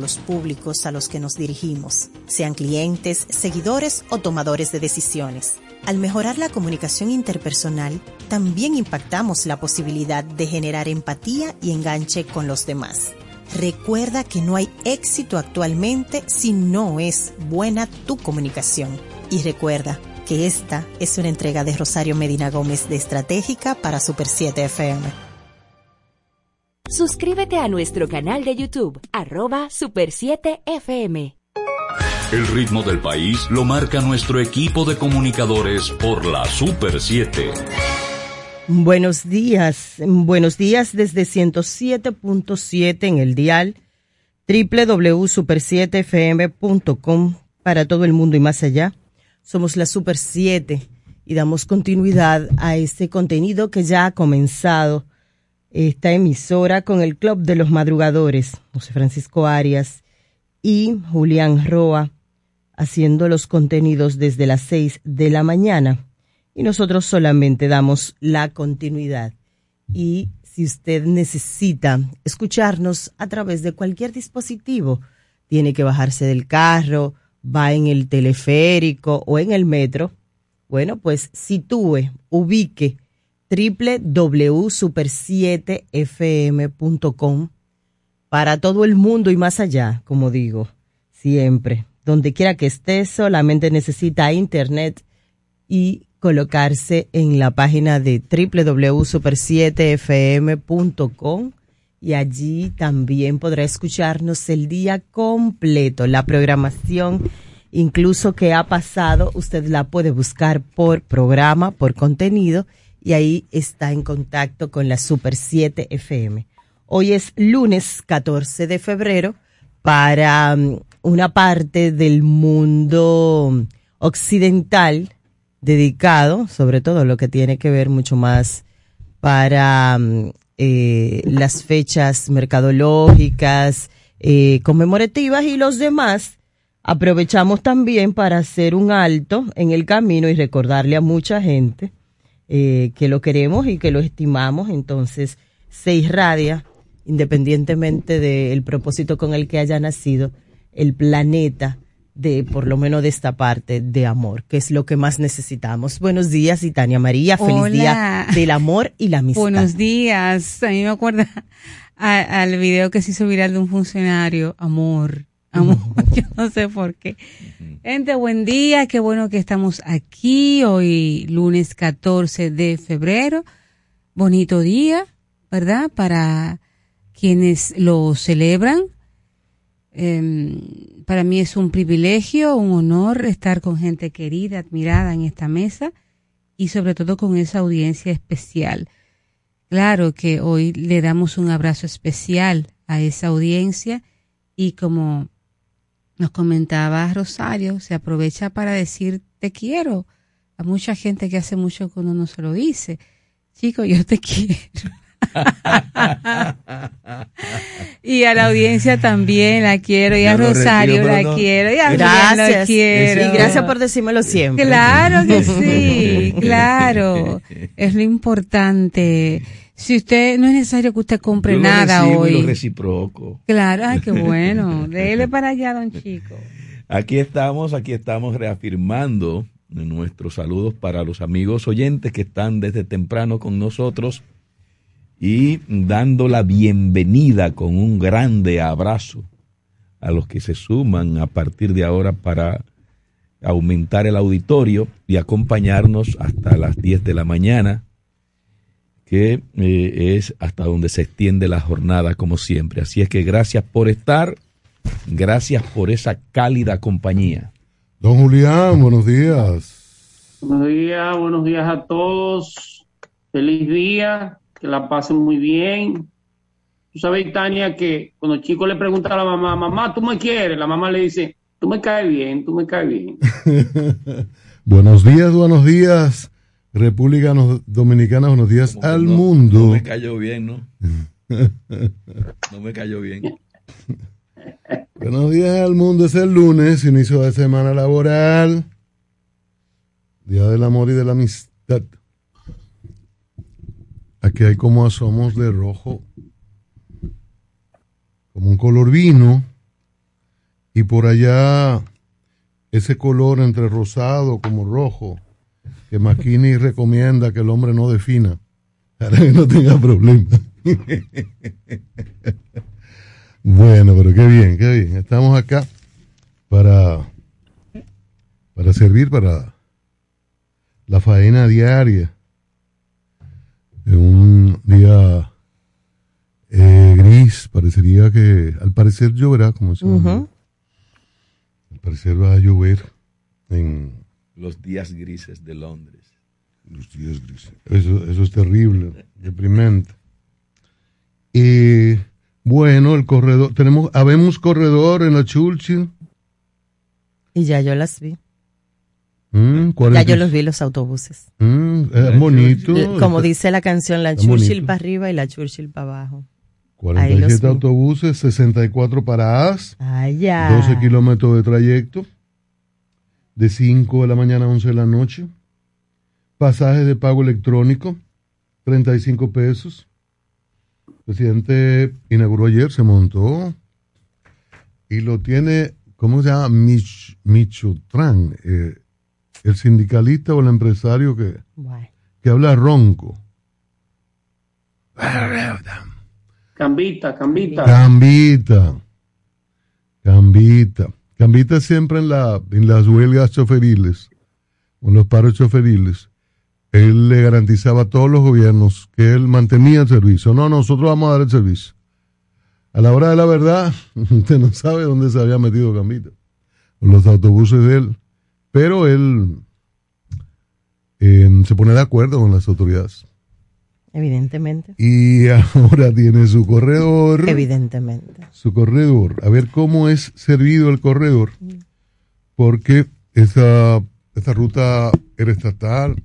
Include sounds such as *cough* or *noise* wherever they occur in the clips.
los públicos a los que nos dirigimos, sean clientes, seguidores o tomadores de decisiones. Al mejorar la comunicación interpersonal, también impactamos la posibilidad de generar empatía y enganche con los demás. Recuerda que no hay éxito actualmente si no es buena tu comunicación. Y recuerda que esta es una entrega de Rosario Medina Gómez de Estratégica para Super 7 FM. Suscríbete a nuestro canal de YouTube, arroba Super 7 FM. El ritmo del país lo marca nuestro equipo de comunicadores por la Super 7. Buenos días, buenos días desde 107.7 en el dial www.super7fm.com para todo el mundo y más allá. Somos la Super 7 y damos continuidad a este contenido que ya ha comenzado esta emisora con el Club de los Madrugadores, José Francisco Arias y Julián Roa, haciendo los contenidos desde las 6 de la mañana y nosotros solamente damos la continuidad. Y si usted necesita escucharnos a través de cualquier dispositivo, tiene que bajarse del carro, va en el teleférico o en el metro, bueno, pues sitúe, ubique www.super7fm.com para todo el mundo y más allá, como digo, siempre. Donde quiera que esté, solamente necesita internet y colocarse en la página de www.super7fm.com y allí también podrá escucharnos el día completo, la programación incluso que ha pasado, usted la puede buscar por programa, por contenido y ahí está en contacto con la Super 7 FM. Hoy es lunes 14 de febrero para um, una parte del mundo occidental dedicado, sobre todo lo que tiene que ver mucho más para mm, eh, las fechas mercadológicas, eh, conmemorativas y los demás. Aprovechamos también para hacer un alto en el camino y recordarle a mucha gente eh, que lo queremos y que lo estimamos. Entonces, se irradia, independientemente del propósito con el que haya nacido, el planeta de, por lo menos de esta parte, de amor, que es lo que más necesitamos. Buenos días, Tania María. Feliz día del amor y la amistad. Buenos días. A mí me acuerda al video que se hizo viral de un funcionario. Amor, amor. *laughs* *laughs* Yo no sé por qué. Gente, buen día. Qué bueno que estamos aquí hoy, lunes 14 de febrero. Bonito día, ¿verdad? Para quienes lo celebran Em, para mí es un privilegio, un honor estar con gente querida, admirada en esta mesa y sobre todo con esa audiencia especial. Claro que hoy le damos un abrazo especial a esa audiencia y como nos comentaba Rosario, se aprovecha para decir te quiero a mucha gente que hace mucho que uno no se lo dice. Chico, yo te *laughs* quiero. y a la audiencia también la quiero, y a Rosario la quiero, y a gracias, la quiero. Y gracias por decírmelo siempre. Claro que sí, *laughs* claro. Es lo importante. Si usted, no es necesario que usted compre nada hoy. Lo reciproco. Claro, ay, qué bueno. *laughs* Dele para allá, don Chico. Aquí estamos, aquí estamos reafirmando nuestros saludos para los amigos oyentes que están desde temprano con nosotros y dando la bienvenida con un grande abrazo a los que se suman a partir de ahora para aumentar el auditorio y acompañarnos hasta las 10 de la mañana, que eh, es hasta donde se extiende la jornada como siempre. Así es que gracias por estar, gracias por esa cálida compañía. Don Julián, buenos días. Buenos días, buenos días a todos. Feliz día que la pasen muy bien. Tú sabes, Tania, que cuando el chico le pregunta a la mamá, mamá, ¿tú me quieres? La mamá le dice, tú me caes bien, tú me caes bien. *laughs* buenos días, buenos días, República Dominicana, buenos días al mundo. No me cayó bien, ¿no? *laughs* no me cayó bien. *laughs* buenos días al mundo, es el lunes, inicio de semana laboral, Día del Amor y de la Amistad. Aquí hay como asomos de rojo, como un color vino, y por allá ese color entre rosado como rojo que McKinney recomienda que el hombre no defina para que no tenga problemas. bueno, pero qué bien, qué bien. Estamos acá para, para servir para la faena diaria. En un día eh, gris, parecería que al parecer lloverá, como se Ujú. Al parecer va a llover en Los días grises de Londres. los días grises. Eso, eso es terrible, deprimente. Y bueno, el corredor, tenemos, habemos corredor en la Churchill. Y ya yo las vi. Mm, Ya 40 yo los vi los autobuses. Mm, es bonito. L- Como Está- dice la canción, la Churchill para arriba y la Churchill para abajo. Ahí 47 los vi. autobuses, 64 paradas, Ah, ya. 12 kilómetros de trayecto, de 5 de la mañana a 11 de la noche, pasajes de pago electrónico, 35 pesos. El presidente inauguró ayer, se montó y lo tiene, ¿cómo se llama? Mich, Michutran, eh, el sindicalista o el empresario que, que habla ronco. Cambita, cambita. Cambita. Cambita. Cambita siempre en, la, en las huelgas choferiles, en los paros choferiles. Él le garantizaba a todos los gobiernos que él mantenía el servicio. No, nosotros vamos a dar el servicio. A la hora de la verdad, *laughs* usted no sabe dónde se había metido Gambita. Los autobuses de él. Pero él eh, se pone de acuerdo con las autoridades. Evidentemente. Y ahora tiene su corredor. Evidentemente. Su corredor. A ver cómo es servido el corredor. Porque esa, esa ruta era estatal,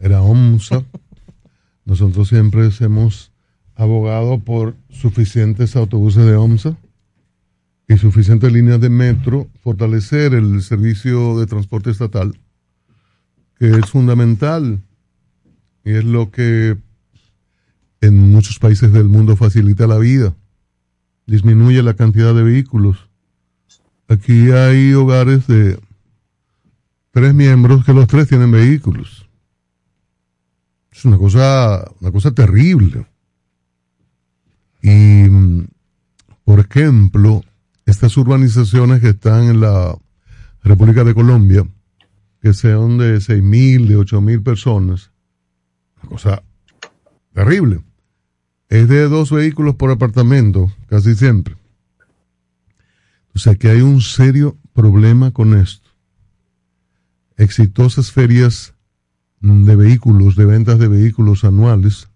era OMSA. *laughs* Nosotros siempre hemos abogado por suficientes autobuses de OMSA y suficientes líneas de metro, fortalecer el servicio de transporte estatal, que es fundamental y es lo que en muchos países del mundo facilita la vida, disminuye la cantidad de vehículos. Aquí hay hogares de tres miembros que los tres tienen vehículos. Es una cosa, una cosa terrible. Y, por ejemplo, estas urbanizaciones que están en la República de Colombia, que sean de seis mil, de ocho mil personas, una cosa terrible. Es de dos vehículos por apartamento, casi siempre. O sea que hay un serio problema con esto. Exitosas ferias de vehículos, de ventas de vehículos anuales,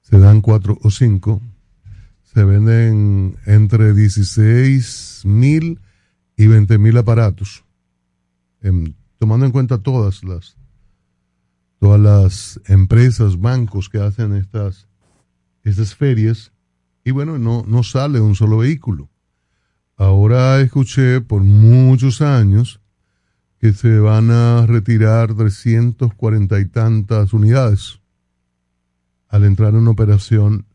se dan cuatro o cinco, se venden entre 16 mil y 20 mil aparatos, em, tomando en cuenta todas las, todas las empresas, bancos que hacen estas, estas ferias, y bueno, no, no sale un solo vehículo. Ahora escuché por muchos años que se van a retirar 340 y tantas unidades al entrar en operación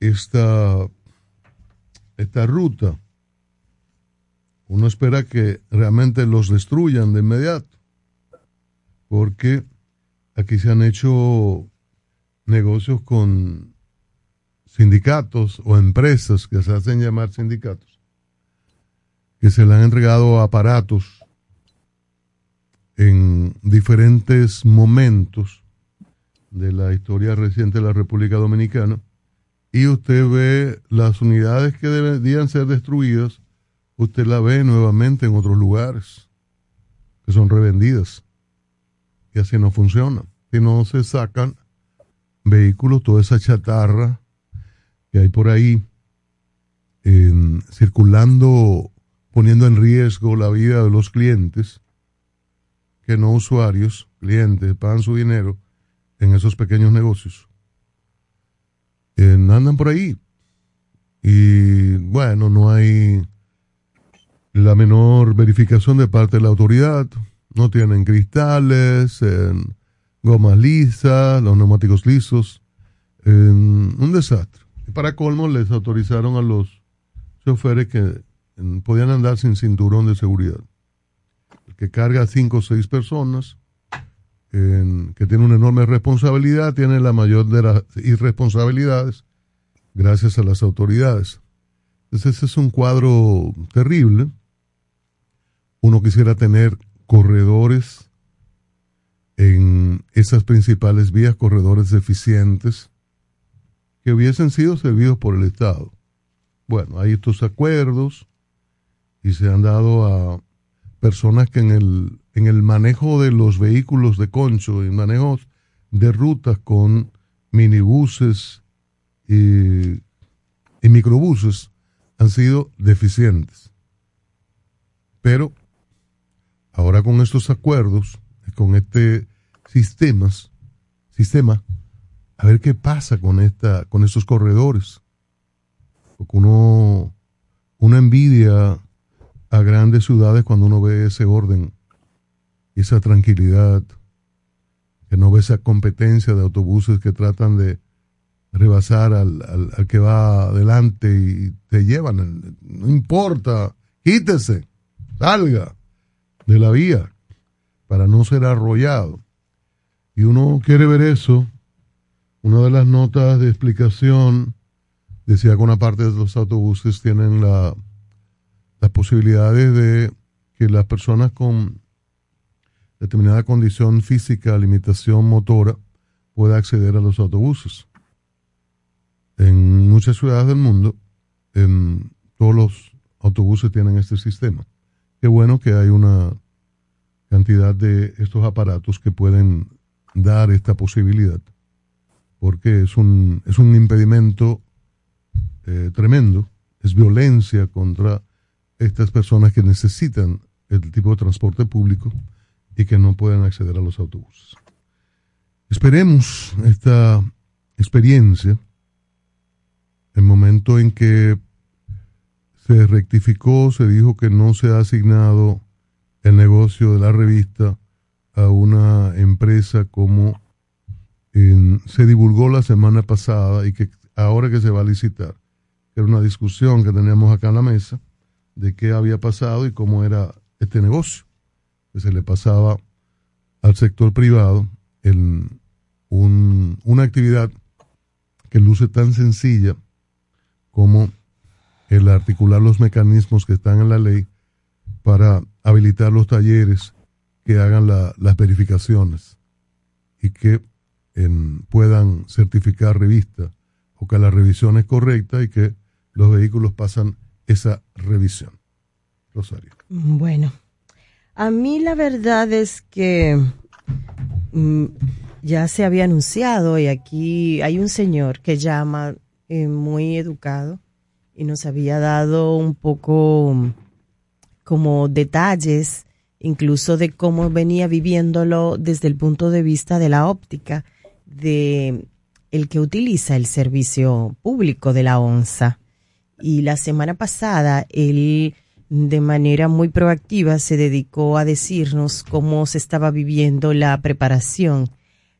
esta, esta ruta. Uno espera que realmente los destruyan de inmediato, porque aquí se han hecho negocios con sindicatos o empresas que se hacen llamar sindicatos, que se le han entregado aparatos en diferentes momentos de la historia reciente de la República Dominicana y usted ve las unidades que deberían ser destruidas, usted la ve nuevamente en otros lugares que son revendidas y así no funciona. Si no se sacan vehículos, toda esa chatarra hay por ahí circulando, poniendo en riesgo la vida de los clientes, que no usuarios, clientes, pagan su dinero en esos pequeños negocios. Andan por ahí. Y bueno, no hay la menor verificación de parte de la autoridad. No tienen cristales, en gomas lisas, los neumáticos lisos. en un desastre. Para colmo les autorizaron a los choferes que podían andar sin cinturón de seguridad. El que carga cinco o seis personas, que tiene una enorme responsabilidad, tiene la mayor de las irresponsabilidades gracias a las autoridades. Entonces ese es un cuadro terrible. Uno quisiera tener corredores en esas principales vías, corredores eficientes, que hubiesen sido servidos por el Estado. Bueno, hay estos acuerdos y se han dado a personas que en el, en el manejo de los vehículos de concho, en manejos de rutas con minibuses y, y microbuses, han sido deficientes. Pero ahora con estos acuerdos, con este sistemas, sistema, a ver qué pasa con esta, con estos corredores. Porque uno, uno envidia a grandes ciudades cuando uno ve ese orden esa tranquilidad, que no ve esa competencia de autobuses que tratan de rebasar al, al, al que va adelante y te llevan, no importa, quítese, salga de la vía para no ser arrollado. Y uno quiere ver eso. Una de las notas de explicación decía que una parte de los autobuses tienen la, las posibilidades de que las personas con determinada condición física, limitación motora, pueda acceder a los autobuses. En muchas ciudades del mundo, en todos los autobuses tienen este sistema. Qué bueno que hay una cantidad de estos aparatos que pueden dar esta posibilidad, porque es un, es un impedimento eh, tremendo, es violencia contra estas personas que necesitan el tipo de transporte público y que no pueden acceder a los autobuses. Esperemos esta experiencia, el momento en que se rectificó, se dijo que no se ha asignado el negocio de la revista a una empresa como se divulgó la semana pasada y que ahora que se va a licitar, era una discusión que teníamos acá en la mesa de qué había pasado y cómo era este negocio, que se le pasaba al sector privado en un- una actividad que luce tan sencilla como el articular los mecanismos que están en la ley para habilitar los talleres que hagan la- las verificaciones y que en- puedan certificar revista o que la revisión es correcta y que los vehículos pasan esa revisión. Rosario. Bueno, a mí la verdad es que mm, ya se había anunciado y aquí hay un señor que llama eh, muy educado y nos había dado un poco mm, como detalles, incluso de cómo venía viviéndolo desde el punto de vista de la óptica de el que utiliza el servicio público de la ONSA. Y la semana pasada él de manera muy proactiva se dedicó a decirnos cómo se estaba viviendo la preparación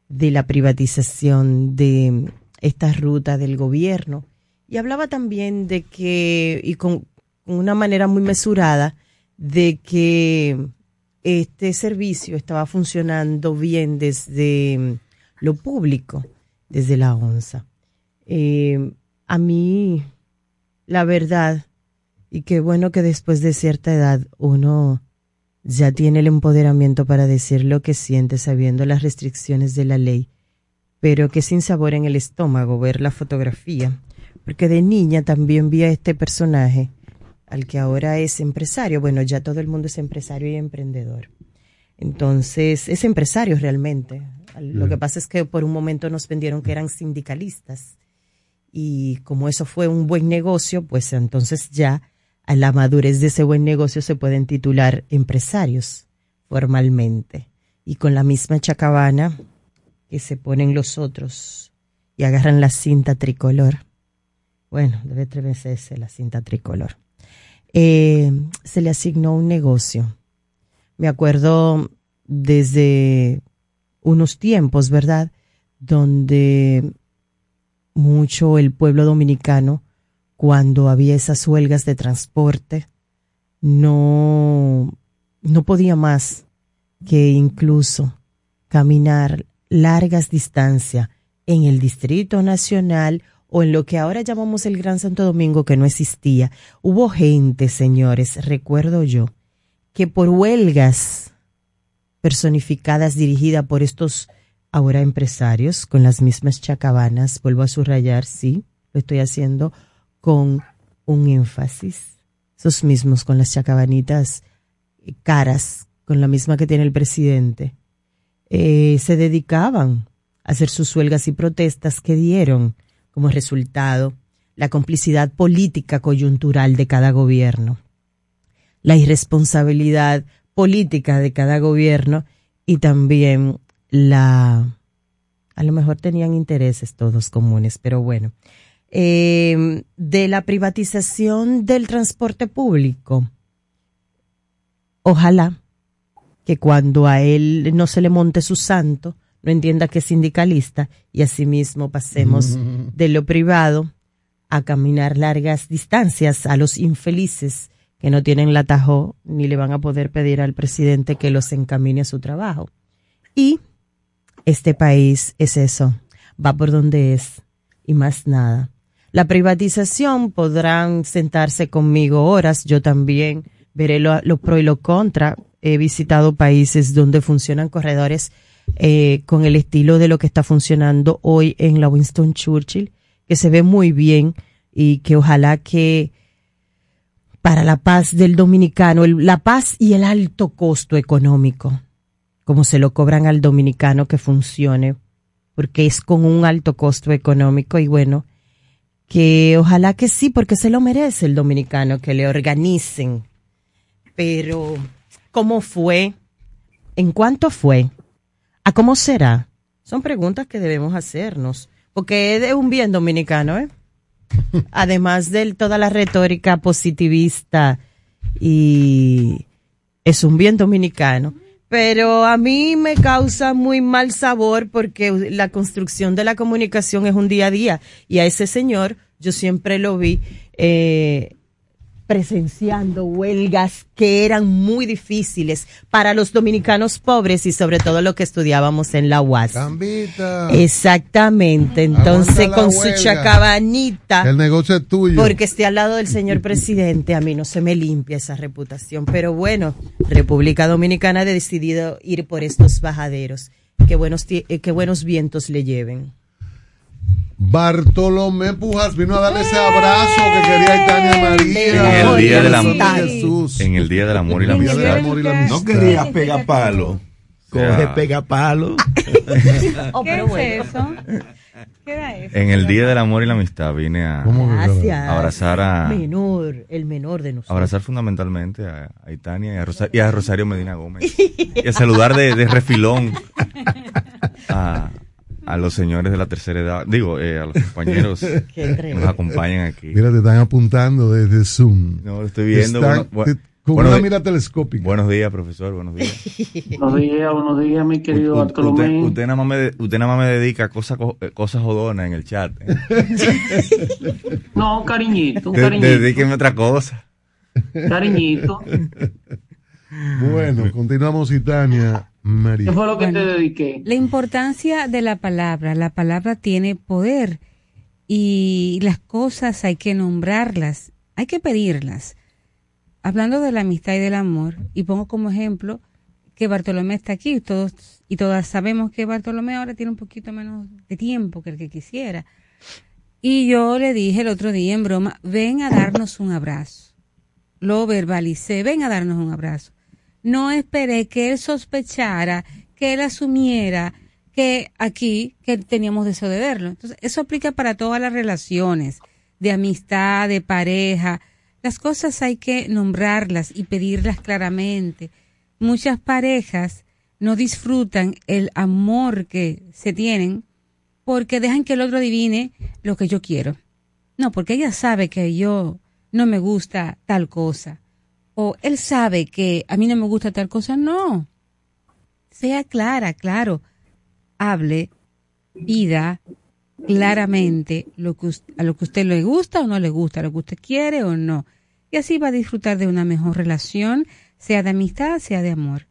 de la privatización de esta ruta del gobierno. Y hablaba también de que, y con una manera muy mesurada, de que este servicio estaba funcionando bien desde lo público, desde la ONSA. Eh, a mí, la verdad, y qué bueno que después de cierta edad uno ya tiene el empoderamiento para decir lo que siente sabiendo las restricciones de la ley, pero que sin sabor en el estómago ver la fotografía, porque de niña también vi a este personaje, al que ahora es empresario, bueno, ya todo el mundo es empresario y emprendedor. Entonces, es empresario realmente. Lo que pasa es que por un momento nos vendieron que eran sindicalistas y como eso fue un buen negocio, pues entonces ya a la madurez de ese buen negocio se pueden titular empresarios formalmente. Y con la misma chacabana que se ponen los otros y agarran la cinta tricolor. Bueno, debe atreverse la cinta tricolor. Eh, se le asignó un negocio. Me acuerdo desde unos tiempos, ¿verdad? Donde mucho el pueblo dominicano, cuando había esas huelgas de transporte, no, no podía más que incluso caminar largas distancias en el Distrito Nacional o en lo que ahora llamamos el Gran Santo Domingo, que no existía. Hubo gente, señores, recuerdo yo, que por huelgas personificadas dirigidas por estos ahora empresarios con las mismas chacabanas, vuelvo a subrayar, sí, lo estoy haciendo con un énfasis, esos mismos con las chacabanitas caras, con la misma que tiene el presidente, eh, se dedicaban a hacer sus huelgas y protestas que dieron como resultado la complicidad política coyuntural de cada gobierno, la irresponsabilidad política de cada gobierno y también la... A lo mejor tenían intereses todos comunes, pero bueno. Eh, de la privatización del transporte público. Ojalá que cuando a él no se le monte su santo, no entienda que es sindicalista y asimismo pasemos *laughs* de lo privado a caminar largas distancias a los infelices que no tienen la tajo ni le van a poder pedir al presidente que los encamine a su trabajo. Y este país es eso, va por donde es y más nada. La privatización podrán sentarse conmigo horas, yo también veré lo, pro y lo contra. He visitado países donde funcionan corredores eh, con el estilo de lo que está funcionando hoy en la Winston Churchill, que se ve muy bien y que ojalá que para la paz del dominicano, la paz y el alto costo económico como se lo cobran al dominicano que funcione, porque es con un alto costo económico y bueno, que ojalá que sí, porque se lo merece el dominicano, que le organicen. Pero, ¿cómo fue? ¿En cuánto fue? ¿A cómo será? Son preguntas que debemos hacernos, porque es de un bien dominicano, ¿eh? *laughs* Además de toda la retórica positivista y es un bien dominicano. Pero a mí me causa muy mal sabor porque la construcción de la comunicación es un día a día. Y a ese señor yo siempre lo vi eh, presenciando huelgas que eran muy difíciles para los dominicanos pobres y sobre todo lo que estudiábamos en la UAS. Exactamente, entonces con su chacabanita. El negocio es tuyo. Porque esté al lado del señor presidente, a mí no se me limpia esa reputación. Pero bueno, República Dominicana ha decidido ir por estos bajaderos. Qué buenos, eh, qué buenos vientos le lleven. Bartolomé Pujas vino a darle ese abrazo que quería Tania María. En el día del amor. En el día del amor y la amistad. No quería pegar palo. Coge pega palo. *laughs* Oh, ¿Qué es eso? ¿Qué era eso? En el día del amor y la amistad vine a, abrazar a menor, el menor de nosotros. Abrazar fundamentalmente a, a Itania y a, Rosario, Medina Gómez. y a saludar de, de refilón a, a los señores de la tercera edad, digo, eh, a los *laughs* compañeros que nos acompañan aquí. Mira, te están apuntando desde Zoom. No, lo estoy viendo. con una mira telescópica. Buenos días, profesor, buenos días. *laughs* buenos días, buenos días, mi querido Bartolomé. Usted, nada más me, usted nada más me dedica cosas eh, cosas jodonas en el chat. ¿eh? *laughs* no, cariñito, cariñito. Dedíqueme otra cosa. Cariñito. Bueno, continuamos, Itania. ¿Qué fue lo que te dediqué? La importancia de la palabra. La palabra tiene poder y las cosas hay que nombrarlas, hay que pedirlas. Hablando de la amistad y del amor, y pongo como ejemplo que Bartolomé está aquí, todos y todas sabemos que Bartolomé ahora tiene un poquito menos de tiempo que el que quisiera. Y yo le dije el otro día en broma, ven a darnos un abrazo. Lo verbalicé, ven a darnos un abrazo no esperé que él sospechara, que él asumiera que aquí, que teníamos deseo de verlo. Entonces, eso aplica para todas las relaciones de amistad, de pareja. Las cosas hay que nombrarlas y pedirlas claramente. Muchas parejas no disfrutan el amor que se tienen porque dejan que el otro adivine lo que yo quiero. No, porque ella sabe que yo no me gusta tal cosa o él sabe que a mí no me gusta tal cosa, no. Sea clara, claro. Hable, pida claramente lo que, a lo que usted le gusta o no le gusta, lo que usted quiere o no. y así va a disfrutar de una mejor relación, sea de amistad, sea de amor.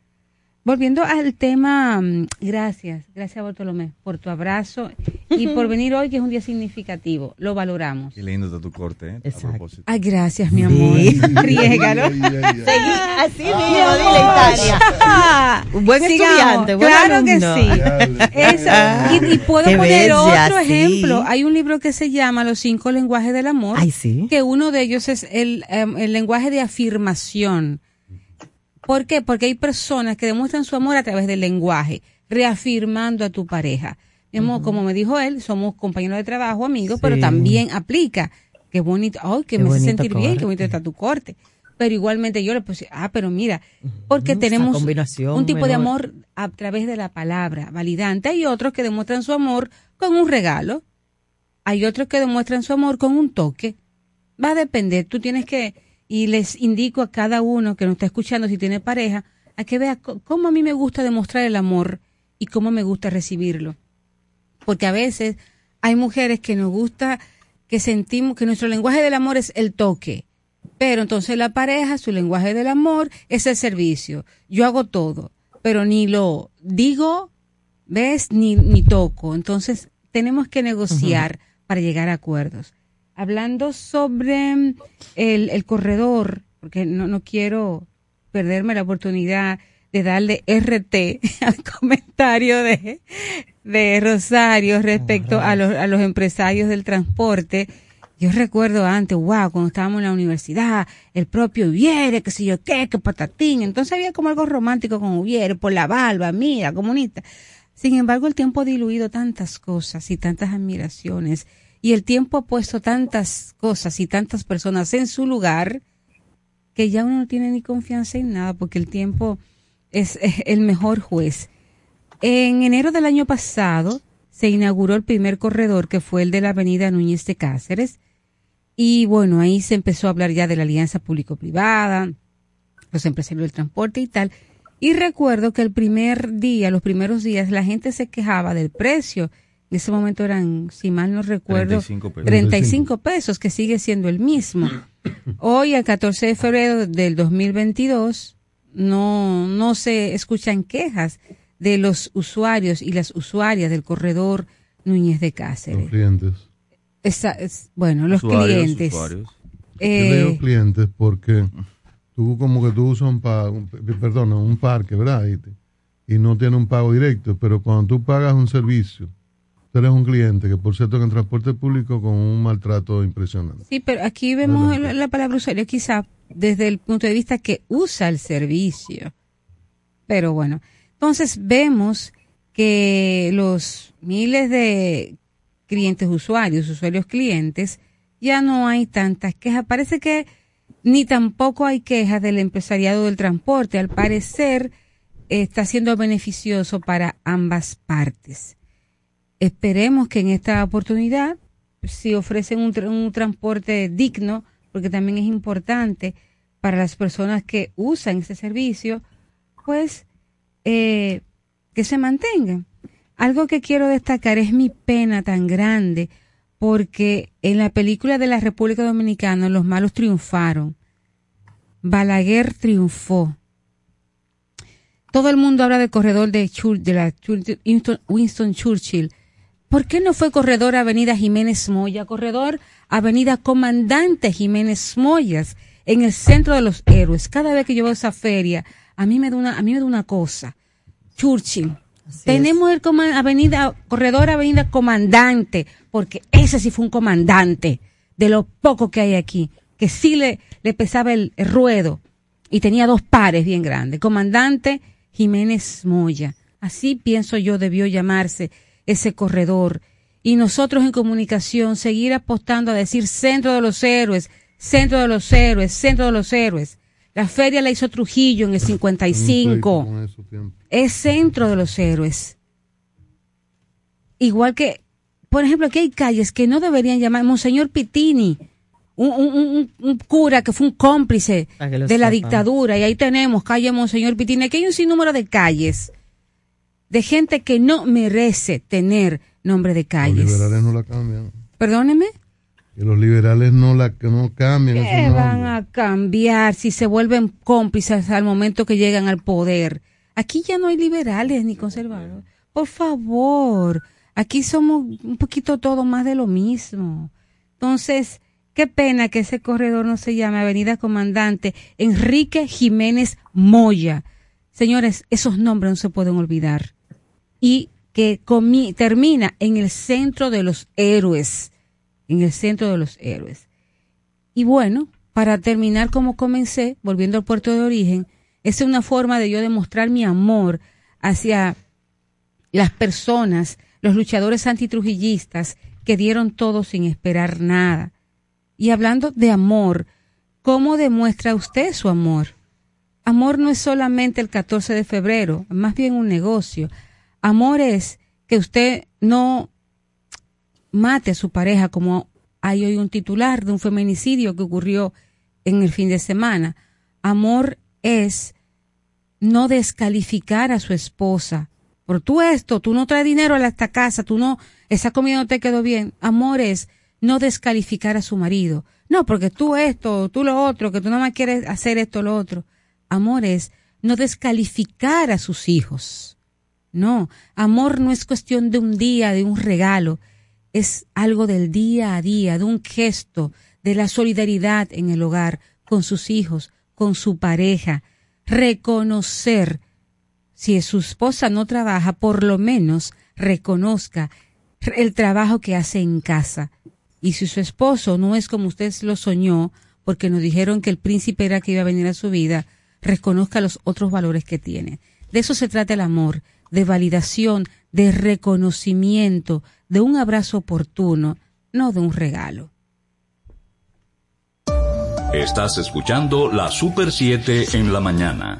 Volviendo al tema, mm, gracias, gracias Bartolomé por tu abrazo y por venir hoy, que es un día significativo. Lo valoramos. Qué lindo está tu corte, ¿eh? Exacto. A propósito. Ay, gracias, mi amor. *laughs* Riégalo. Ay, ay. Así mismo, dile Italia. Un *laughs* buen sigamos. estudiante, buen Claro que sí. Eso. Y, y puedo Qué poner bella, otro sí. ejemplo. Hay un libro que se llama Los cinco lenguajes del amor. Ay, sí. Que uno de ellos es el, em, el lenguaje de afirmación. ¿Por qué? Porque hay personas que demuestran su amor a través del lenguaje, reafirmando a tu pareja. Como me dijo él, somos compañeros de trabajo, amigos, pero también aplica. Qué bonito, ay, que Qué me hace sentir bien, qué bonito está tu corte. Pero igualmente yo le puse, ah, pero mira, porque tenemos combinación un tipo de amor a través de la palabra, validante. Hay otros que demuestran su amor con un regalo. Hay otros que demuestran su amor con un toque. Va a depender. Tú tienes que, y les indico a cada uno que nos está escuchando, si tiene pareja, a que vea cómo a mí me gusta demostrar el amor y cómo me gusta recibirlo. Porque a veces hay mujeres que nos gusta, que sentimos que nuestro lenguaje del amor es el toque. Pero entonces la pareja, su lenguaje del amor es el servicio. Yo hago todo, pero ni lo digo, ¿ves? Ni, ni toco. Entonces tenemos que negociar para llegar a acuerdos. Hablando sobre mm, el, el corredor, porque no, no quiero perderme la oportunidad de darle RT *laughs* al comentario de, de Rosario respecto a los, a los empresarios del transporte. Yo recuerdo antes, wow, cuando estábamos en la universidad, el propio Ubiere, que sé yo qué, que patatín. Entonces había como algo romántico con Ubiere, por la barba, mira, comunista. Sin embargo, el tiempo ha diluido tantas cosas y tantas admiraciones. Y el tiempo ha puesto tantas cosas y tantas personas en su lugar que ya uno no tiene ni confianza en nada porque el tiempo es, es el mejor juez. En enero del año pasado se inauguró el primer corredor que fue el de la avenida Núñez de Cáceres y bueno, ahí se empezó a hablar ya de la alianza público-privada, los empresarios del transporte y tal. Y recuerdo que el primer día, los primeros días, la gente se quejaba del precio. En ese momento eran, si mal no recuerdo, 35 pesos. 35 pesos, que sigue siendo el mismo. Hoy, el 14 de febrero del 2022, no, no se escuchan quejas de los usuarios y las usuarias del corredor Núñez de Los Cáceres. clientes. Esa es- bueno, los Usuarios, clientes. usuarios. Yo Eh, le digo clientes porque tú como que tú usas un pago, perdón, un parque, ¿verdad? Y, te- y no tiene un pago directo, pero cuando tú pagas un servicio, tú eres un cliente que por cierto que en transporte público con un maltrato impresionante. Sí, pero aquí vemos Adelante. la, la palabra usuario quizá desde el punto de vista que usa el servicio. Pero bueno, entonces vemos que los miles de clientes usuarios, usuarios clientes, ya no hay tantas quejas. Parece que ni tampoco hay quejas del empresariado del transporte. Al parecer está siendo beneficioso para ambas partes. Esperemos que en esta oportunidad, si ofrecen un, un transporte digno, porque también es importante para las personas que usan ese servicio, pues eh, que se mantengan. Algo que quiero destacar es mi pena tan grande porque en la película de la República Dominicana los malos triunfaron. Balaguer triunfó. Todo el mundo habla del corredor de, de la Winston Churchill. ¿Por qué no fue corredor Avenida Jiménez Moya? Corredor Avenida Comandante Jiménez Moyas, en el centro de los héroes. Cada vez que yo veo esa feria, a mí me da una, a mí me da una cosa. Churchill. Tenemos el coma- avenida, corredor Avenida Comandante, porque ese sí fue un comandante de lo poco que hay aquí, que sí le, le pesaba el, el ruedo y tenía dos pares bien grandes. Comandante Jiménez Moya. Así pienso yo debió llamarse ese corredor. Y nosotros en comunicación seguir apostando a decir centro de los héroes, centro de los héroes, centro de los héroes. La feria la hizo Trujillo en el Un pleito 55 con esos tiempos. es centro de los héroes. Igual que, por ejemplo, aquí hay calles que no deberían llamar Monseñor Pitini, un, un- un- un cura que fue un cómplice de la dictadura. Y ahí tenemos calle Monseñor Pitini. Aquí hay un sinnúmero de calles, de gente que no merece tener nombre de Los calles. liberales no la cambian. Perdóneme. Que los liberales no la que no cambian. ¿Qué van a cambiar si se vuelven cómplices al momento que llegan al poder? Aquí ya no hay liberales ni conservadores. Por favor, aquí somos un poquito todo más de lo mismo. Entonces, qué pena que ese corredor no se llame Avenida Comandante Enrique Jiménez Moya. Señores, esos nombres no se pueden olvidar. Y que termina en el centro de los héroes. En el centro de los héroes. Y bueno, para terminar como comencé, volviendo al puerto de origen, es una forma de yo demostrar mi amor hacia las personas, los luchadores antitrujillistas que dieron todo sin esperar nada. Y hablando de amor, ¿cómo demuestra usted su amor? Amor no es solamente el 14 de febrero, más bien un negocio. Amor es que usted no mate a su pareja como hay hoy un titular de un feminicidio que ocurrió en el fin de semana. Amor es no descalificar a su esposa. Por tú esto, tú no traes dinero a esta casa, tú no, esa comida no te quedó bien. Amor es no descalificar a su marido. No, porque tú esto, tú lo otro, que tú no más quieres hacer esto, lo otro. Amor es no descalificar a sus hijos. No, amor no es cuestión de un día, de un regalo, es algo del día a día, de un gesto, de la solidaridad en el hogar, con sus hijos, con su pareja. Reconocer, si su esposa no trabaja, por lo menos reconozca el trabajo que hace en casa. Y si su esposo no es como usted lo soñó, porque nos dijeron que el príncipe era que iba a venir a su vida, reconozca los otros valores que tiene. De eso se trata el amor, de validación, de reconocimiento, de un abrazo oportuno, no de un regalo. Estás escuchando la Super 7 en la mañana.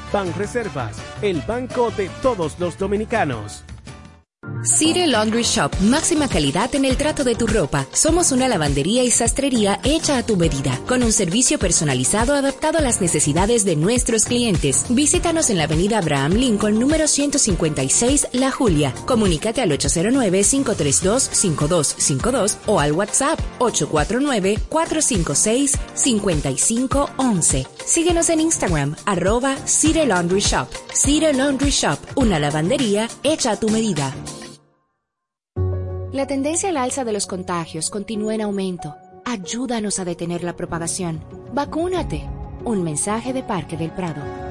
Banreservas, el banco de todos los dominicanos. City Laundry Shop, máxima calidad en el trato de tu ropa. Somos una lavandería y sastrería hecha a tu medida, con un servicio personalizado adaptado a las necesidades de nuestros clientes. Visítanos en la avenida Abraham Lincoln, número 156, La Julia. Comunícate al 809-532-5252 o al WhatsApp 849-456-5511. Síguenos en Instagram, arroba City Laundry Shop. City Laundry Shop, una lavandería hecha a tu medida. La tendencia al alza de los contagios continúa en aumento. Ayúdanos a detener la propagación. Vacúnate. Un mensaje de Parque del Prado.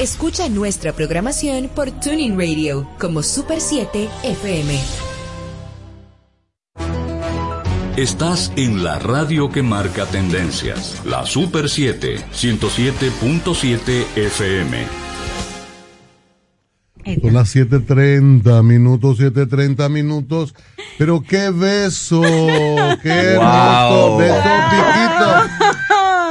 Escucha nuestra programación por Tuning Radio como Super 7 FM. Estás en la radio que marca tendencias. La Super 7, 107.7 FM. Son las 7.30 minutos, 7.30 minutos. Pero qué beso, qué *laughs* hermoso Wow. beso, piquito.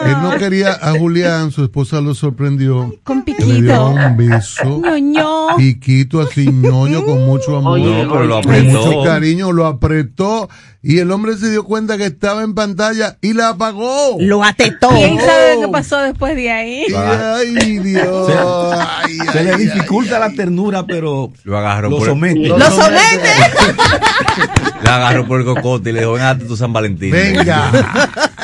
Él no quería a Julián, su esposa lo sorprendió. Con que Le dio piquito. un beso. Ñoño. Piquito así, ñoño, con mucho amor. Oye, No, pero lo con apretó. mucho cariño, lo apretó. Y el hombre se dio cuenta que estaba en pantalla y la apagó. Lo atetó. ¿Quién sabe qué pasó después de ahí? Ay, Dios. Se, Ay, se le ay, dificulta la ternura, pero Lo agarró lo por somete. ¡Lo somete! Le *laughs* agarró por el cocote y le dijo, ven a tu San Valentín. Venga.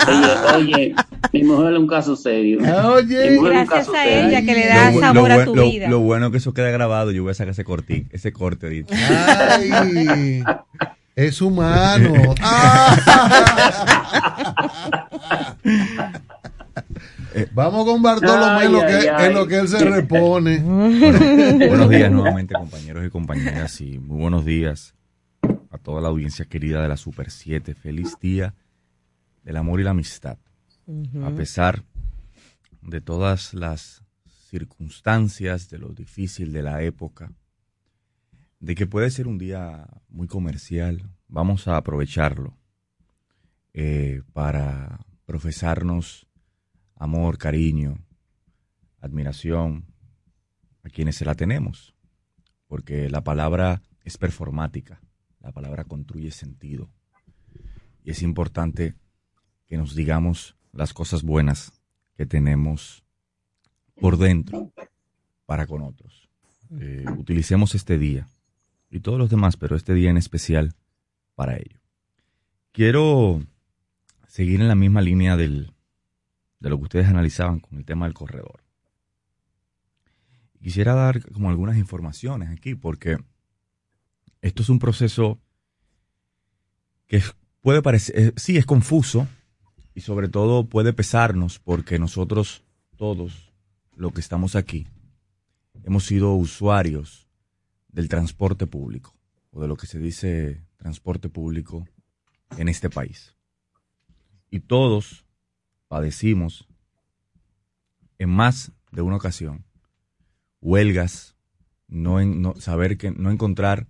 Oye, oye, mi mujer es un caso serio. Oye, un Gracias a serio. ella que le da Lo, sabor lo a tu lo- vida. lo bueno que eso queda grabado, yo voy a sacar ese corte, ese corte ahorita. Ay, es humano. Ah. *laughs* Vamos con Bartolomé Ay, lo que, ay, ay. en lo que él se repone. *laughs* buenos días nuevamente, compañeros y compañeras, y muy buenos días a toda la audiencia querida de la Super 7. Feliz día del amor y la amistad. A pesar de todas las circunstancias, de lo difícil de la época, de que puede ser un día muy comercial, vamos a aprovecharlo eh, para profesarnos amor, cariño, admiración a quienes se la tenemos, porque la palabra es performática, la palabra construye sentido y es importante que nos digamos las cosas buenas que tenemos por dentro para con otros. Eh, utilicemos este día y todos los demás, pero este día en especial para ello. Quiero seguir en la misma línea del, de lo que ustedes analizaban con el tema del corredor. Quisiera dar como algunas informaciones aquí, porque esto es un proceso que puede parecer, eh, sí, es confuso y sobre todo puede pesarnos porque nosotros todos, los que estamos aquí, hemos sido usuarios del transporte público o de lo que se dice transporte público en este país. Y todos padecimos en más de una ocasión huelgas, no, en- no saber que no encontrar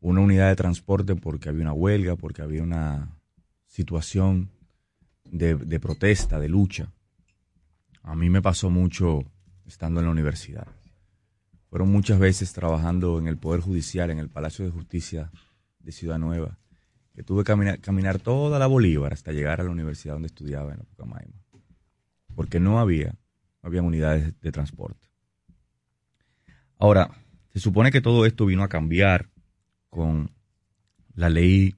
una unidad de transporte porque había una huelga, porque había una situación de, protesta, de lucha. A mí me pasó mucho estando en la universidad. Fueron muchas veces trabajando en el Poder Judicial, en el Palacio de Justicia de Ciudad Nueva, que tuve que caminar, caminar toda la Bolívar hasta llegar a la universidad donde estudiaba en la Pucamaima. Porque no había, no había unidades de transporte. Ahora, se supone que todo esto vino a cambiar con la ley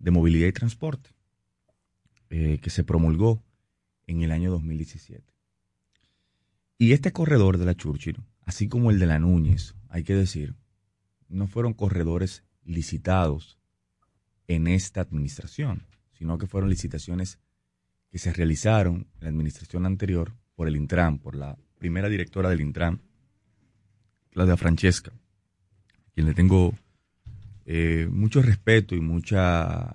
de movilidad y transporte eh, que se promulgó en el año 2017. Y este corredor de la Churchill, así como el de la Núñez, hay que decir, no fueron corredores licitados en esta administración, sino que fueron licitaciones que se realizaron en la administración anterior por el Intran, por la primera directora del Intran, Claudia Francesca, quien le tengo eh, mucho respeto y mucha,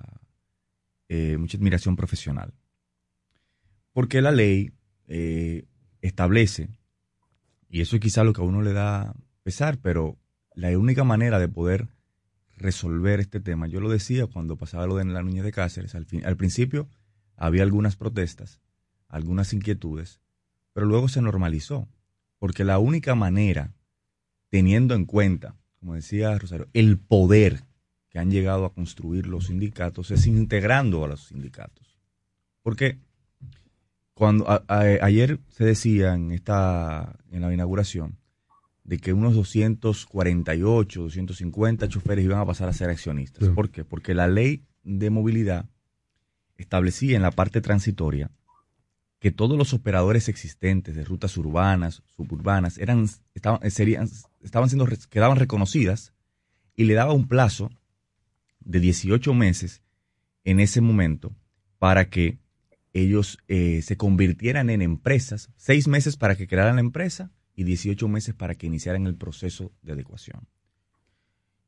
eh, mucha admiración profesional. Porque la ley eh, establece, y eso es quizá lo que a uno le da pesar, pero la única manera de poder resolver este tema, yo lo decía cuando pasaba lo de la niña de Cáceres, al, fin- al principio había algunas protestas, algunas inquietudes, pero luego se normalizó, porque la única manera, teniendo en cuenta, como decía Rosario, el poder que han llegado a construir los sindicatos es integrando a los sindicatos. Porque cuando a- a- ayer se decía en esta en la inauguración de que unos 248, 250 choferes iban a pasar a ser accionistas. Sí. ¿Por qué? Porque la ley de movilidad establecía en la parte transitoria que todos los operadores existentes de rutas urbanas, suburbanas, eran, estaban, serían, estaban siendo, quedaban reconocidas y le daba un plazo de 18 meses en ese momento para que ellos eh, se convirtieran en empresas, seis meses para que crearan la empresa y 18 meses para que iniciaran el proceso de adecuación.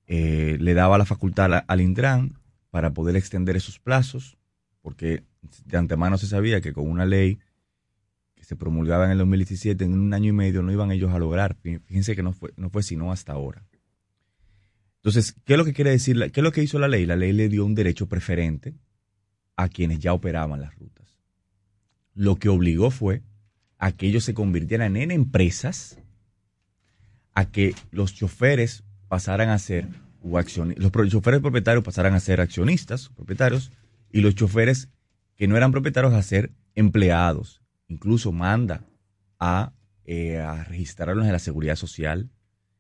Eh, le daba la facultad al Intran para poder extender esos plazos, porque de antemano se sabía que con una ley que se promulgaba en el 2017, en un año y medio no iban ellos a lograr. Fí- Fíjense que no fue, no fue sino hasta ahora. Entonces, ¿qué es lo que quiere decir? ¿Qué es lo que hizo la ley? La ley le dio un derecho preferente a quienes ya operaban las rutas. Lo que obligó fue a que ellos se convirtieran en empresas, a que los choferes pasaran a ser, o los choferes propietarios pasaran a ser accionistas, propietarios, y los choferes que no eran propietarios a ser empleados. Incluso manda a, eh, a registrarlos en la seguridad social,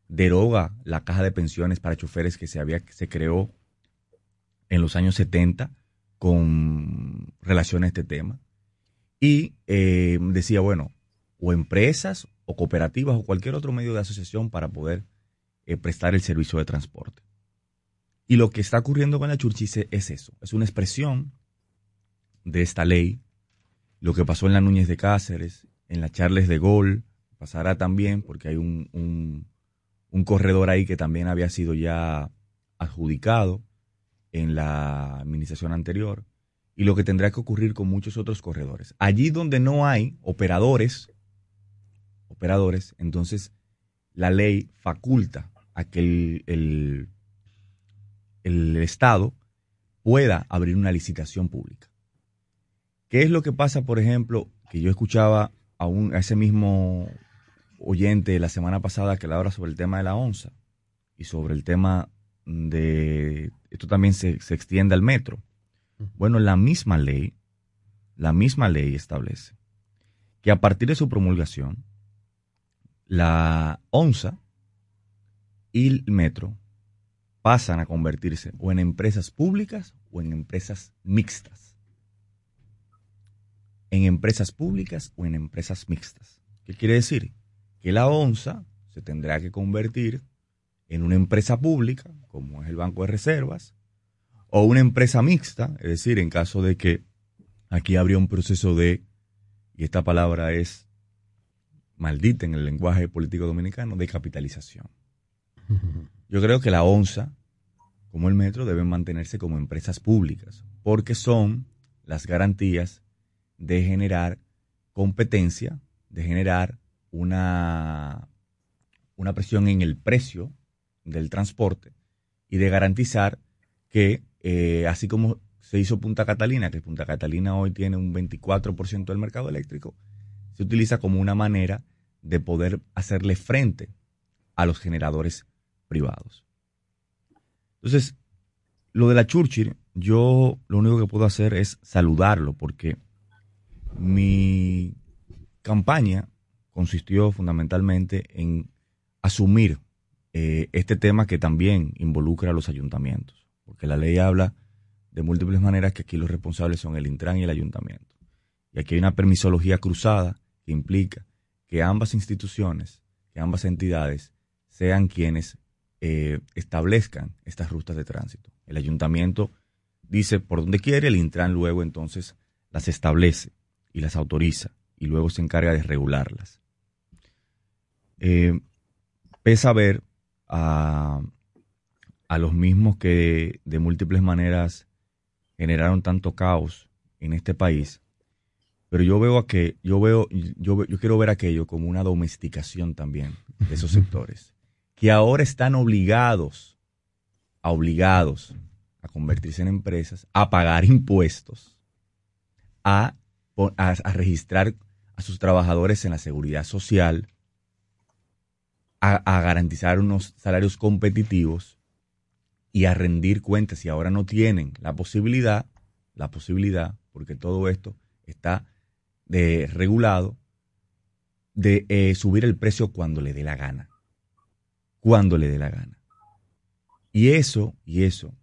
deroga la caja de pensiones para choferes que se, había, se creó en los años 70 con relación a este tema. Y eh, decía, bueno, o empresas o cooperativas o cualquier otro medio de asociación para poder eh, prestar el servicio de transporte. Y lo que está ocurriendo con la Churchice es eso, es una expresión de esta ley, lo que pasó en la Núñez de Cáceres, en la Charles de Gaulle, pasará también porque hay un, un corredor ahí que también había sido ya adjudicado en la administración anterior y lo que tendrá que ocurrir con muchos otros corredores. Allí donde no hay operadores, operadores, entonces la ley faculta a que el, el, Estado pueda abrir una licitación pública. ¿Qué es lo que pasa, por ejemplo, que yo escuchaba a, un, a ese mismo oyente la semana pasada que le habla sobre el tema de la onza y sobre el tema de, esto también se, se extiende al metro. Bueno, la misma ley, la misma ley establece que a partir de su promulgación, la onza y el metro pasan a convertirse o en empresas públicas o en empresas mixtas. En empresas públicas o en empresas mixtas. ¿Qué quiere decir? Que la ONSA se tendrá que convertir en una empresa pública, como es el Banco de Reservas, o una empresa mixta, es decir, en caso de que aquí habría un proceso de, y esta palabra es maldita en el lenguaje político dominicano, de capitalización. Yo creo que la ONSA, como el metro, deben mantenerse como empresas públicas, porque son las garantías de generar competencia, de generar una, una presión en el precio del transporte y de garantizar que, eh, así como se hizo Punta Catalina, que Punta Catalina hoy tiene un 24% del mercado eléctrico, se utiliza como una manera de poder hacerle frente a los generadores privados. Entonces, lo de la Churchill, yo lo único que puedo hacer es saludarlo porque mi campaña consistió fundamentalmente en asumir eh, este tema que también involucra a los ayuntamientos, porque la ley habla de múltiples maneras que aquí los responsables son el Intran y el ayuntamiento. Y aquí hay una permisología cruzada que implica que ambas instituciones, que ambas entidades sean quienes eh, establezcan estas rutas de tránsito. El ayuntamiento dice por dónde quiere, el Intran luego entonces las establece y las autoriza y luego se encarga de regularlas. Eh, pesa ver a, a los mismos que de múltiples maneras generaron tanto caos en este país, pero yo veo a que yo veo yo, yo quiero ver aquello como una domesticación también de esos sectores que ahora están obligados, obligados a convertirse en empresas, a pagar impuestos, a, a, registrar a sus trabajadores en la seguridad social, a, garantizar unos salarios competitivos y a rendir cuentas y ahora no tienen la posibilidad, la posibilidad, porque todo esto está de, regulado, de eh, subir el precio cuando le dé la gana cuando le dé la gana. Y eso, y eso,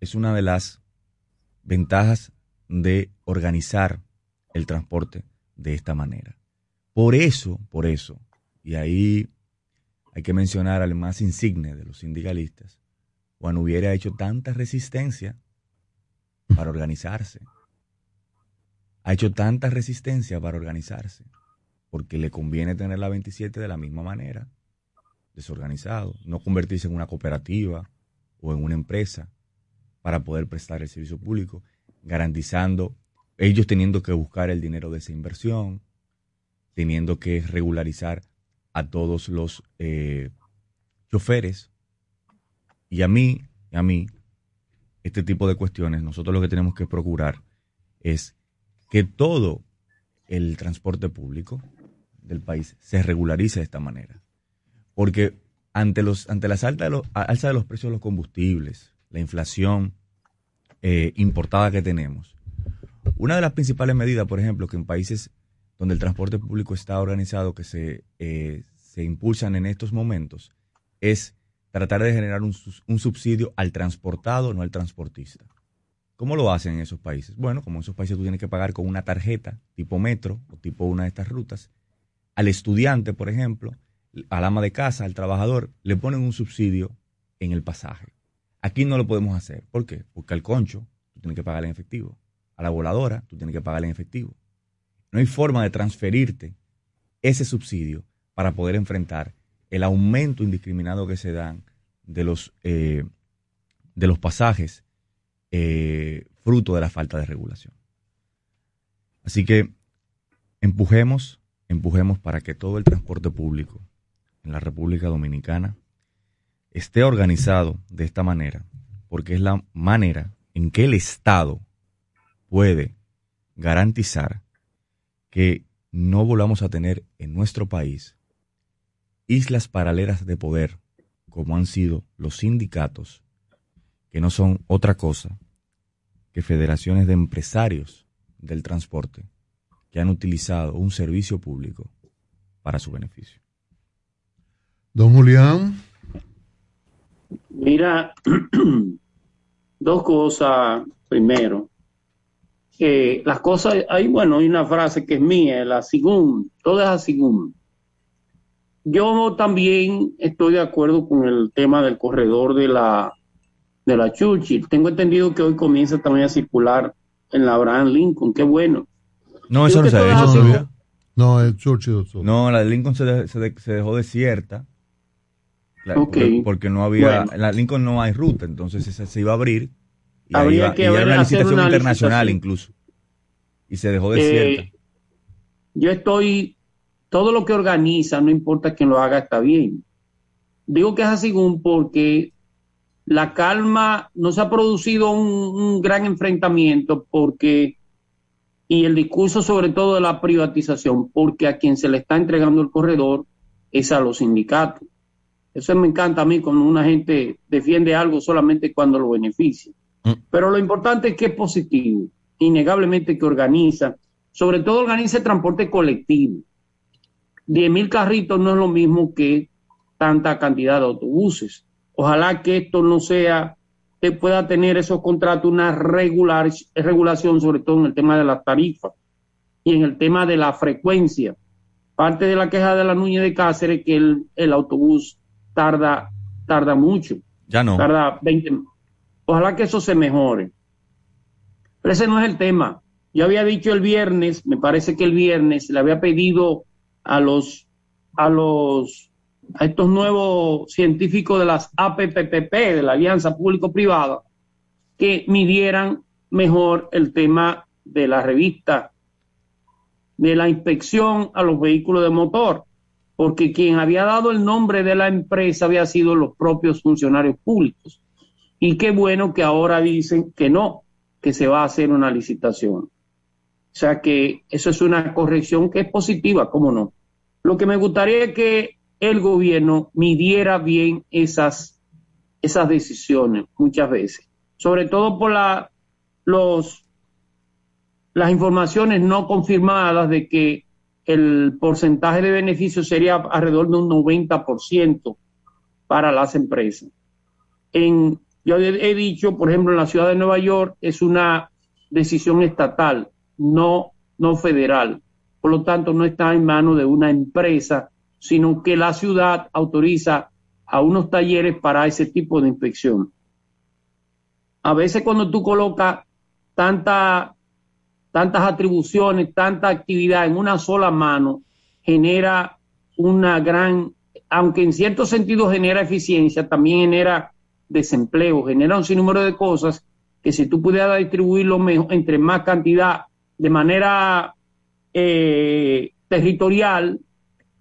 es una de las ventajas de organizar el transporte de esta manera. Por eso, por eso, y ahí hay que mencionar al más insigne de los sindicalistas, Juan hubiera hecho tanta resistencia para organizarse. Ha hecho tanta resistencia para organizarse, porque le conviene tener la 27 de la misma manera desorganizado, no convertirse en una cooperativa o en una empresa para poder prestar el servicio público, garantizando ellos teniendo que buscar el dinero de esa inversión, teniendo que regularizar a todos los eh, choferes. Y a mí, a mí, este tipo de cuestiones, nosotros lo que tenemos que procurar es que todo el transporte público del país se regularice de esta manera. Porque ante, los, ante las altas de los, alza de los precios de los combustibles, la inflación eh, importada que tenemos, una de las principales medidas, por ejemplo, que en países donde el transporte público está organizado, que se, eh, se impulsan en estos momentos, es tratar de generar un, subsidio al transportado, no al transportista. ¿Cómo lo hacen en esos países? Bueno, como en esos países tú tienes que pagar con una tarjeta tipo metro o tipo una de estas rutas, al estudiante, por ejemplo, al ama de casa, al trabajador, le ponen un subsidio en el pasaje. Aquí no lo podemos hacer. ¿Por qué? Porque al concho tú tienes que pagar en efectivo. A la voladora tú tienes que pagar en efectivo. No hay forma de transferirte ese subsidio para poder enfrentar el aumento indiscriminado que se dan de los, eh, de los pasajes eh, fruto de la falta de regulación. Así que empujemos, empujemos para que todo el transporte público en la República Dominicana esté organizado de esta manera, porque es la manera en que el Estado puede garantizar que no volvamos a tener en nuestro país islas paralelas de poder como han sido los sindicatos, que no son otra cosa que federaciones de empresarios del transporte que han utilizado un servicio público para su beneficio. Don Julián. Mira, *clears throat* dos cosas. Primero, que las cosas, hay, bueno, hay una frase que es mía, la según, todo es así. Yo también estoy de acuerdo con el tema del corredor de la de la Churchill. Tengo entendido que hoy comienza también a circular en la Abraham Lincoln, qué bueno. No, eso no se ha hecho todavía. No, el Churchill. No, la de Lincoln se, se, dejó desierta. porque, no había, en la Lincoln no hay ruta, entonces se, se iba a abrir y, Habría que era una licitación internacional incluso. Y se dejó desierta. Eh, yo estoy, todo lo que organiza, no importa quién lo haga, está bien. Digo que es así porque la calma, no se ha producido un, gran enfrentamiento porque, y el discurso sobre todo de la privatización, porque a quien se le está entregando el corredor es a los sindicatos. Eso me encanta a mí cuando una gente defiende algo solamente cuando lo beneficia. Mm. Pero lo importante es que es positivo, innegablemente que organiza, sobre todo organiza el transporte colectivo. 10 mil carritos no es lo mismo que tanta cantidad de autobuses. Ojalá que esto no sea, que pueda tener esos contratos una regular, regulación, sobre todo en el tema de las tarifas y en el tema de la frecuencia. Parte de la queja de la Nuña de Cáceres que el, el autobús tarda, tarda mucho. Ya no. Tarda 20. Ojalá que eso se mejore. Pero ese no es el tema. Yo había dicho el viernes, me parece que el viernes le había pedido a los a los a estos nuevos científicos de las APPP, de la Alianza Público-Privada, que midieran mejor el tema de la revista, de la inspección a los vehículos de motor, porque quien había dado el nombre de la empresa había sido los propios funcionarios públicos. Y qué bueno que ahora dicen que no, que se va a hacer una licitación. O sea que eso es una corrección que es positiva, ¿cómo no? Lo que me gustaría es que el gobierno midiera bien esas, esas decisiones muchas veces, sobre todo por la, los, las informaciones no confirmadas de que el porcentaje de beneficio sería alrededor de un 90% para las empresas. En, yo he dicho, por ejemplo, en la ciudad de Nueva York es una decisión estatal, no, no federal. Por lo tanto, no está en manos de una empresa sino que la ciudad autoriza a unos talleres para ese tipo de inspección. A veces cuando tú colocas tanta, tantas atribuciones, tanta actividad en una sola mano, genera una gran, aunque en cierto sentido genera eficiencia, también genera desempleo, genera un sinnúmero de cosas que si tú pudieras distribuirlo mejor, entre más cantidad de manera eh, territorial,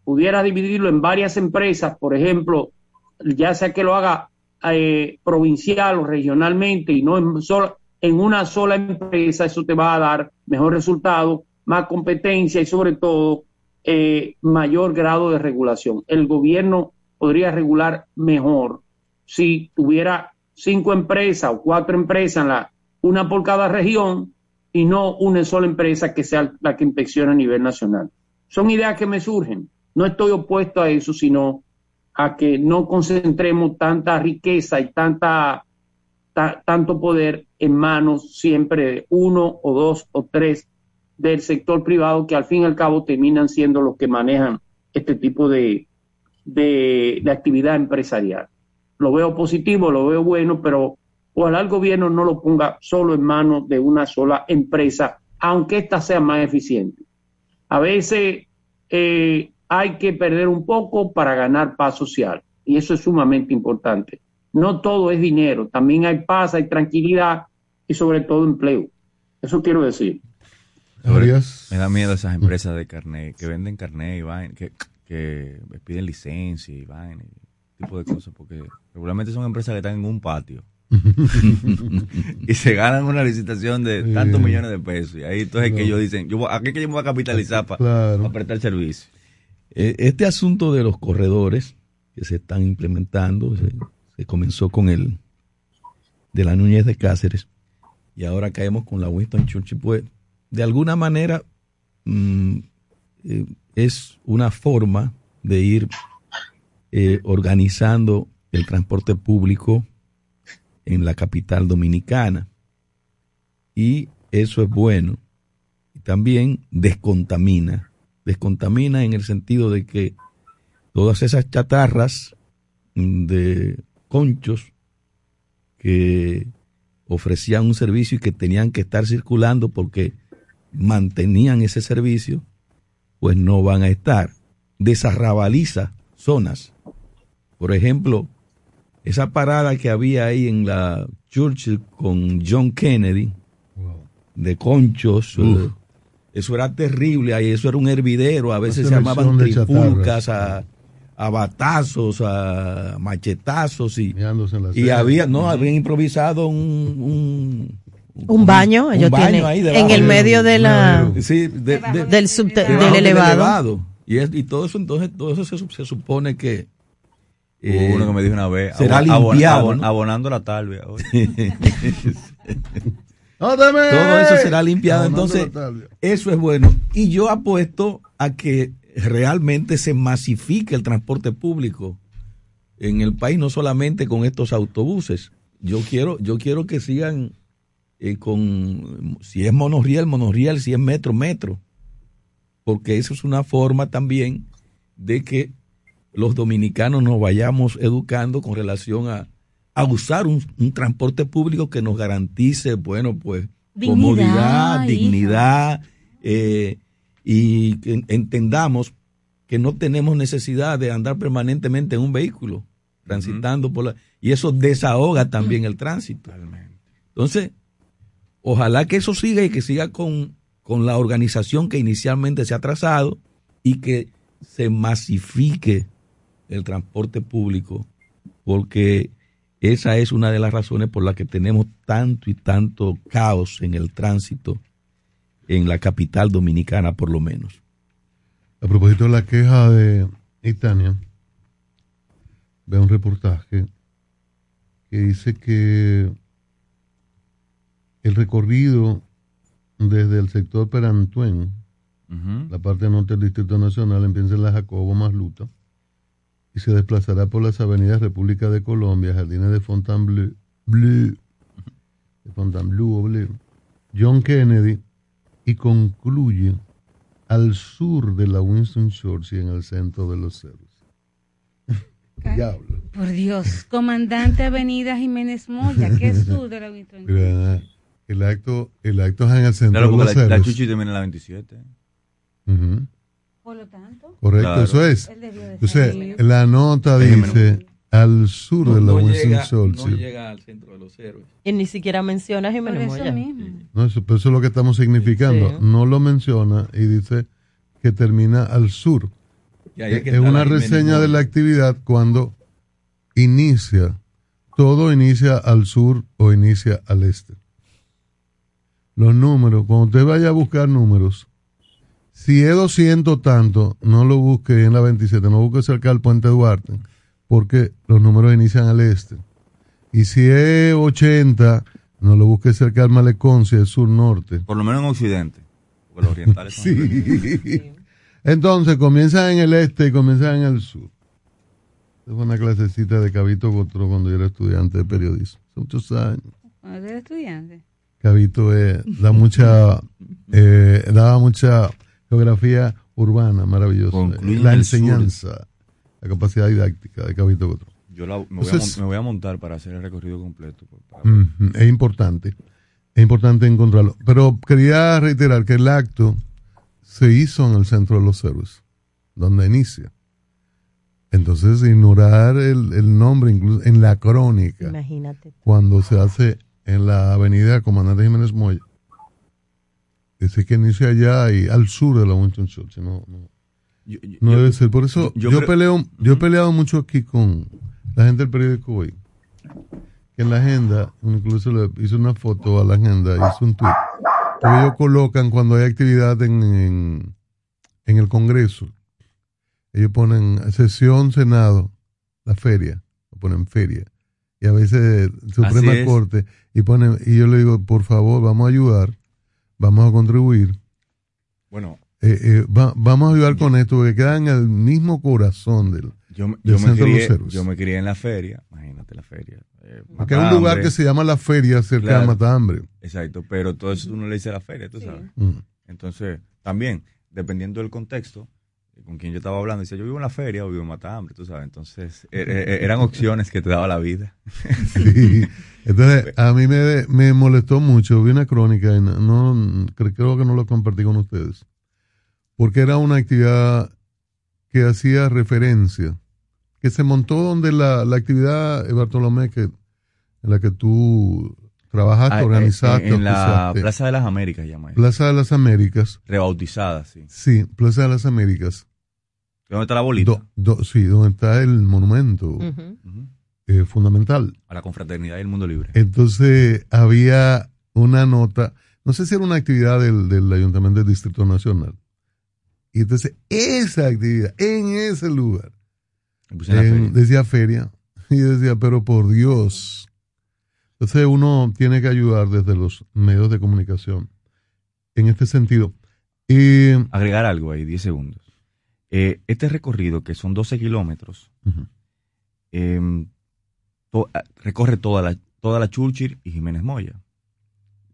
pudiera dividirlo en varias empresas, por ejemplo, ya sea que lo haga eh, provincial o regionalmente y no en, en una sola empresa, eso te va a dar mejor resultado, más competencia y sobre todo eh, mayor grado de regulación. El gobierno podría regular mejor si tuviera cinco empresas o cuatro empresas, la, una por cada región y no una sola empresa que sea la que inspeccione a nivel nacional. Son ideas que me surgen. No estoy opuesto a eso, sino a que no concentremos tanta riqueza y tanta, ta- tanto poder en manos siempre de uno o dos o tres del sector privado que al fin y al cabo terminan siendo los que manejan este tipo de, de actividad empresarial. Lo veo positivo, lo veo bueno, pero ojalá el gobierno no lo ponga solo en manos de una sola empresa, aunque ésta sea más eficiente. A veces eh, hay que perder un poco para ganar paz social, y eso es sumamente importante. No todo es dinero, también hay paz, hay tranquilidad y sobre todo empleo. Eso quiero decir. Me da miedo esas empresas de carnet, que venden carnet y vaina, que, que piden licencia y vaina, y tipo de cosas, porque regularmente son empresas que están en un patio. *laughs* y se ganan una licitación de tantos millones de pesos. Y ahí entonces que ellos dicen, yo, ¿a qué que yo me voy a capitalizar para prestar servicio? Eh, Este asunto de los corredores que se están implementando, se, se comenzó con el de la Núñez de Cáceres y ahora caemos con la Winston Churchill, pues de alguna manera mm, eh, es una forma de ir eh, organizando el transporte público en la capital dominicana. Y eso es bueno. Y también descontamina. Descontamina en el sentido de que todas esas chatarras mm, de conchos que ofrecían un servicio y que tenían que estar circulando porque mantenían ese servicio, pues no van a estar. Desarrabaliza zonas. Por ejemplo, esa parada que había ahí en la Churchill con John Kennedy, de conchos, eh, eso era terrible, ahí eso era un hervidero, a veces se llamaban de trifulcas, a, a batazos, a machetazos y, y había, no, habían improvisado un, un, Un baño, ellos tienen ahí en el medio de la Sí, de- de- del subte- elevado. Y, es- y todo eso, entonces, todo eso se, se supone que Hubo eh, uno que me dijo una vez, será abon- limpiado, abon- ¿no? abonando la talvia. *laughs* Todo eso será limpiado, entonces eso es bueno. Y yo apuesto a que realmente se masifique el transporte público en el país, no solamente con estos autobuses. Yo quiero, yo quiero que sigan eh, con, si es monorriel, monorriel, si es metro, metro. Porque eso es una forma también de que los dominicanos nos vayamos educando con relación a, a usar un, un transporte público que nos garantice, bueno, pues, Dignidad, comodidad, dignidad, eh, y que entendamos que no tenemos necesidad de andar permanentemente en un vehículo, transitando por la... Y eso desahoga también el tránsito. Entonces, ojalá que eso siga y que siga con, con la organización que inicialmente se ha trazado y que se masifique el transporte público, porque esa es una de las razones por las que tenemos tanto y tanto caos en el tránsito en la capital dominicana, por lo menos. A propósito de la queja de Itania, veo un reportaje que dice que el recorrido desde el sector Perantuen, la parte norte del Distrito Nacional, empieza en la Jacobo Masluta y se desplazará por las avenidas República de Colombia, Jardines de Fontainebleau, Bleu, de Fontainebleau, o Bleu, John Kennedy y concluye al sur de la Winston Churchill en el centro de los cerros. *laughs* Diablo. Por Dios, comandante Avenida Jiménez Moya, que es sur de la Winston. Mira, el acto, el acto es en el centro Claro, de porque los la, la chuchi termina en la 27. Ujú. Por lo tanto, Correcto, Claro. eso es. De Entonces, la nota dice al sur de la No Winston llega, no Churchill. llega al centro de los héroes. Y ni siquiera menciona a Jiménez Moya. mismo. No, eso, pero eso es lo que estamos significando. Sí. No lo menciona y dice que termina al sur. Es que es una reseña de la actividad cuando inicia, todo inicia al sur o inicia al este. Los números, cuando usted vaya a buscar números, si es 200 tanto, no lo busque en la 27, no busque cerca del puente Duarte, porque los números inician al este. Y si es 80, no lo busque cerca del malecón, si es sur-norte. Por lo menos en Occidente. Porque los orientales son. *laughs* Sí. Entonces comienzan en el este y comienzan en el sur. Esa fue una clasecita de Cabito Gotro cuando yo era estudiante de periodismo. hace muchos años. Cuando era estudiante. Cabito eh, da mucha, eh, daba mucha geografía urbana maravillosa. Concluye La enseñanza, la capacidad didáctica de Cabito Cotro. Yo la- me, voy a, Entonces- mon- me voy a montar para hacer el recorrido completo. pues, Es importante, es importante encontrarlo. Pero quería reiterar que el acto se hizo en el Centro de los Héroes, donde inicia. Entonces, ignorar el, el nombre, incluso en la crónica, Imagínate. cuando se hace en la avenida Comandante Jiménez Moya, dice que inicia allá y al sur de la Winston Churchill. No, no, Yo- yo- no yo- debe ser. Por eso yo peleo, yo he peleado mucho aquí con la gente del periódico hoy. Que en la agenda, incluso le hice una foto a la agenda, hice un tweet. Porque ellos colocan cuando hay actividad en, en, en el Congreso. Ellos ponen sesión Senado, la feria, lo ponen feria. Y a veces Suprema. Corte, y ponen, y yo le digo, por favor, vamos a ayudar, vamos a contribuir. Bueno, Eh, eh, va- vamos a ayudar con esto, porque queda en el mismo corazón del, yo, del yo me Centro de los crié, yo me crié en la feria, imagínate la feria. eh, Porque hay un lugar que se llama La Feria cerca Claro. de Matambre. Exacto, pero todo eso tú no le dices a la feria, tú sabes. Mm. Entonces, también, dependiendo del contexto, con quien yo estaba hablando, decía, yo vivo en la feria o vivo en Matambre, tú sabes. Entonces, eh, eh, eran opciones que te daba la vida. *laughs* Sí. Entonces, a mí me, me molestó mucho. Vi una crónica y no, no- cre- creo que no lo compartí con ustedes. Porque era una actividad que hacía referencia, que se montó donde la, la actividad, eh, Bartolomé, que, en la que tú trabajaste, Ah, eh, organizaste, en, en la. Plaza de las Américas, llama eso. Plaza de las Américas. Rebautizada, sí. Sí, Plaza de las Américas. ¿Dónde está la bolita? Do- do- sí, donde está el monumento eh, fundamental. A la confraternidad y el mundo libre. Entonces había una nota, no sé si era una actividad del, del Ayuntamiento del Distrito Nacional. Y entonces esa actividad, en ese lugar, en feria. decía feria, *laughs* y yo decía, pero por Dios. Entonces uno tiene que ayudar desde los medios de comunicación en este sentido. Y, Agregar algo ahí, 10 segundos. Eh, este recorrido, que son 12 kilómetros, em, to- ah, recorre toda la, toda la Churchill y Jiménez Moya.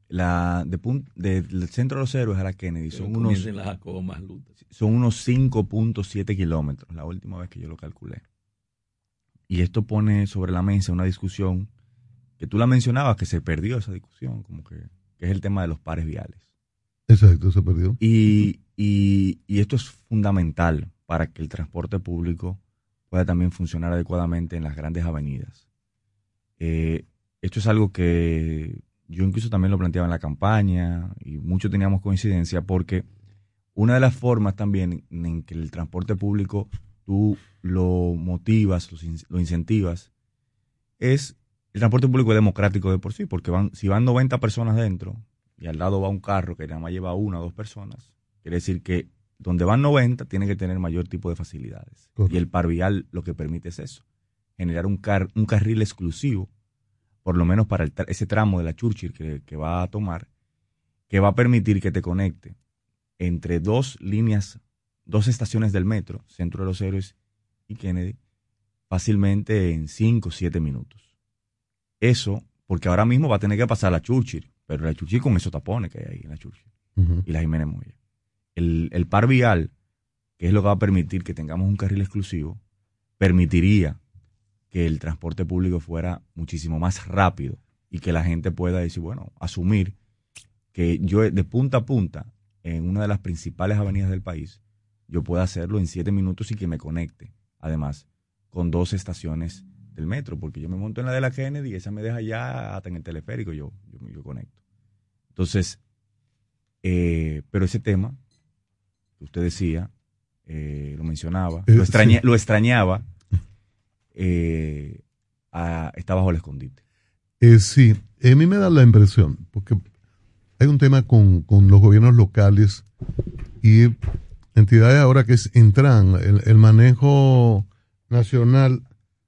La, de del centro de los héroes a la Kennedy son unos, las son unos 5.7 kilómetros, la última vez que yo lo calculé. Y esto pone sobre la mesa una discusión que tú la mencionabas, que se perdió esa discusión, como que, que es el tema de los pares viales. exacto, se perdió. Y, y- y esto es fundamental para que el transporte público pueda también funcionar adecuadamente en las grandes avenidas. Eh, esto es algo que yo incluso también lo planteaba en la campaña y muchos teníamos coincidencia porque una de las formas también en que el transporte público tú lo motivas, lo, in- lo incentivas, es el transporte público democrático de por sí, porque van, si van 90 personas dentro y al lado va un carro que nada más lleva una o dos personas, quiere decir que donde van 90 tiene que tener mayor tipo de facilidades. Correcto. Y el par vial lo que permite es eso, generar un, car- un carril exclusivo, por lo menos para el tra- ese tramo de la Churchill que, que va a tomar, que va a permitir que te conecte entre dos líneas, dos estaciones del metro, Centro de los Héroes y Kennedy, fácilmente en 5 o 7 minutos. Eso, porque ahora mismo va a tener que pasar la Churchill, pero la Churchill con esos tapones que hay ahí en la Churchill y la Jiménez Moya. El, el par vial, que es lo que va a permitir que tengamos un carril exclusivo, permitiría que el transporte público fuera muchísimo más rápido y que la gente pueda decir, bueno, asumir que yo de punta a punta, en una de las principales avenidas del país, yo pueda hacerlo en siete minutos y que me conecte, además, con dos estaciones del metro, porque yo me monto en la de la Kennedy y esa me deja ya hasta en el teleférico, yo, yo, yo conecto. Entonces, eh, pero ese tema usted decía, eh, lo mencionaba, Eh, lo, extraña- sí. lo extrañaba, eh, a- está bajo el escondite. Eh, sí, a mí me da la impresión, porque hay un tema con, con los gobiernos locales y entidades ahora que es Intran, el, el manejo nacional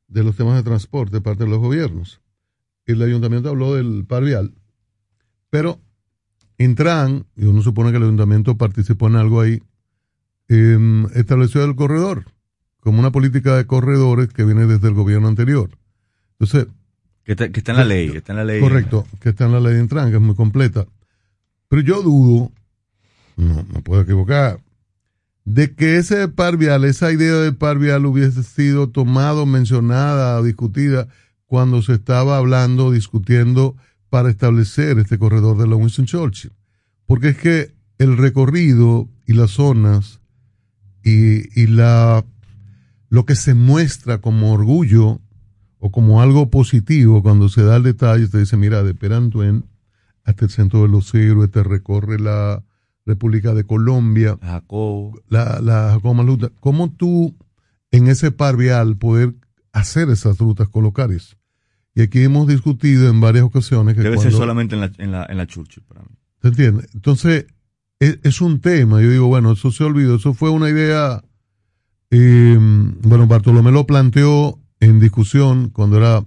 de los temas de transporte de parte de los gobiernos. El ayuntamiento habló del par vial, pero Intran, y uno supone que el ayuntamiento participó en algo ahí, em, estableció el corredor como una política de corredores que viene desde el gobierno anterior. Entonces, Que está, que está en la ley, que está en la ley. Correcto, que está en la ley de Intran, que es muy completa. Pero yo dudo, no me puedo equivocar, de que ese par vial, esa idea de par vial hubiese sido tomado, mencionada, discutida cuando se estaba hablando, discutiendo para establecer este corredor de la Winston Churchill. Porque es que el recorrido y las zonas y, y la lo que se muestra como orgullo o como algo positivo cuando se da el detalle, se dice, mira, de Perantuen hasta el centro de los héroes, te recorre la República de Colombia, Jacobo. la, la Jacobo Maluta. ¿Cómo tú en ese par vial poder hacer esas rutas colocares? Y aquí hemos discutido en varias ocasiones que Debe cuando- ser solamente en la, en la, en la Churchill para mí. ¿Te entiendes? Entonces, es, un tema. Yo digo, bueno, eso se olvidó. Eso fue una idea. eh, bueno, Bartolomé lo planteó en discusión cuando era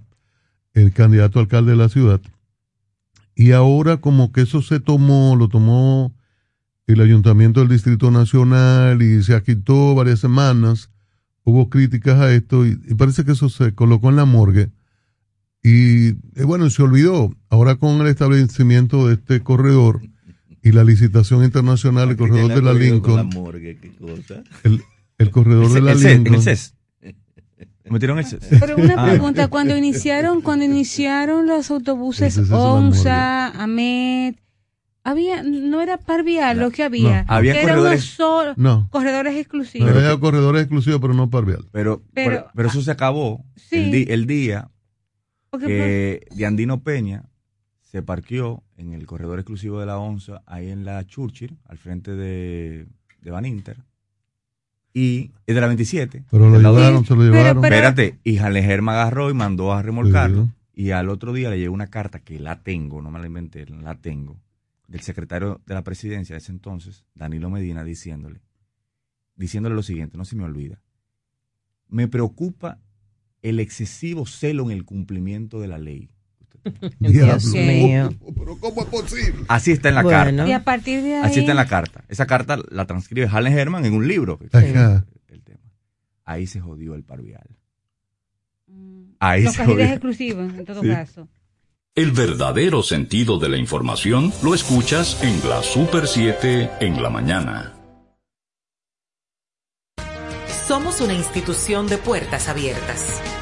el candidato a alcalde de la ciudad. Y ahora, como que eso se tomó, lo tomó el ayuntamiento del Distrito Nacional y se agitó varias semanas. Hubo críticas a esto y, parece que eso se colocó en la morgue. Y bueno, se olvidó. Ahora con el establecimiento de este corredor y la licitación internacional del corredor de la Lincoln, el, el corredor de la El en el Lincoln, CES. ¿Metieron el CES? Pero una Ah. pregunta, cuando iniciaron, cuando iniciaron los autobuses ONSA, AMET, había, no era par vial lo que había, No. Había corredores- solo- No. corredores exclusivos. no, era corredores exclusivos, pero no parvial. Pero, Pero- pero, pero eso se acabó Sí. el, di- el día Porque, que Diandino Peña se parqueó en el corredor exclusivo de la ONSA, ahí en la Churchill, al frente de, de Van Inter. Y es de la 27. Pero lo llevaron, se lo llevaron. Espérate, y Jalejerma agarró y mandó a remolcarlo. Y al otro día le llegó una carta que la tengo, no me la inventé, la tengo, del secretario de la presidencia de ese entonces, Danilo Medina, diciéndole, diciéndole lo siguiente, no se me olvida. Me preocupa el excesivo celo en el cumplimiento de la ley. *laughs* Dios mío. Pero ¿cómo es posible? Así está en la Bueno. carta. Y a partir de ahí, Así está en la carta. Esa carta la transcribe Halen Herman en un libro. Ajá. Ahí se jodió el parvial. Ahí los se jodió. exclusivos, en todo Sí. caso. El verdadero sentido de la información lo escuchas en la Super 7 en la mañana. Somos una institución de puertas abiertas,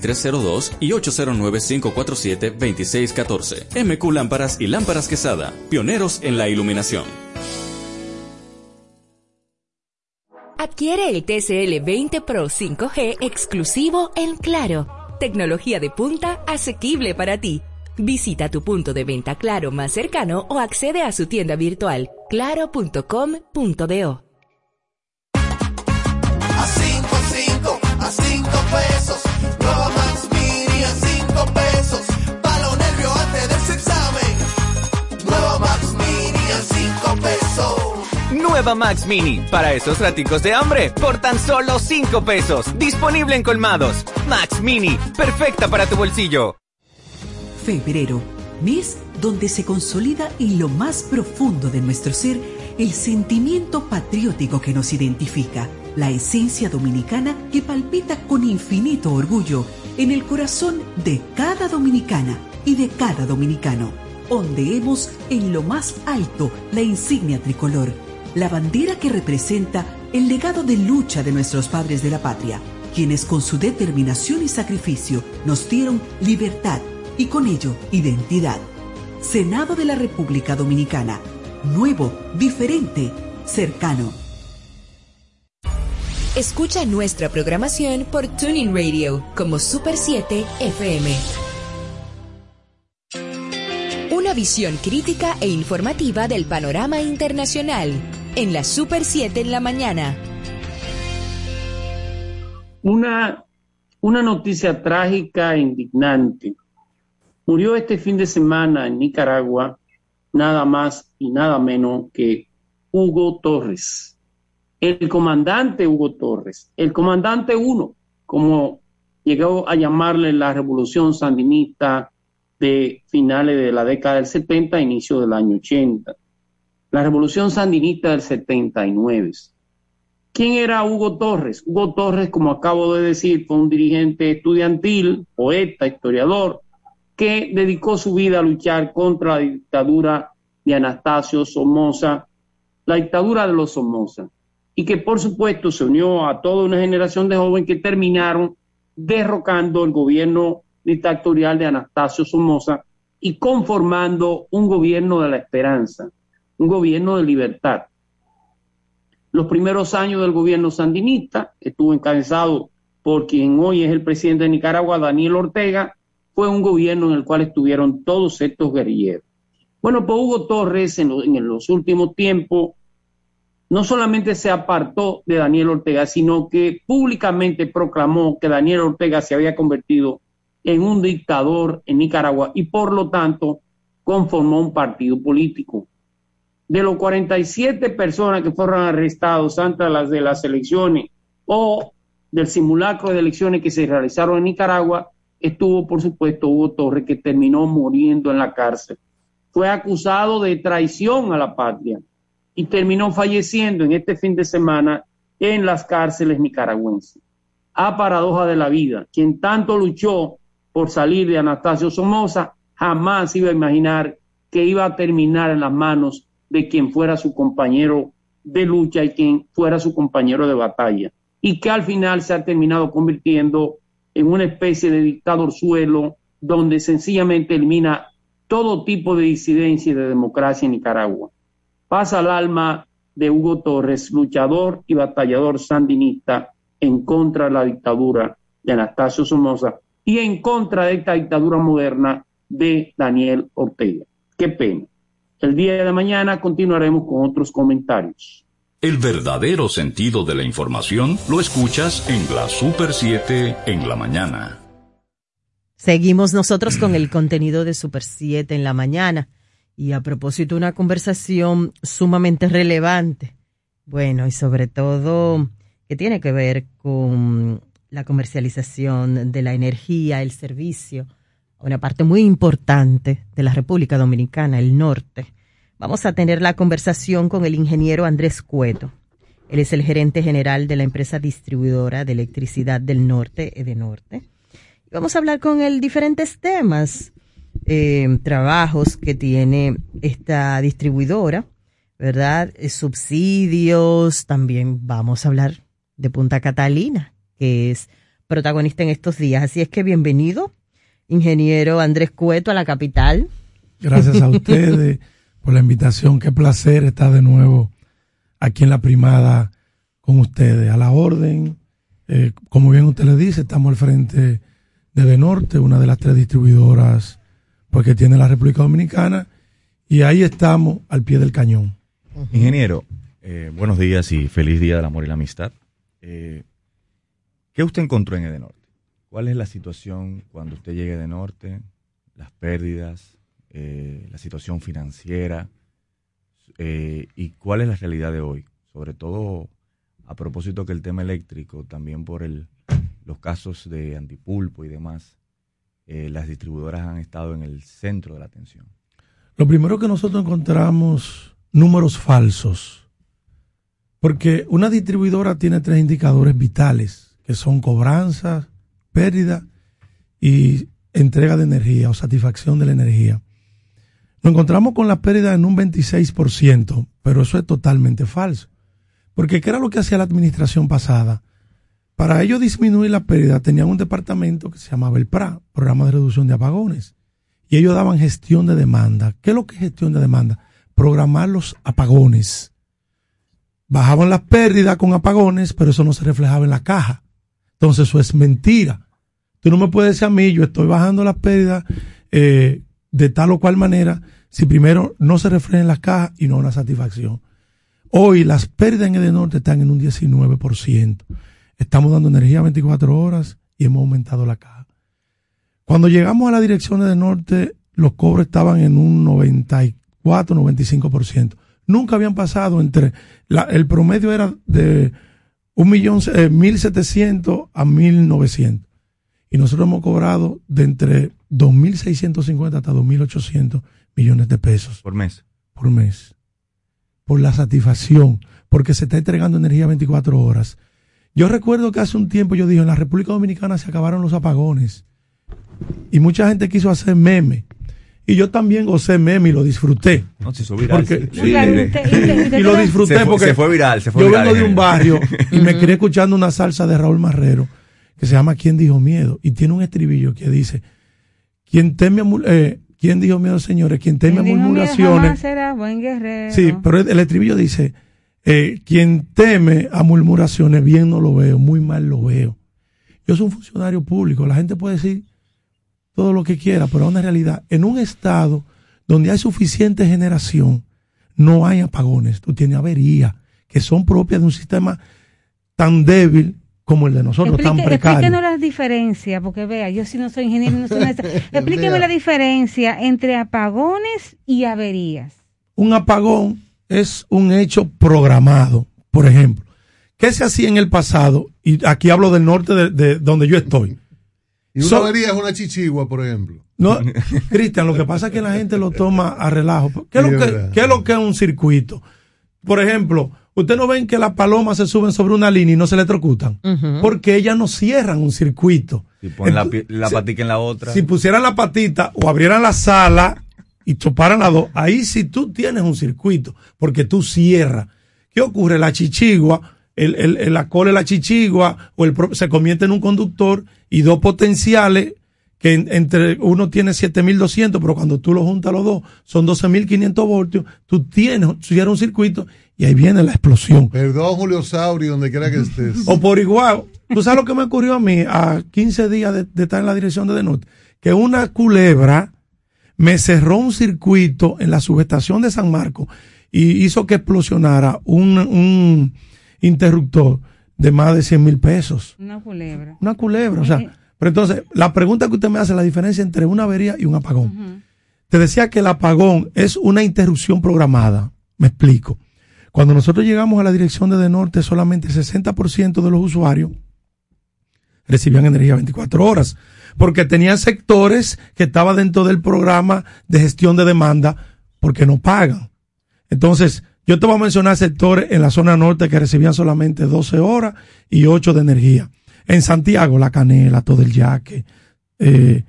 809-687-2302 y 809-547-2614. MQ Lámparas y Lámparas Quesada, pioneros en la iluminación. Adquiere el TCL 20 Pro 5G exclusivo en Claro. Tecnología de punta asequible para ti. Visita tu punto de venta Claro más cercano o accede a su tienda virtual claro.com.do. A 5, 5, a 5 Nueva Max Mini a 5 pesos. Nueva nueva Max Mini, para esos raticos de hambre, por tan solo 5 pesos. Disponible en colmados. Max Mini, perfecta para tu bolsillo. Febrero, mes donde se consolida en lo más profundo de nuestro ser el sentimiento patriótico que nos identifica, la esencia dominicana que palpita con infinito orgullo en el corazón de cada dominicana y de cada dominicano. Ondeemos en lo más alto la insignia tricolor, la bandera que representa el legado de lucha de nuestros padres de la patria, quienes con su determinación y sacrificio nos dieron libertad y con ello identidad. Senado de la República Dominicana, nuevo, diferente, cercano. Escucha nuestra programación por Tuning Radio como Super 7 FM. Una visión crítica e informativa del panorama internacional en la Super 7 en la mañana. Una, una noticia trágica e indignante. Murió este fin de semana en Nicaragua nada más y nada menos que Hugo Torres. El comandante Hugo Torres, el comandante uno, como llegó a llamarle la revolución sandinista de finales de la década del 70, inicio del año 80. La revolución sandinista del 79. ¿Quién era Hugo Torres? Hugo Torres, como acabo de decir, fue un dirigente estudiantil, poeta, historiador, que dedicó su vida a luchar contra la dictadura de Anastasio Somoza, la dictadura de los Somoza, y que por supuesto se unió a toda una generación de jóvenes que terminaron derrocando el gobierno dictatorial de Anastasio Somoza y conformando un gobierno de la esperanza, un gobierno de libertad. Los primeros años del gobierno sandinista estuvo encabezado por quien hoy es el presidente de Nicaragua, Daniel Ortega, fue un gobierno en el cual estuvieron todos estos guerrilleros. Bueno, pues Hugo Torres en, en los últimos tiempos no solamente se apartó de Daniel Ortega, sino que públicamente proclamó que Daniel Ortega se había convertido en un dictador en Nicaragua y por lo tanto conformó un partido político. De los 47 personas que fueron arrestados antes de las de las elecciones o del simulacro de elecciones que se realizaron en Nicaragua, estuvo por supuesto Hugo Torres que terminó muriendo en la cárcel. Fue acusado de traición a la patria y terminó falleciendo en este fin de semana en las cárceles nicaragüenses. A paradoja de la vida, quien tanto luchó por salir de Anastasio Somoza, jamás iba a imaginar que iba a terminar en las manos de quien fuera su compañero de lucha y quien fuera su compañero de batalla. Y que al final se ha terminado convirtiendo en una especie de dictador suelo donde sencillamente elimina todo tipo de disidencia y de democracia en Nicaragua. Pasa al alma de Hugo Torres, luchador y batallador sandinista en contra de la dictadura de Anastasio Somoza y en contra de esta dictadura moderna de Daniel Ortega. Qué pena. El día de mañana continuaremos con otros comentarios. El verdadero sentido de la información lo escuchas en la Super 7 en la mañana. Seguimos nosotros con el contenido de Super 7 en la mañana. Y a propósito, una conversación sumamente relevante. Bueno, y sobre todo que tiene que ver con la comercialización de la energía, el servicio, una parte muy importante de la República Dominicana, el norte. Vamos a tener la conversación con el ingeniero Andrés Cueto. Él es el gerente general de la empresa distribuidora de electricidad del norte, Edenorte. Vamos a hablar con él diferentes temas, eh, trabajos que tiene esta distribuidora, ¿verdad? Eh, subsidios, también vamos a hablar de Punta Catalina, que es protagonista en estos días. Así es que bienvenido, ingeniero Andrés Cueto, a la capital. Gracias a *laughs* ustedes por la invitación. Qué placer estar de nuevo aquí en la primada con ustedes. A la orden, eh, como bien usted le dice, estamos al frente de De Norte, una de las tres distribuidoras porque tiene la República Dominicana, y ahí estamos al pie del cañón. Ingeniero, eh, buenos días y feliz día del amor y la amistad. Eh, ¿Qué usted encontró en Edenorte? ¿Cuál es la situación cuando usted llegue de Norte? Las pérdidas, eh, la situación financiera y cuál es la realidad de hoy sobre todo a propósito que el tema eléctrico, también por el, los casos de antipulpo y demás, eh, las distribuidoras han estado en el centro de la atención. Lo primero que nosotros encontramos, números falsos. Porque una distribuidora tiene tres indicadores vitales, que son cobranzas, pérdida y entrega de energía o satisfacción de la energía. Nos encontramos con la pérdida en un 26%, pero eso es totalmente falso. Porque ¿qué era lo que hacía la administración pasada? Para ello disminuir la pérdida tenían un departamento que se llamaba el PRA, Programa de Reducción de Apagones. Y ellos daban gestión de demanda. ¿Qué es lo que es gestión de demanda? Programar los apagones. Bajaban las pérdidas con apagones, pero eso no se reflejaba en la caja. Entonces eso es mentira. Tú no me puedes decir a mí, yo estoy bajando las pérdidas eh, de tal o cual manera, si primero no se refleja en las cajas y no la satisfacción. Hoy las pérdidas en el norte están en un 19%. Estamos dando energía 24 horas y hemos aumentado la caja. Cuando llegamos a la dirección de norte, los cobros estaban en un 94, 95%. Nunca habían pasado entre, el promedio era de un millón, eh, 1.700 a 1.900. Y nosotros hemos cobrado de entre 2.650 hasta 2.800 millones de pesos. Por mes. Por mes. Por la satisfacción. Porque se está entregando energía 24 horas. Yo recuerdo que hace un tiempo yo dije, en la República Dominicana se acabaron los apagones. Y mucha gente quiso hacer meme. Y yo también gocé meme y lo disfruté. No, se hizo viral. Porque, Sí, *laughs* y lo disfruté Se fue- porque se fue viral, se fue yo viral. vengo de un barrio y me quedé escuchando una salsa de Raúl Marrero que se llama ¿Quién dijo miedo? Y tiene un estribillo que dice, ¿quién teme a, mur- eh, ¿quién dijo miedo, señores? Quien teme Quien miedo murmuraciones. será buen guerrero. Sí, pero el, el estribillo dice, eh, quien teme a murmuraciones, bien no lo veo, muy mal lo veo. Yo soy un funcionario público, la gente puede decir todo lo que quiera, pero es una realidad. En un estado donde hay suficiente generación, no hay apagones, tú tienes averías que son propias de un sistema tan débil como el de nosotros, tan precario. Explíquenos las diferencias, porque vea, yo sí no soy ingeniero, no soy. *laughs* Explíqueme la diferencia entre apagones y averías. un apagón es un hecho programado, por ejemplo. ¿Qué se hacía en el pasado? Y aquí hablo del norte de, de donde yo estoy. Y una So- avería es una chichigua, por ejemplo. No, *laughs* Cristian, lo que pasa es que la gente lo toma a relajo. ¿Qué es, lo que, qué es lo que es un circuito? Por ejemplo, ¿usted no ven que las palomas se suben sobre una línea y no se electrocutan? Porque ellas no cierran un circuito. Si ponen la, Entonces, pi- la patica en la otra. Si pusieran la patita o abrieran la sala y choparan las dos, ahí sí tú tienes un circuito, porque tú cierras. ¿Qué ocurre? La chichigua, el, el, el- la cola de la chichigua o el, se convierte en un conductor y dos potenciales que en- entre uno tiene 7200, pero cuando tú lo juntas los dos son 12500 voltios, tú tienes, cierras un circuito y ahí viene la explosión. Perdón, Julio Sauri, donde quiera que estés. O por igual, ¿tú sabes lo que me ocurrió a mí a 15 días de, de estar en la dirección de Denot? Que una culebra me cerró un circuito en la subestación de San Marcos y hizo que explosionara un, un interruptor de más de 100 mil pesos. Una culebra. Una culebra, o sea. Pero entonces, la pregunta que usted me hace, la diferencia entre una avería y un apagón. Te decía que el apagón es una interrupción programada. Me explico. Cuando nosotros llegamos a la dirección de De Norte, solamente el 60% de los usuarios recibían energía 24 horas, porque tenían sectores que estaban dentro del programa de gestión de demanda porque no pagan. Entonces, yo te voy a mencionar sectores en la zona norte que recibían solamente 12 horas y 8 de energía. En Santiago, La Canela, todo el Yaque, eh,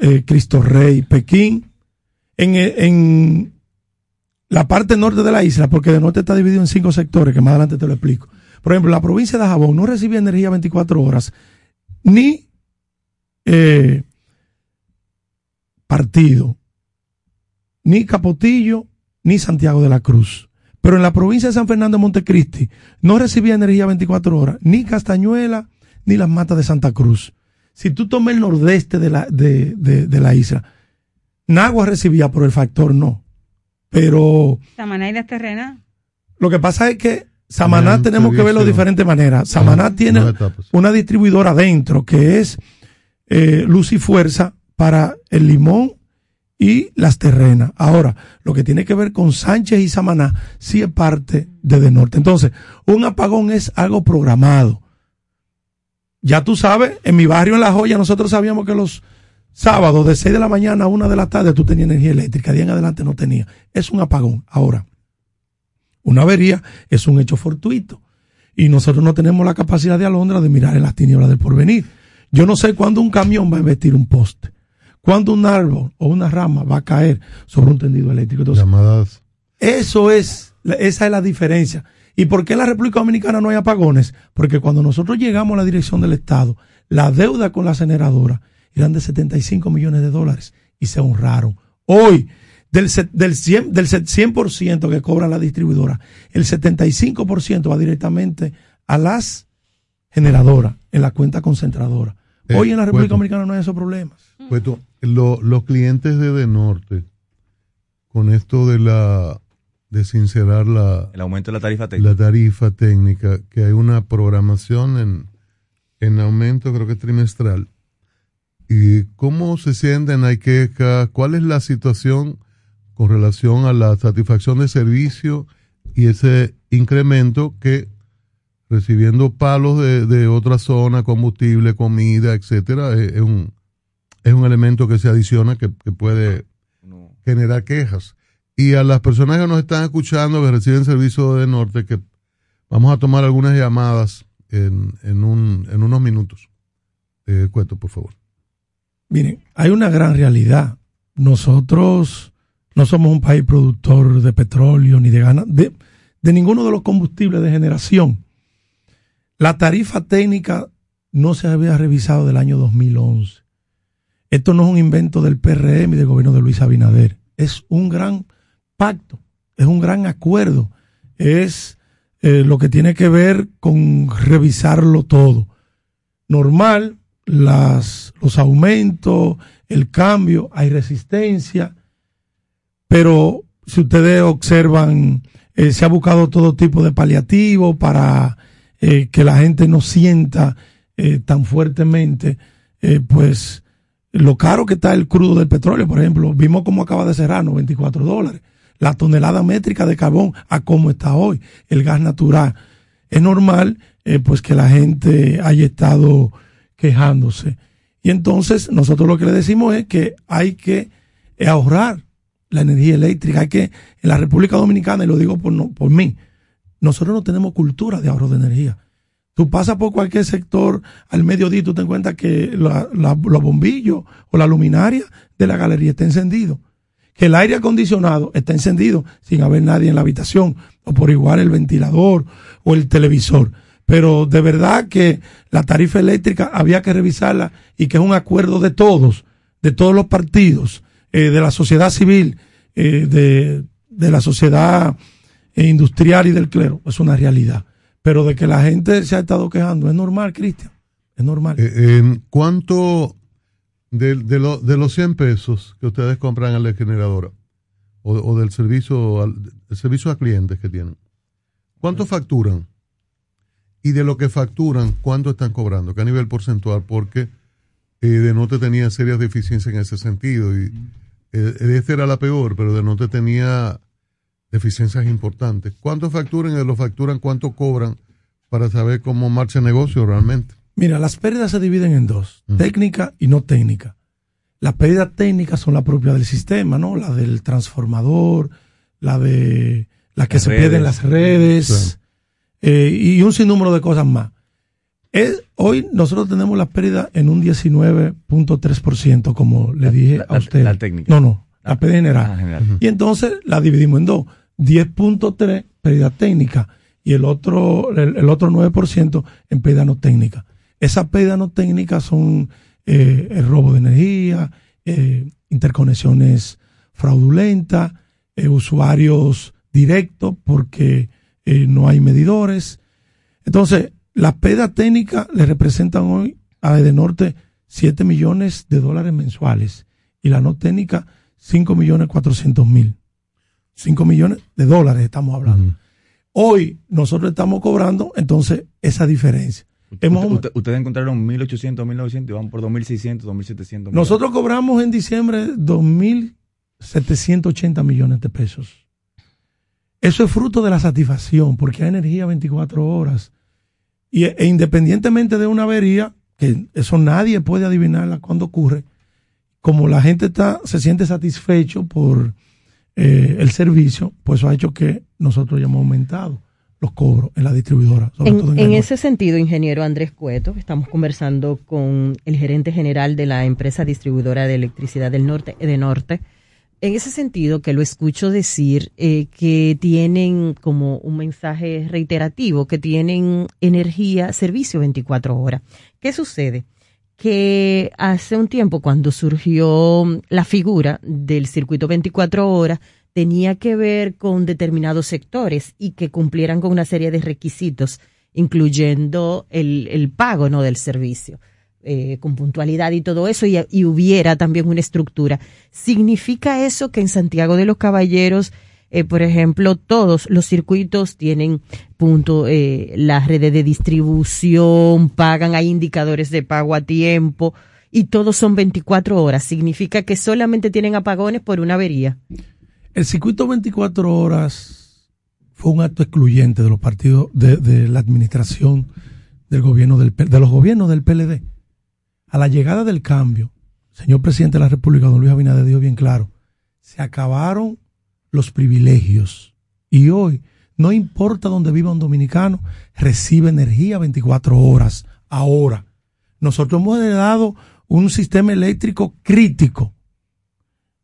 eh, Cristo Rey, Pekín. En, eh, en la parte norte de la isla, porque de norte está dividido en cinco sectores, que más adelante te lo explico. Por ejemplo, la provincia de Jabón no recibía energía 24 horas, ni partido, ni Capotillo, ni Santiago de la Cruz. Pero en la provincia de San Fernando de Montecristi no recibía energía 24 horas, ni Castañuela, ni las matas de Santa Cruz. Si tú tomas el nordeste de la, de, de- de la isla, Nagua recibía, pero el factor no. Pero Samaná y las terrenas. lo que pasa es que Samaná tenemos que verlo de diferentes maneras. Samaná tiene una distribuidora adentro que es eh, Luz y Fuerza para el Limón y las terrenas. Ahora, lo que tiene que ver con Sánchez y Samaná sí es parte de De Norte. Entonces, un apagón es algo programado. Ya tú sabes, en mi barrio en La Joya nosotros sabíamos que los sábados de 6 de la mañana a 1 de la tarde tú tenías energía eléctrica, de en adelante no tenía. Es un apagón. Ahora, una avería es un hecho fortuito y nosotros no tenemos la capacidad de Alondra de mirar en las tinieblas del porvenir. Yo no sé cuándo un camión va a investir un poste, cuándo un árbol o una rama va a caer sobre un tendido eléctrico. Entonces, Llamadas. eso es, esa es la diferencia. ¿Y por qué en la República Dominicana no hay apagones? Porque cuando nosotros llegamos a la dirección del Estado, la deuda con la generadora eran de 75 millones de dólares y se honraron. Hoy, del, del 100%, del se- 100% que cobra la distribuidora, el 75% va directamente a las generadoras en la cuenta concentradora. Eh, Hoy en la República Cueto. Dominicana no hay esos problemas. Pues tú, lo- los clientes de De Norte, con esto de la de sincerar la, El aumento de la tarifa técnica. la tarifa técnica, que hay una programación en, en aumento, creo que trimestral. ¿Y cómo se sienten? ¿Hay quejas? ¿Cuál es la situación con relación a la satisfacción de servicio y ese incremento que recibiendo palos de, de otra zona, combustible, comida, etcétera, es, es un, es un elemento que se adiciona que, que puede generar quejas. Y a las personas que nos están escuchando, que reciben servicio de Norte, que vamos a tomar algunas llamadas en, en, un, en unos minutos. Eh, Cueto, por favor. Miren, hay una gran realidad. Nosotros no somos un país productor de petróleo ni de ganas, de, de ninguno de los combustibles de generación. La tarifa técnica no se había revisado del año 2011. Esto no es un invento del PRM y del gobierno de Luis Abinader. Es un gran pacto, es un gran acuerdo. Es eh, lo que tiene que ver con revisarlo todo. Normal, las, los aumentos, el cambio, hay resistencia, pero si ustedes observan, eh, se ha buscado todo tipo de paliativo para eh, que la gente no sienta eh, tan fuertemente, eh, pues lo caro que está el crudo del petróleo, por ejemplo, vimos cómo acaba de cerrar, 94 dólares. La tonelada métrica de carbón a cómo está hoy, el gas natural. Es normal, eh, pues que la gente haya estado quejándose. Y entonces nosotros lo que le decimos es que hay que ahorrar la energía eléctrica. Hay que, en la República Dominicana, y lo digo por, no- por mí, nosotros no tenemos cultura de ahorro de energía. Tú pasas por cualquier sector al mediodía y tú te encuentras que los bombillos o la luminaria de la galería está encendido. Que el aire acondicionado está encendido sin haber nadie en la habitación. O por igual el ventilador o el televisor. Pero de verdad que la tarifa eléctrica había que revisarla y que es un acuerdo de todos, de todos los partidos, eh, de la sociedad civil, eh, de, de la sociedad industrial y del clero. Es una realidad. Pero de que la gente se ha estado quejando, es normal, Cristian. Es normal. Eh, ¿En cuánto de, de, lo- de los 100 pesos que ustedes compran a la generadora o, o del servicio al el servicio a clientes que tienen, cuánto facturan? Y de lo que facturan, ¿cuánto están cobrando? ¿Qué nivel porcentual? Porque eh, Denote tenía serias deficiencias en ese sentido. Y eh, esta era la peor, pero Denote tenía deficiencias importantes. ¿Cuánto facturan y de lo facturan, cuánto cobran para saber cómo marcha el negocio realmente? Mira, las pérdidas se dividen en dos, técnica y no técnica. Las pérdidas técnicas son la propia del sistema, ¿no? La del transformador, la de la que Las se pierden las redes eh, y un sinnúmero de cosas más. Es- hoy nosotros tenemos las pérdidas en un 19.3%, como le dije la- a usted. la técnica. No, no, la pérdida general. Ah, general. Y entonces la dividimos en dos. 10.3 pérdida técnica y el otro, el, el otro 9% en pérdida no técnica. Esas pérdidas no técnicas son eh, el robo de energía, eh, interconexiones fraudulentas, eh, usuarios directos porque no hay medidores. Entonces, las pérdidas técnicas le representan hoy a Edenorte 7 millones de dólares mensuales y la no técnica 5 millones 400 mil. 5 millones de dólares estamos hablando. Hoy nosotros estamos cobrando entonces esa diferencia. Hemos- Usted- usted- ustedes encontraron 1800, 1900 y van por 2600, 2700. nosotros cobramos en diciembre 2.000 780 millones de pesos. Eso es fruto de la satisfacción, porque hay energía 24 horas. Y, e independientemente de una avería, que eso nadie puede adivinarla cuando ocurre, como la gente está, se siente satisfecho por eh, el servicio, pues eso ha hecho que nosotros hayamos aumentado los cobros en la distribuidora. sobre todo En, en ese sentido, ingeniero Andrés Cueto, estamos conversando con el gerente general de la empresa distribuidora de electricidad del norte, de Norte. En ese sentido, que lo escucho decir eh, que tienen como un mensaje reiterativo, que tienen energía, servicio 24 horas. ¿Qué sucede? Que hace un tiempo, cuando surgió la figura del circuito 24 horas, tenía que ver con determinados sectores y que cumplieran con una serie de requisitos, incluyendo el, el pago ¿no? del servicio, eh, con puntualidad y todo eso, y, y hubiera también una estructura. ¿Significa eso que en Santiago de los Caballeros, eh, por ejemplo, todos los circuitos tienen punto, eh, las redes de distribución, pagan, hay indicadores de pago a tiempo, y todos son 24 horas? ¿Significa que solamente tienen apagones por una avería? El circuito 24 horas fue un acto excluyente de los partidos, de, de la administración del gobierno del, de los gobiernos del PLD. A la llegada del cambio, señor presidente de la República, don Luis Abinader, dijo bien claro, se acabaron los privilegios. Y hoy, no importa dónde viva un dominicano, recibe energía 24 horas, ahora. Nosotros hemos heredado un sistema eléctrico crítico.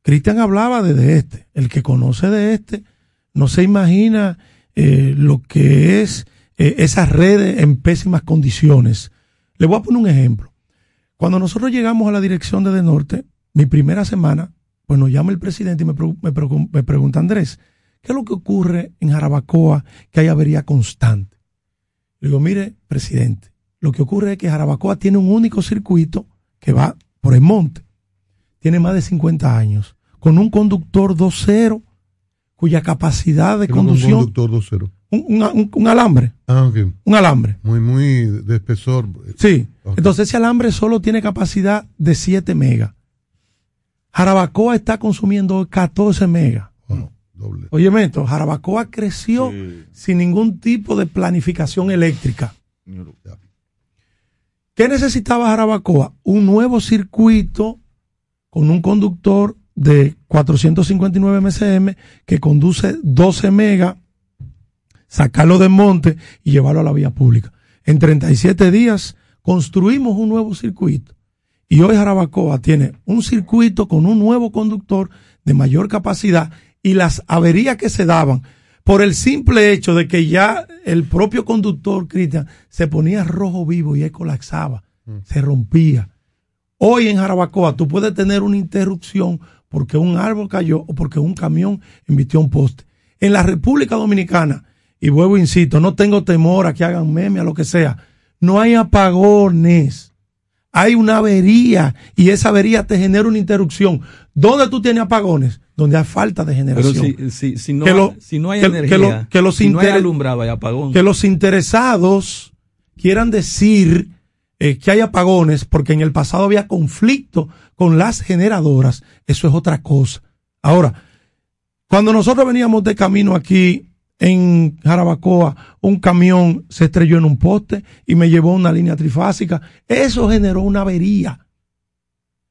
Cristian hablaba de, de este. El que conoce de este no se imagina eh, lo que es eh, esas redes en pésimas condiciones. Le voy a poner un ejemplo. Cuando nosotros llegamos a la dirección de De Norte, mi primera semana, pues nos llama el presidente y me, me me pregunta, Andrés, ¿qué es lo que ocurre en Jarabacoa que hay avería constante? Le digo, mire, presidente, lo que ocurre es que Jarabacoa tiene un único circuito que va por el monte. Tiene más de 50 años, con un conductor 2.0, cuya capacidad de que un conducción... conductor 2.0. Un, un- alambre. Ah, ok. Un alambre. Muy, muy de espesor. Sí. Ok. Entonces ese alambre solo tiene capacidad de 7 megas. Jarabacoa está consumiendo 14 megas. Doble. Oye, Mento, Jarabacoa creció sin ningún tipo de planificación eléctrica. ¿Qué necesitaba Jarabacoa? Un nuevo circuito con un conductor de 459 MCM que conduce 12 megas, sacarlo del monte y llevarlo a la vía pública. En 37 días construimos un nuevo circuito. Y hoy Jarabacoa tiene un circuito con un nuevo conductor de mayor capacidad y las averías que se daban por el simple hecho de que ya el propio conductor, Cristian, se ponía rojo vivo y él colapsaba, se rompía. Hoy en Jarabacoa tú puedes tener una interrupción porque un árbol cayó o porque un camión emitió un poste. En la República Dominicana, y vuelvo, insisto, no tengo temor a que hagan meme, a lo que sea, no hay apagones. Hay una avería y esa avería te genera una interrupción. ¿Dónde tú tienes apagones? Donde hay falta de Pero generación. si, si, si, no, Que lo- si no hay que- energía, que lo- que los si no hay alumbrado, hay apagón. que los interesados quieran decir eh, que hay apagones porque en el pasado había conflicto con las generadoras, eso es otra cosa. Ahora, cuando nosotros veníamos de camino aquí en Jarabacoa, un camión se estrelló en un poste y me llevó una línea trifásica. Eso generó una avería.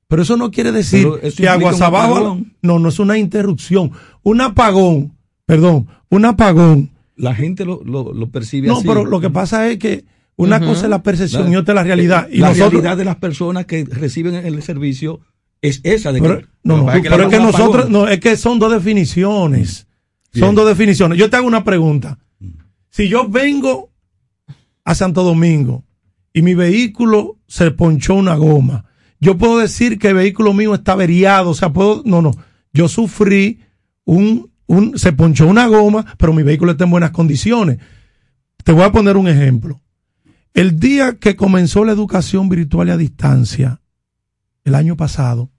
Pero eso no quiere decir que aguas abajo. No, no es una interrupción. Un apagón, perdón, un apagón La gente lo, lo, lo percibe no, así. pero lo que pasa es que una cosa es la percepción La- y otra es la realidad. Y la nosotros, realidad de las personas que reciben el servicio es esa de pero, que, no, no, pero es que nosotros, no, es que son dos definiciones. Son dos definiciones. Yo te hago una pregunta. Si yo vengo a Santo Domingo y mi vehículo se ponchó una goma, yo puedo decir que el vehículo mío está averiado, o sea, puedo, no, no, yo sufrí un, un, se ponchó una goma, pero mi vehículo está en buenas condiciones. Te voy a poner un ejemplo. El día que comenzó la educación virtual y a distancia, el año pasado,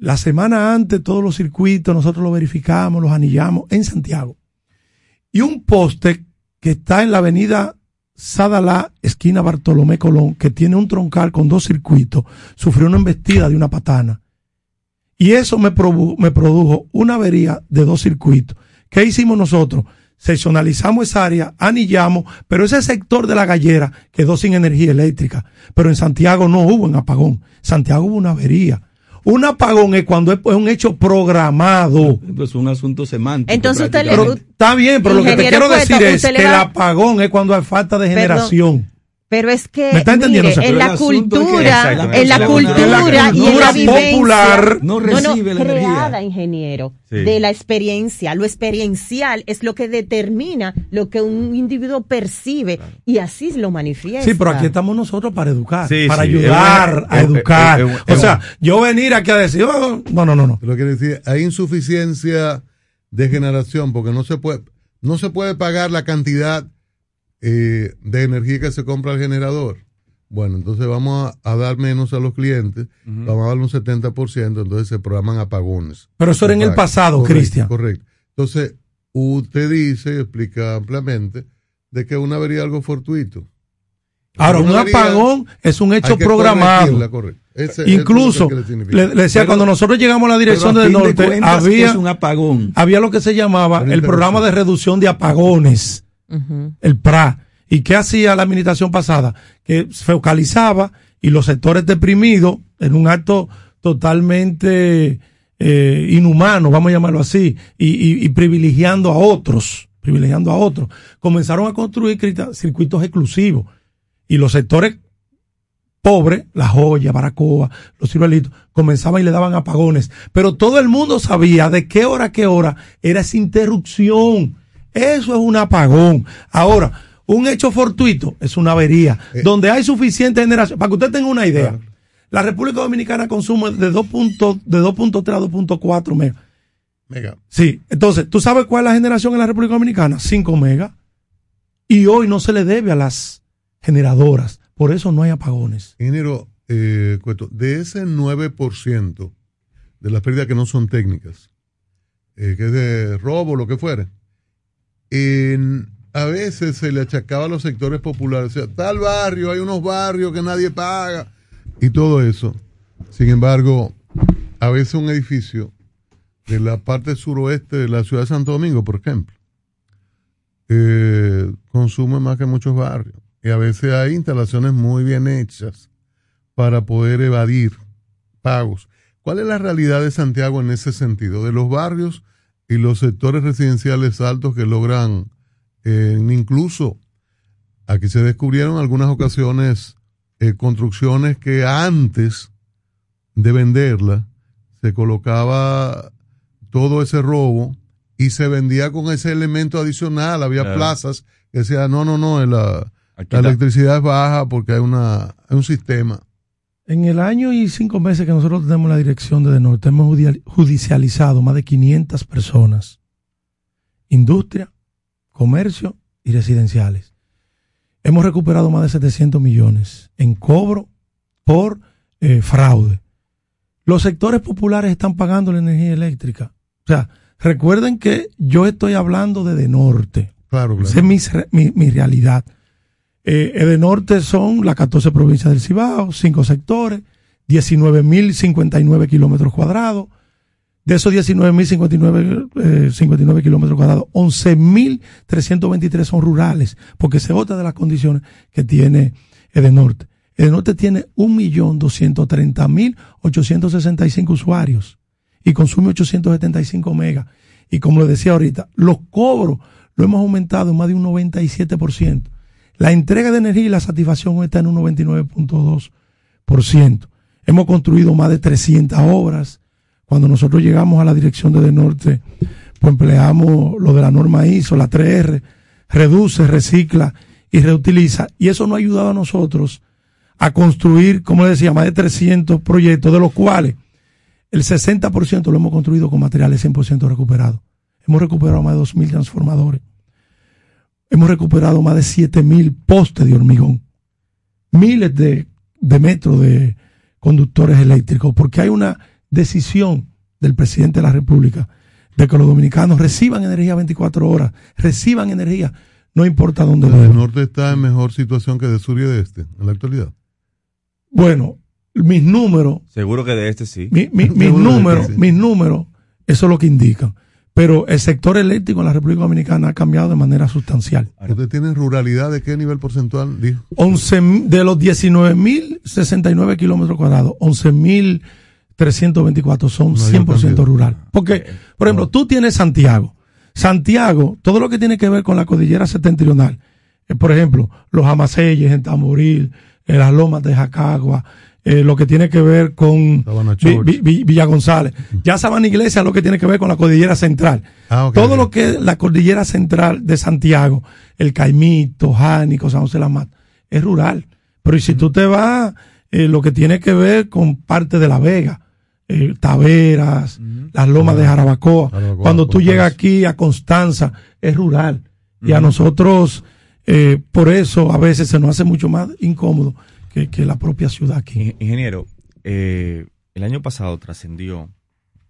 la semana antes todos los circuitos nosotros los verificamos, los anillamos en Santiago. Y un poste que está en la avenida Sadalá, esquina Bartolomé Colón, que tiene un troncal con dos circuitos, sufrió una embestida de una patana. Y eso me, produ- me produjo una avería de dos circuitos. ¿Qué hicimos nosotros? Seccionalizamos esa área, anillamos, pero ese sector de la gallera quedó sin energía eléctrica. Pero en Santiago no hubo un apagón. Santiago hubo una avería. Un apagón es cuando es un hecho programado. Es un asunto semántico. Entonces usted le- Pero está bien, pero lo que te quiero decir es que el apagón es cuando hay falta de Perdón. generación. Pero es que, ¿Me está entendiendo? mire, O sea, en la es que- cultura, en la cultura y en la cultura vivencia, popular no recibe la creada, energía. ingeniero, Sí. de la experiencia. Lo experiencial es lo que determina lo que un individuo percibe y así lo manifiesta. Sí, pero aquí estamos nosotros para educar, Sí, para sí, ayudar a educar. es- es- o sea, yo venir aquí a decir, "Oh, no, no, no, no. Lo quiere decir, hay insuficiencia de generación porque no se puede, no se puede pagar la cantidad eh, de energía que se compra al generador. Bueno, entonces vamos a, a dar menos a los clientes, vamos a darle un 70%, entonces se programan apagones. Pero eso era en el pasado, Cristian. Correcto. Entonces, usted dice y explica ampliamente de que una avería es algo fortuito. Ahora, Una un avería apagón es un hecho hay que programado. Ese- Incluso, es lo que le decía, Pero- cuando nosotros llegamos a la dirección del de norte, había, un apagón. había lo que se llamaba el programa de reducción de apagones, el PRA. ¿Y qué hacía la administración pasada? Que focalizaba y los sectores deprimidos, en un acto totalmente eh, inhumano, vamos a llamarlo así, y, privilegiando a otros, privilegiando a otros, comenzaron a construir circuitos exclusivos. Y los sectores pobres, La Joya, Baracoa, Los Ciruelitos, comenzaban y le daban apagones. Pero todo el mundo sabía de qué hora a qué hora era esa interrupción. Eso es un apagón. Ahora, un hecho fortuito es una avería. donde hay suficiente generación. Para que usted tenga una idea, la República Dominicana consume de 2 punto- de 2.3 a 2.4 megas. Mega. Sí, entonces, ¿tú sabes cuál es la generación en la República Dominicana? 5 megas. Y hoy no se le debe a las generadoras. Por eso no hay apagones. Ingeniero eh, Cueto, de ese 9% de las pérdidas que no son técnicas, eh, que es de robo, lo que fuere, en- a veces se le achacaba a los sectores populares, o sea, tal barrio, hay unos barrios que nadie paga y todo eso. Sin embargo, a veces un edificio de la parte suroeste de la ciudad de Santo Domingo, por ejemplo, eh, consume más que muchos barrios. Y a veces hay instalaciones muy bien hechas para poder evadir pagos. ¿Cuál es la realidad de Santiago en ese sentido? De los barrios y los sectores residenciales altos que logran, eh, incluso aquí se descubrieron en algunas ocasiones eh, construcciones que antes de venderla se colocaba todo ese robo y se vendía con ese elemento adicional. Había Claro. plazas que decían, no, no, no, la, Aquí la está. electricidad es baja porque hay, una, hay un sistema. En el año y cinco meses que nosotros tenemos la dirección de Norte, hemos judi- judicializado más de 500 personas. Industria, comercio y residenciales. Hemos recuperado más de 700 millones en cobro por eh, fraude. Los sectores populares están pagando la energía eléctrica. O sea, recuerden que yo estoy hablando de De Norte. Claro, claro. Esa es mi, mi- mi realidad. Eh, Edenorte son las 14 provincias del Cibao, cinco sectores, 19.059 kilómetros cuadrados. De esos 19.059 eh, 59 kilómetros cuadrados, 11.323 son rurales, porque se otra de las condiciones que tiene Edenorte. Edenorte tiene 1.230.865 usuarios y consume 875 megas. Y como le decía ahorita, los cobros lo hemos aumentado en más de un 97%. La entrega de energía y la satisfacción está en un 99.2%. Hemos construido más de 300 obras. Cuando nosotros llegamos a la dirección de Norte, pues empleamos lo de la norma ISO, la 3R, reduce, recicla y reutiliza. Y eso nos ha ayudado a nosotros a construir, como le decía, más de 300 proyectos, de los cuales el 60% lo hemos construido con materiales 100% recuperados. Hemos recuperado más de 2.000 transformadores. Hemos recuperado más de 7.000 postes de hormigón. Miles de, de metros de conductores eléctricos, porque hay una decisión del presidente de la República de que los dominicanos reciban energía 24 horas, reciban energía, no importa dónde El norte está en mejor situación que de sur y de este en la actualidad. Bueno, mis números, Seguro que de este sí. mi- mi- mis *laughs* números, sí. mis números, eso es lo que indican. Pero el sector eléctrico en la República Dominicana ha cambiado de manera sustancial. ¿Usted tiene ruralidad de qué nivel porcentual? Dijo. 11, de los 19.069 kilómetros cuadrados, 11.324 son Mayor 100% cantidad. rural. Porque, por ejemplo, tú tienes Santiago. Santiago, todo lo que tiene que ver con la cordillera septentrional, eh, por ejemplo, los Amaseyes en Tamboril, eh, las lomas de Jacagua, eh, lo que tiene que ver con Vi- Church. Vi- Vi- Villa González. Ya Sabana Iglesia lo que tiene que ver con la cordillera central. Ah, Todo lo que es la cordillera central de Santiago, el Caimito, Jánico, San José de la Mata, es rural. Pero y si tú te vas, eh, lo que tiene que ver con parte de La Vega, eh, Taveras, las lomas de Jarabacoa, Jarabacoa, cuando tú llegas aquí a Constanza, es rural. Y a nosotros, eh, por eso a veces se nos hace mucho más incómodo que, la propia ciudad aquí. Ing- Ingeniero, eh, el año pasado trascendió,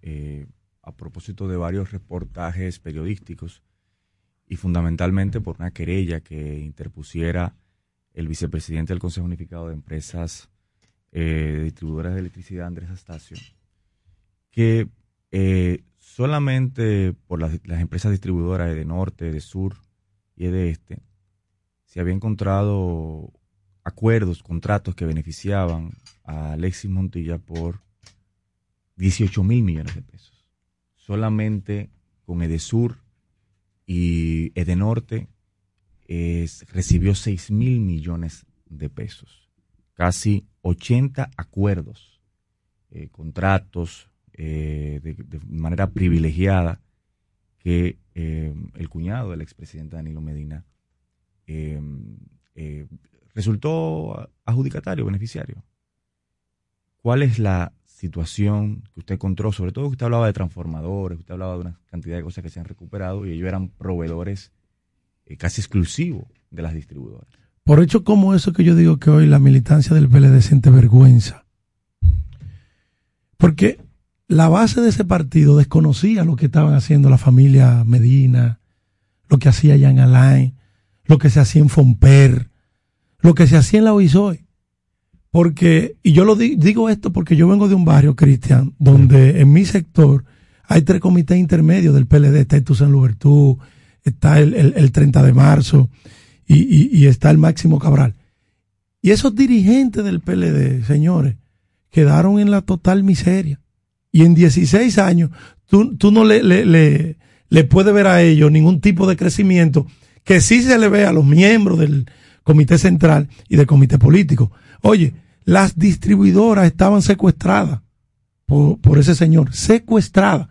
eh, a propósito de varios reportajes periodísticos y fundamentalmente por una querella que interpusiera el vicepresidente del Consejo Unificado de Empresas eh, Distribuidoras de Electricidad, Andrés Astacio, que eh, solamente por las empresas distribuidoras de norte, de sur y de este, se había encontrado acuerdos, contratos que beneficiaban a Alexis Montilla por 18 mil millones de pesos. Solamente con Edesur y Edenorte es- recibió 6 mil millones de pesos. Casi 80 acuerdos, eh, contratos eh, de, manera privilegiada que eh, el cuñado del expresidente Danilo Medina resultó adjudicatario, beneficiario. ¿Cuál es la situación que usted encontró? Sobre todo que usted hablaba de transformadores, usted hablaba de una cantidad de cosas que se han recuperado y ellos eran proveedores eh, casi exclusivos de las distribuidoras. Por hecho como eso que yo digo que hoy la militancia del PLD siente vergüenza. Porque la base de ese partido desconocía lo que estaban haciendo la familia Medina, lo que hacía Jean Alain, lo que se hacía en Fomper, lo que se hacía en la OISOE. Porque, y yo lo di- digo esto porque yo vengo de un barrio, Cristian, donde en mi sector hay tres comités intermedios del PLD. Está el Toussaint Louverture, está el, el- el 30 de marzo y, y- y está el Máximo Cabral. Y esos dirigentes del PLD, señores, quedaron en la total miseria. Y en 16 años, tú, tú no le, le, le, le puedes ver a ellos ningún tipo de crecimiento que sí se le ve a los miembros del comité central y del comité político. Oye, las distribuidoras estaban secuestradas por, ese señor, secuestradas.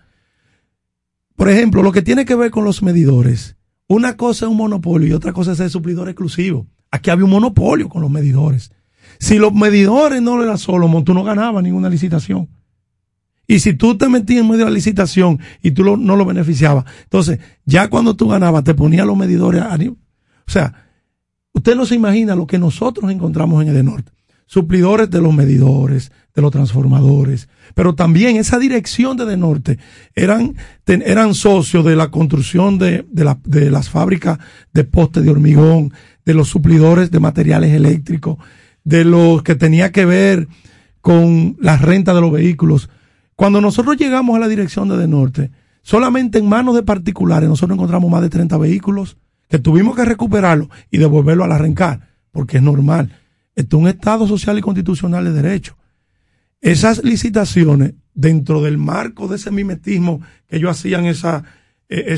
Por ejemplo, lo que tiene que ver con los medidores, una cosa es un monopolio y otra cosa es el suplidor exclusivo. Aquí había un monopolio con los medidores. Si los medidores no eran Solomon, tú no ganabas ninguna licitación. Y si tú te metías en medio de la licitación y tú no lo beneficiabas, entonces ya cuando tú ganabas te ponían los medidores. a o sea, usted no se imagina lo que nosotros encontramos en Edenorte. Suplidores de los medidores, de los transformadores, pero también esa dirección de Edenorte eran, eran socios de la construcción de, de la- de las fábricas de postes de hormigón, de los suplidores de materiales eléctricos, de los que tenía que ver con la renta de los vehículos. Cuando nosotros llegamos a la dirección de De Norte, solamente en manos de particulares nosotros encontramos más de 30 vehículos que tuvimos que recuperarlos y devolverlo al arrancar, porque es normal. Esto es un Estado social y constitucional de derecho. Esas licitaciones, dentro del marco de ese mimetismo que ellos hacían esa, eh,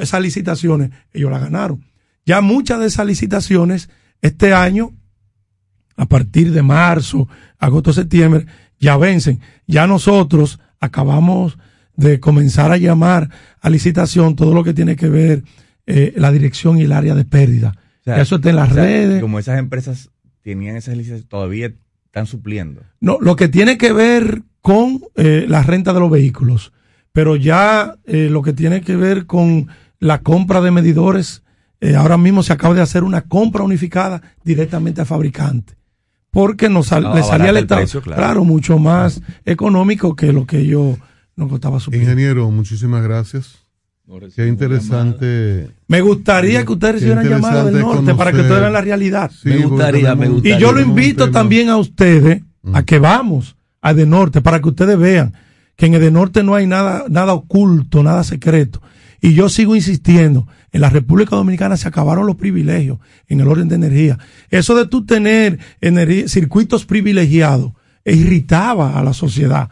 esas licitaciones, ellos la ganaron. Ya muchas de esas licitaciones, este año, a partir de marzo, agosto, septiembre, ya vencen. Ya nosotros acabamos de comenzar a llamar a licitación todo lo que tiene que ver eh, la dirección y el área de pérdida. O sea, Ya eso está en las o sea, redes. Como esas empresas tenían esas licencias, todavía están supliendo. No, lo que tiene que ver con eh, la renta de los vehículos, pero ya eh, lo que tiene que ver con la compra de medidores, eh, ahora mismo se acaba de hacer una compra unificada directamente al fabricante, porque nos sal- Ah, le salía el Estado, precio, claro. claro. mucho más económico que lo que ellos nos costaba suplir. Ingeniero, muchísimas gracias. Qué interesante. Me gustaría que ustedes Qué recibieran llamadas del norte para que ustedes vean la realidad. Sí, porque tenemos- Y yo lo invito también a ustedes a que vamos a Edenorte para que ustedes vean que en Edenorte no hay nada, nada oculto, nada secreto. Y yo sigo insistiendo, en la República Dominicana se acabaron los privilegios en el orden de energía. Eso de tú tener energía, circuitos privilegiados irritaba a la sociedad.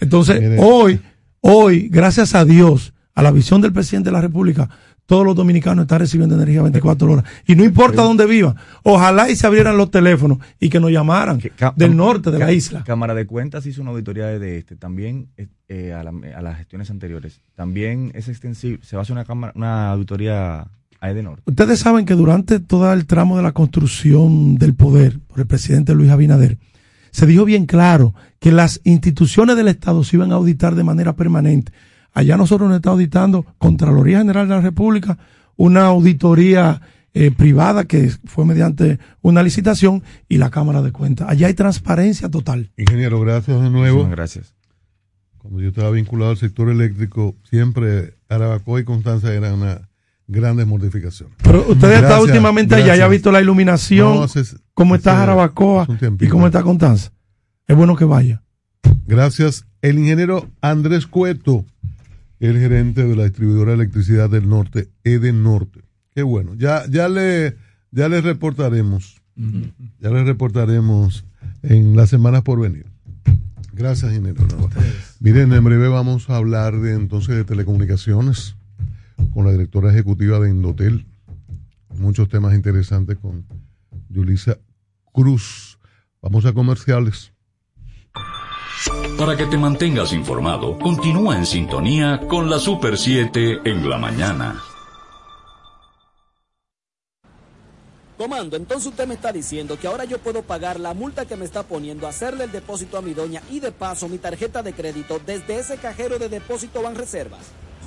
Entonces, hoy, hoy, gracias a Dios, a la visión del presidente de la República, todos los dominicanos están recibiendo energía 24 horas. Y no importa dónde vivan. Ojalá y se abrieran los teléfonos y que nos llamaran del norte de la isla. Cámara de Cuentas hizo una auditoría de este, también eh, a, las gestiones anteriores. También es extensible, se va a hacer una, cámara, una auditoría a Edenorte. Ustedes saben que durante todo el tramo de la construcción del poder por el presidente Luis Abinader, se dijo bien claro que las instituciones del Estado se iban a auditar de manera permanente Allá nosotros nos está auditando Contraloría General de la República, una auditoría eh, privada que fue mediante una licitación y la Cámara de Cuentas. Allá hay transparencia total. Ingeniero, gracias de nuevo. gracias. Cuando yo estaba vinculado al sector eléctrico, siempre Arabacoa y Constanza eran una grandes mortificaciones. Pero usted está últimamente allá, ya ha visto la iluminación, cómo está Jarabacoa y cómo está Constanza. Es bueno que vaya. Gracias. El ingeniero Andrés Cueto el gerente de la distribuidora de electricidad del norte, Eden Norte. Qué bueno. Ya, ya le, ya le reportaremos. Ya le reportaremos en las semanas por venir. Gracias, ingeniero. Miren, en breve vamos a hablar de entonces de telecomunicaciones con la directora ejecutiva de Indotel. Muchos temas interesantes con Yulisa Cruz. Vamos a comerciales. Para que te mantengas informado, continúa en sintonía con la Super 7 en la mañana. Comando, entonces usted me está diciendo que ahora yo puedo pagar la multa que me está poniendo, hacerle el depósito a mi doña y de paso mi tarjeta de crédito desde ese cajero de depósito Banreservas.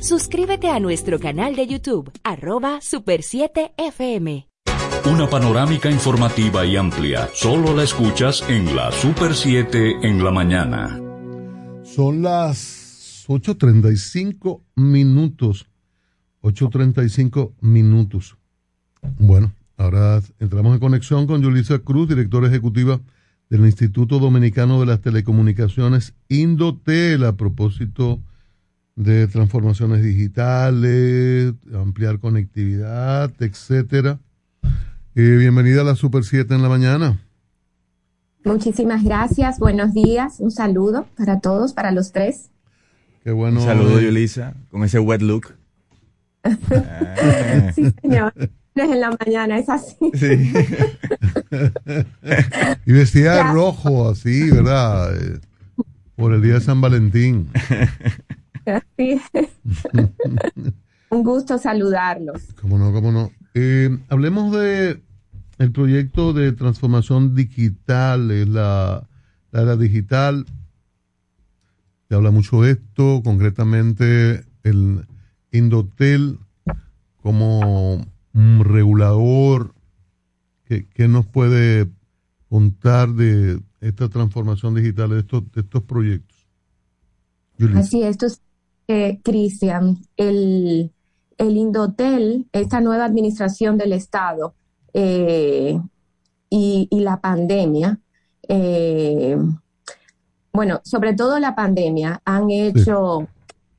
Suscríbete a nuestro canal de YouTube, arroba Super 7 FM. Una panorámica informativa y amplia. Solo la escuchas en la Super 7 en la mañana. Son las 8.35 minutos. 8.35 minutos. Bueno, ahora entramos en conexión con Yulisa Cruz, directora ejecutiva del Instituto Dominicano de las Telecomunicaciones, Indotel, a propósito de transformaciones digitales, ampliar conectividad, etcétera. Eh, bienvenida a la Super 7 en la mañana. Muchísimas gracias, buenos días, un saludo para todos, para los tres. Qué bueno. Un saludo, eh, Yulisa, con ese wet look. *laughs* sí, señor. En la mañana, es así. Sí. y vestida de rojo, así, ¿verdad? Eh, Por el día de San Valentín. *laughs* *laughs* Un gusto saludarlos. Cómo no, cómo no. Eh, hablemos de el proyecto de transformación digital, es la, la era digital. Se habla mucho de esto, concretamente el Indotel como un regulador. ¿Qué, qué nos puede contar de esta transformación digital, de estos, de estos proyectos? Así es, esto es, eh, Cristian, el, el Indotel, esta nueva administración del Estado eh, y, y la pandemia, eh, bueno, sobre todo la pandemia, han hecho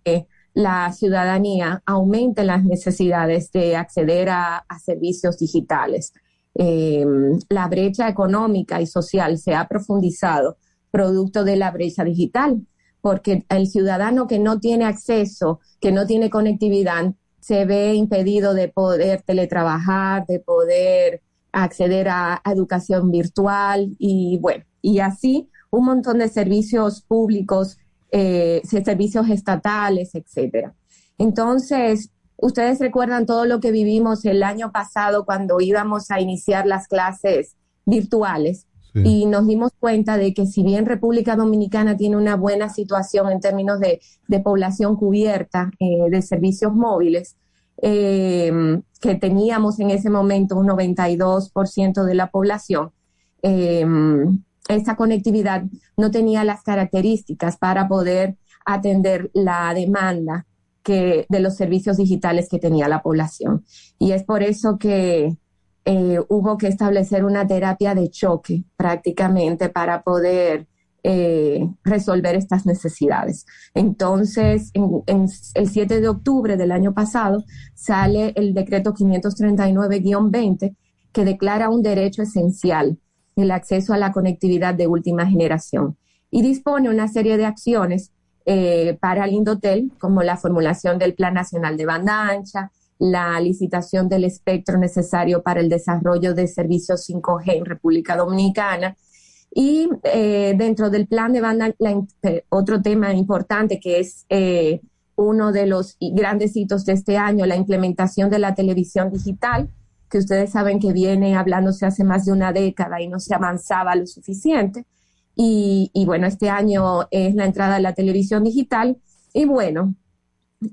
que la ciudadanía aumente las necesidades de acceder a, a servicios digitales. Eh, la brecha económica y social se ha profundizado producto de la brecha digital, porque el ciudadano que no tiene acceso, que no tiene conectividad, se ve impedido de poder teletrabajar, de poder acceder a, educación virtual y bueno, y así un montón de servicios públicos, eh, servicios estatales, etcétera. Entonces, ustedes recuerdan todo lo que vivimos el año pasado cuando íbamos a iniciar las clases virtuales Y nos dimos cuenta de que si bien República Dominicana tiene una buena situación en términos de, población cubierta eh, de servicios móviles, eh, que teníamos en ese momento un 92% de la población, eh, esta conectividad no tenía las características para poder atender la demanda que, de los servicios digitales que tenía la población. Y es por eso que eh, hubo que establecer una terapia de choque prácticamente para poder eh, resolver estas necesidades. Entonces, en, el 7 de octubre del año pasado sale el decreto 539-20 que declara un derecho esencial el acceso a la conectividad de última generación y dispone una serie de acciones eh, para el Indotel, como la formulación del Plan Nacional de Banda Ancha, la licitación del espectro necesario para el desarrollo de servicios 5G en República Dominicana. Y eh, dentro del plan de banda, otro tema importante que es eh, uno de los grandes hitos de este año, la implementación de la televisión digital, que ustedes saben que viene hablándose hace más de una década y no se avanzaba lo suficiente. Y, y bueno, este año es la entrada de la televisión digital. Y bueno,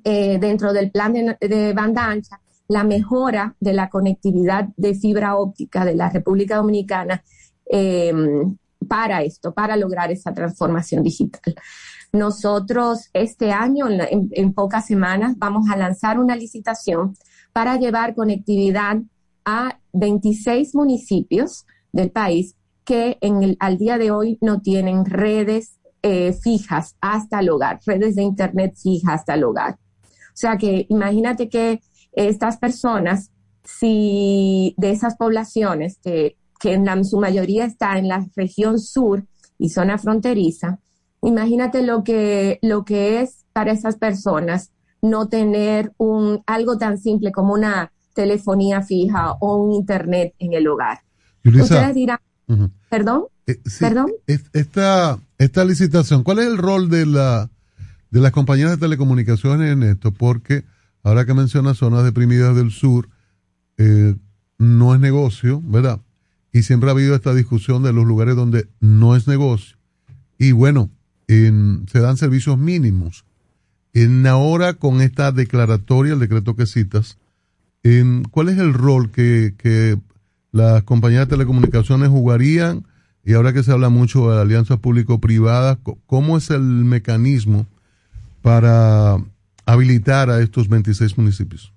eh, dentro del plan de, banda ancha, la mejora de la conectividad de fibra óptica de la República Dominicana eh, para esto, para lograr esa transformación digital. Nosotros este año, en pocas semanas, vamos a lanzar una licitación para llevar conectividad a 26 municipios del país que en el, al día de hoy no tienen redes eh, fijas hasta el hogar, redes de Internet fijas hasta el hogar. O sea que imagínate que estas personas, si de esas poblaciones que, que en la, su mayoría está en la región sur y zona fronteriza, imagínate lo que, lo que es para esas personas no tener un, algo tan simple como una telefonía fija o un internet en el hogar. Yulisa, Ustedes dirán, uh -huh. perdón, eh, sí, perdón. Esta, esta licitación, ¿cuál es el rol de la de las compañías de telecomunicaciones en esto? Porque ahora que mencionas zonas deprimidas del sur, eh, no es negocio, ¿verdad? Y siempre ha habido esta discusión de los lugares donde no es negocio. Y bueno, en, se dan servicios mínimos. En ahora con esta declaratoria, el decreto que citas, en, ¿cuál es el rol que, que las compañías de telecomunicaciones jugarían y ahora que se habla mucho de alianzas público-privadas, ¿cómo es el mecanismo para habilitar a estos 26 municipios?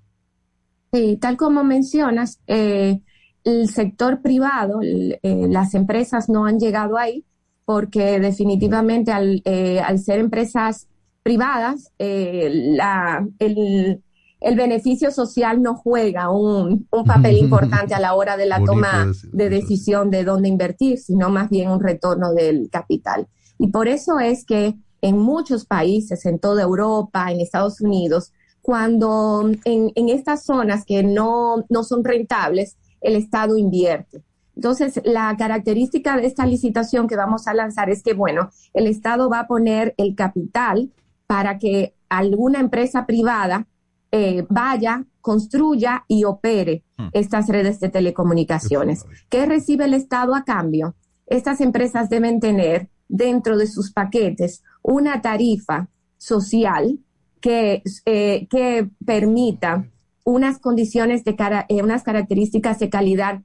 Sí, tal como mencionas, eh, el sector privado, eh, las empresas no han llegado ahí porque definitivamente al, eh, al ser empresas privadas, la, el, el beneficio social no juega un, un papel *laughs* importante a la hora de la toma de decisión de dónde invertir, sino más bien un retorno del capital. Y por eso es que en muchos países, en toda Europa, en Estados Unidos, cuando en, en estas zonas que no, no son rentables, el Estado invierte. Entonces, la característica de esta licitación que vamos a lanzar es que, bueno, el Estado va a poner el capital para que alguna empresa privada eh, vaya, construya y opere hmm. estas redes de telecomunicaciones. ¿Qué recibe el Estado a cambio? Estas empresas deben tener dentro de sus paquetes una tarifa social que, eh, que permita unas condiciones de cara, eh, unas características de calidad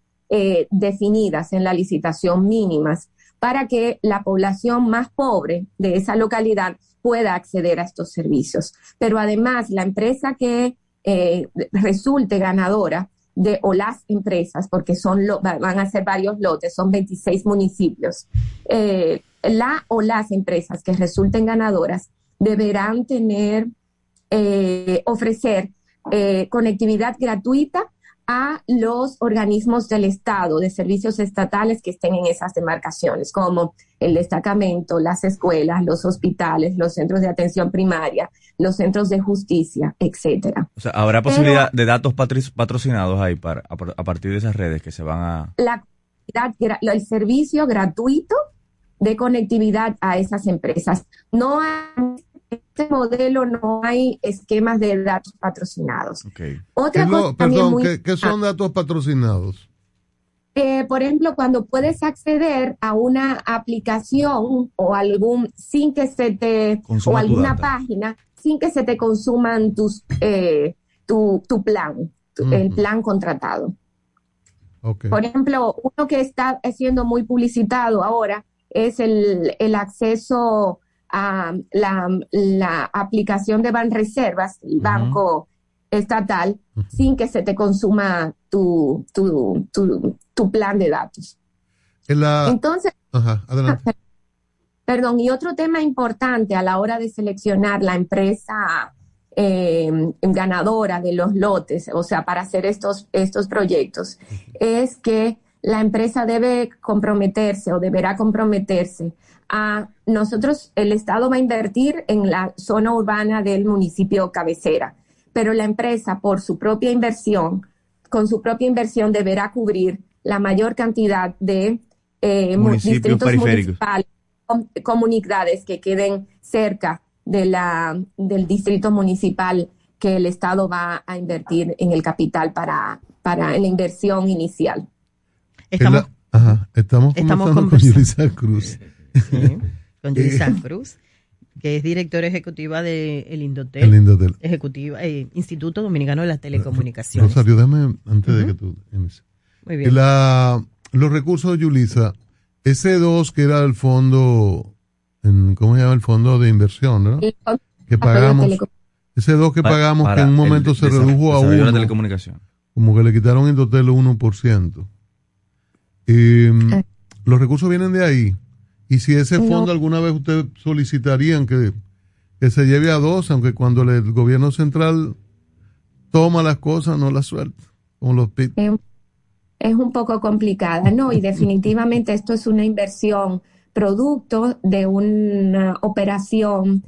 definidas en la licitación mínimas para que la población más pobre de esa localidad pueda acceder a estos servicios. Pero además, la empresa que eh, resulte ganadora de o las empresas, porque son lo, van a ser varios lotes, son 26 municipios, eh, la o las empresas que resulten ganadoras deberán tener, eh, ofrecer conectividad gratuita a los organismos del Estado, de servicios estatales que estén en esas demarcaciones, como el destacamento, las escuelas, los hospitales, los centros de atención primaria, los centros de justicia, etcétera. O sea, habrá posibilidad de datos patrocinados ahí para, a, partir de esas redes que se van a... La, el servicio gratuito de conectividad a esas empresas. No hay este modelo no hay esquemas de datos patrocinados. Otra cosa perdón, ¿qué, son datos patrocinados? Eh, por ejemplo, cuando puedes acceder a una aplicación o algún sin que se te o alguna página sin que se te consuman tus eh, tu, tu, plan, el plan contratado. Por ejemplo, uno que está siendo muy publicitado ahora es el, el acceso la, aplicación de Banreservas, el banco estatal, sin que se te consuma tu, tu, tu, plan de datos. Entonces, ah, perdón, y otro tema importante a la hora de seleccionar la empresa em, ganadora de los lotes, o sea, para hacer estos, estos proyectos, es que la empresa debe comprometerse o deberá comprometerse a nosotros, el Estado va a invertir en la zona urbana del municipio cabecera, pero la empresa por su propia inversión, con su propia inversión deberá cubrir la mayor cantidad de eh, distritos municipales, comunidades que queden cerca de la, del distrito municipal que el Estado va a invertir en el capital para, para la inversión inicial. Estamos, estamos, con Yulisa Cruz *laughs* con Yulisa eh, Cruz, que es directora ejecutiva del de Indotel, Indotel. Ejecutiva, eh, Instituto Dominicano de las Telecomunicaciones. Rosario, dame antes de que tú... Muy bien. La, los recursos de Yulisa, ese 2 que era el fondo, en, ¿cómo se llama? El fondo de inversión, ¿no? Que pagamos. Ese 2 que pagamos que en un momento se redujo a 1. La telecomunicación. Como que le quitaron Indotel 1%. Y, ah. Los recursos vienen de ahí. Y si ese fondo alguna vez ustedes solicitarían que, se lleve a dos, aunque cuando el gobierno central toma las cosas no las suelta, como los PIB. Es un poco complicada, ¿no? Y definitivamente esto es una inversión producto de una operación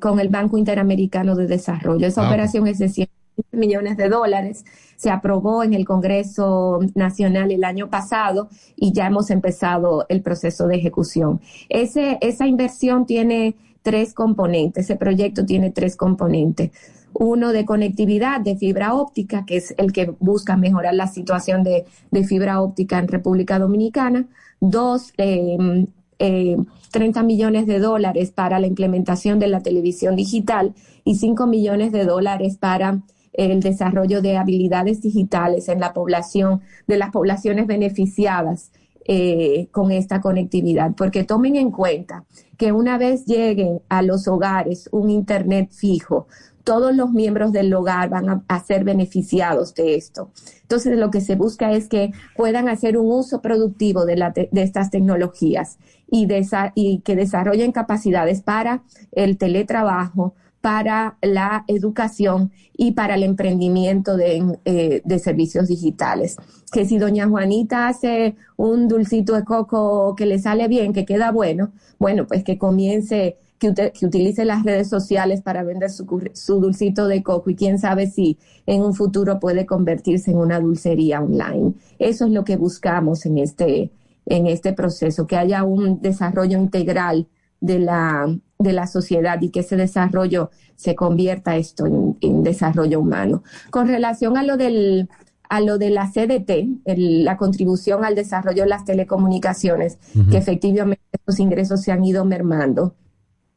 con el Banco Interamericano de Desarrollo. Esa ah, operación es de 100 millones de dólares. Se aprobó en el Congreso Nacional el año pasado y ya hemos empezado el proceso de ejecución. Ese, esa inversión tiene tres componentes, ese proyecto tiene tres componentes. Uno de conectividad de fibra óptica, que es el que busca mejorar la situación de, fibra óptica en República Dominicana. Dos, eh, 30 millones de dólares para la implementación de la televisión digital y 5 millones de dólares para el desarrollo de habilidades digitales en la población, de las poblaciones beneficiadas eh, con esta conectividad, porque tomen en cuenta que una vez lleguen a los hogares un Internet fijo, todos los miembros del hogar van a, ser beneficiados de esto. Entonces, lo que se busca es que puedan hacer un uso productivo de, estas tecnologías y que desarrollen capacidades para el teletrabajo, para la educación y para el emprendimiento de, eh, de, servicios digitales. Que si doña Juanita hace un dulcito de coco que le sale bien, que queda bueno, bueno, pues que comience, que, que utilice las redes sociales para vender su, su, dulcito de coco y quién sabe si en un futuro puede convertirse en una dulcería online. Eso es lo que buscamos en este, en este proceso, que haya un desarrollo integral de la, de la sociedad y que ese desarrollo se convierta esto en, desarrollo humano. Con relación a lo del a lo de la CDT, la contribución al desarrollo de las telecomunicaciones, que efectivamente los ingresos se han ido mermando.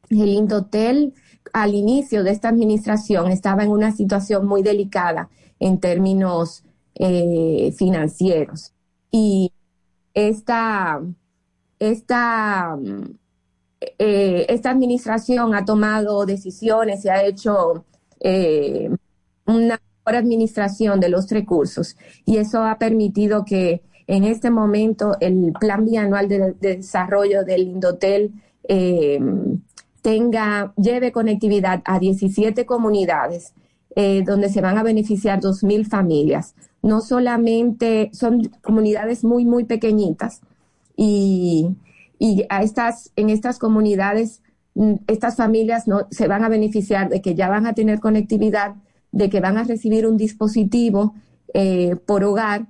El Indotel al inicio de esta administración estaba en una situación muy delicada en términos eh, financieros y esta, esta eh, esta administración ha tomado decisiones y ha hecho eh, una mejor administración de los recursos y eso ha permitido que en este momento el plan bianual de, desarrollo del Indotel eh, tenga, lleve conectividad a 17 comunidades donde se van a beneficiar 2.000 familias. No solamente son comunidades muy, muy pequeñitas y, y a estas, en estas comunidades, mm, estas familias no, se van a beneficiar de que ya van a tener conectividad, de que van a recibir un dispositivo eh, por hogar,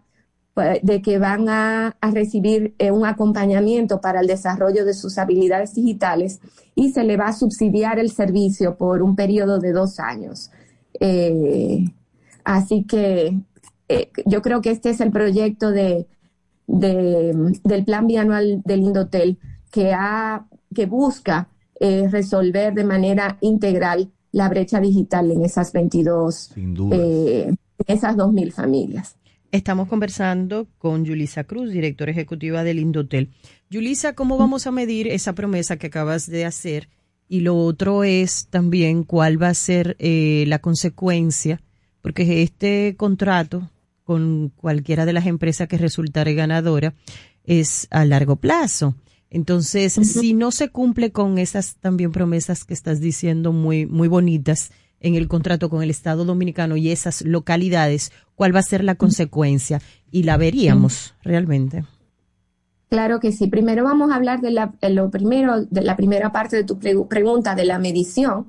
pues, de que van a, recibir eh, un acompañamiento para el desarrollo de sus habilidades digitales y se le va a subsidiar el servicio por un periodo de dos años. Eh, así que yo creo que este es el proyecto de, del plan bianual del Indotel que, ha, que busca eh, resolver de manera integral la brecha digital en esas 22, eh, esas 2.000 familias. Estamos conversando con Yulisa Cruz, directora ejecutiva del Indotel. Yulisa, ¿cómo vamos a medir esa promesa que acabas de hacer? Y lo otro es también cuál va a ser eh, la consecuencia, porque este contrato con cualquiera de las empresas que resultare ganadora es a largo plazo. Entonces, si no se cumple con esas también promesas que estás diciendo muy, muy bonitas en el contrato con el Estado Dominicano y esas localidades, ¿cuál va a ser la consecuencia? Y la veríamos realmente. Claro que sí. Primero vamos a hablar de la, lo primero, de la primera parte de tu pregunta, de la medición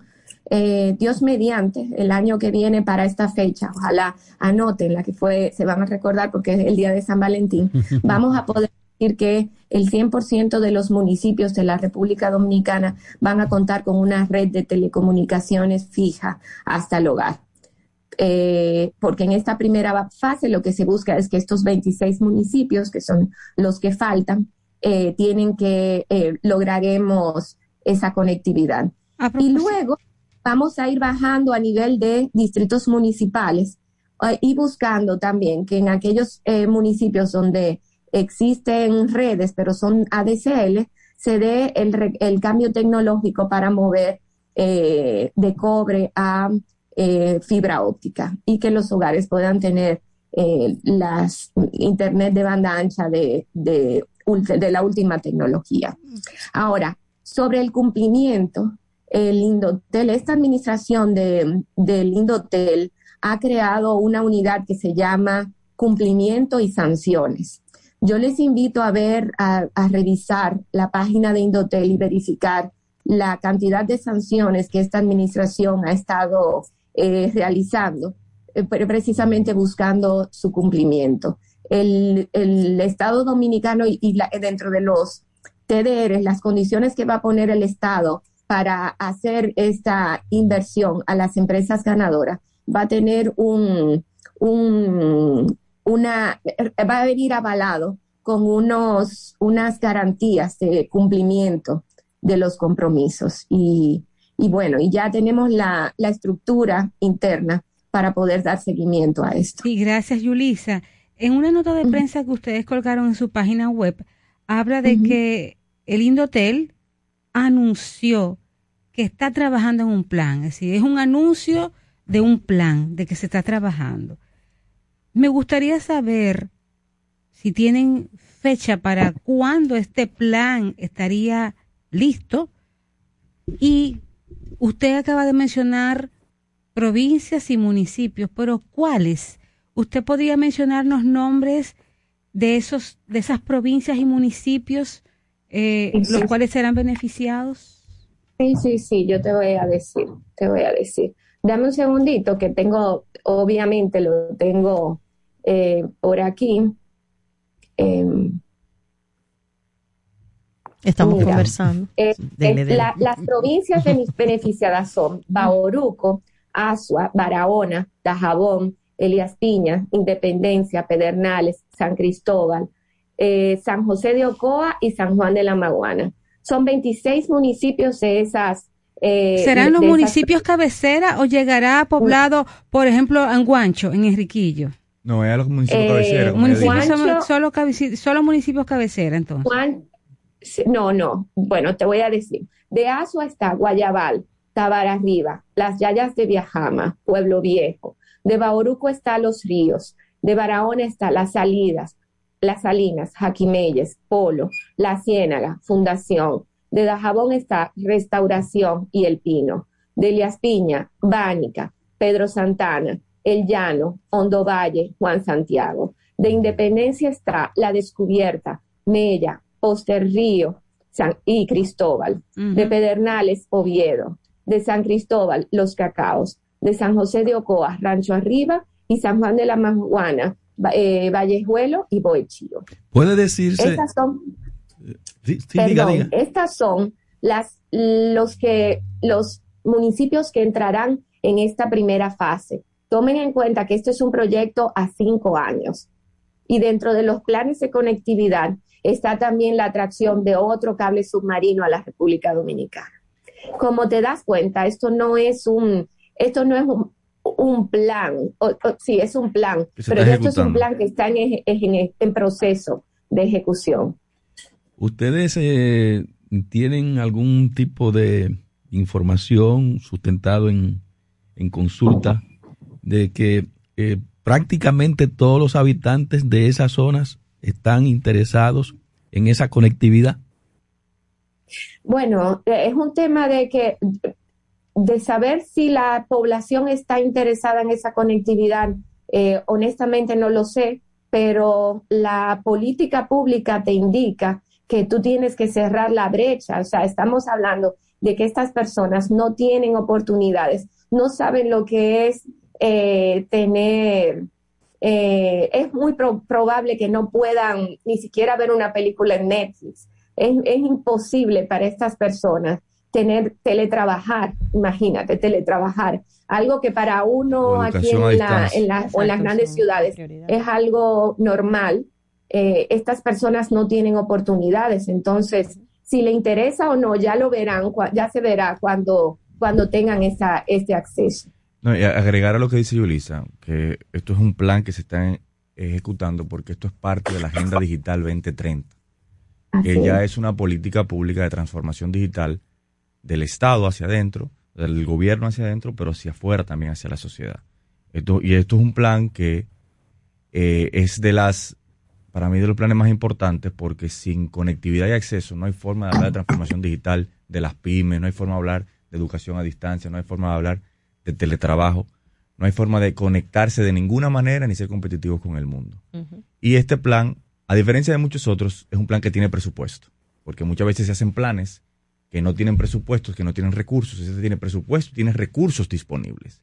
eh, Dios mediante, el año que viene para esta fecha, ojalá anoten la que fue, se van a recordar porque es el día de San Valentín, *laughs* vamos a poder decir que el 100% de los municipios de la República Dominicana van a contar con una red de telecomunicaciones fija hasta el hogar. Eh, porque en esta primera fase lo que se busca es que estos 26 municipios, que son los que faltan, eh, tienen que lograremos esa conectividad. Y luego vamos a ir bajando a nivel de distritos municipales eh, y buscando también que en aquellos eh, municipios donde existen redes, pero son ADCL, se dé el, cambio tecnológico para mover eh, de cobre a fibra óptica y que los hogares puedan tener las internet de banda ancha de, de, de la última tecnología. Ahora, sobre el cumplimiento, el Indotel, esta administración de, del Indotel ha creado una unidad que se llama cumplimiento y sanciones. Yo les invito a ver, a, revisar la página de Indotel y verificar la cantidad de sanciones que esta administración ha estado eh, realizando, eh, precisamente buscando su cumplimiento. El, Estado dominicano y, dentro de los TDR, las condiciones que va a poner el Estado para hacer esta inversión a las empresas ganadoras va a tener un, un una, va a venir avalado con unos, unas garantías de cumplimiento de los compromisos. Y, y bueno, y ya tenemos la, la estructura interna para poder dar seguimiento a esto. Sí, gracias, Yulisa. En una nota de prensa que ustedes colgaron en su página web, habla de que el Indotel anunció que está trabajando en un plan, es decir, es un anuncio de un plan, de que se está trabajando. Me gustaría saber si tienen fecha para cuándo este plan estaría listo y usted acaba de mencionar provincias y municipios, pero ¿cuáles? ¿Usted podría mencionarnos nombres de esos de esas provincias y municipios eh, los cuales serán beneficiados? Sí, sí, sí, yo te voy a decir, te voy a decir. Dame un segundito que tengo, obviamente lo tengo eh, por aquí. Em, Estamos conversando. Eh, las provincias beneficiadas son Bauruco, Asua, Barahona, Dajabón, Elías Piña, Independencia, Pedernales, San Cristóbal, eh, San José de Ocoa y San Juan de la Maguana. Son 26 municipios de esas. Eh, ¿Serán los municipios cabecera o llegará a poblado, por ejemplo, Anguancho, en Enriquillo? No, es a los municipios cabecera. solo, solo, municipios cabecera, entonces. no, no. Bueno, te voy a decir. De Asua está Guayabal, Tabar Arriba, Las Yayas de Viajama, Pueblo Viejo. De Bauruco está Los Ríos. De Barahona está Las Salidas, Las Salinas, Jaquimelles, Polo, La Ciénaga, Fundación. De Dajabón está Restauración y El Pino. De Elias Piña, Bánica, Pedro Santana, El Llano, Hondo Valle, Juan Santiago. De Independencia está La Descubierta, Mella, Poster Río San y Cristóbal. De Pedernales, Oviedo de San Cristóbal, Los Cacaos, de San José de Ocoa, Rancho Arriba y San Juan de la Maguana, eh, Vallejuelo y Boechío. Puede decirse. Estas son, perdón, estas son las los que los municipios que entrarán en esta primera fase. Tomen en cuenta que esto es un proyecto a cinco años y dentro de los planes de conectividad está también la atracción de otro cable submarino a la República Dominicana como te das cuenta, esto no es un, esto no es un, plan, sí, es un plan, pero esto es un plan que está en, en, proceso de ejecución. ¿Ustedes eh, tienen algún tipo de información sustentado en, en consulta de que eh, prácticamente todos los habitantes de esas zonas están interesados en esa conectividad? Bueno, eh, es un tema de que de saber si la población está interesada en esa conectividad, eh, honestamente no lo sé, pero la política pública te indica que tú tienes que cerrar la brecha. O sea, estamos hablando de que estas personas no tienen oportunidades, no saben lo que es eh, tener, es muy probable que no puedan ni siquiera ver una película en Netflix. Es, imposible para estas personas tener teletrabajar, imagínate, teletrabajar, algo que para uno aquí en, la, en, o en las grandes ciudades es algo normal, eh, estas personas no tienen oportunidades, entonces si le interesa o no, ya lo verán, ya se verá cuando, cuando tengan esa, este acceso. No, y agregar a lo que dice Yulisa, que esto es un plan que se está ejecutando porque esto es parte de la Agenda Digital 2030 que ya es una política pública de transformación digital del Estado hacia adentro, del gobierno hacia adentro, pero hacia afuera también hacia la sociedad. Esto, y esto es un plan que eh, es de las, para mí, de los planes más importantes porque sin conectividad y acceso no hay forma de hablar de transformación digital de las pymes, no hay forma de hablar de educación a distancia, no hay forma de hablar de teletrabajo, no hay forma de conectarse de ninguna manera ni ser competitivos con el mundo. Y este plan a diferencia de muchos otros, es un plan que tiene presupuesto, porque muchas veces se hacen planes que no tienen presupuestos, que no tienen recursos. Ese tiene presupuesto, tiene recursos disponibles.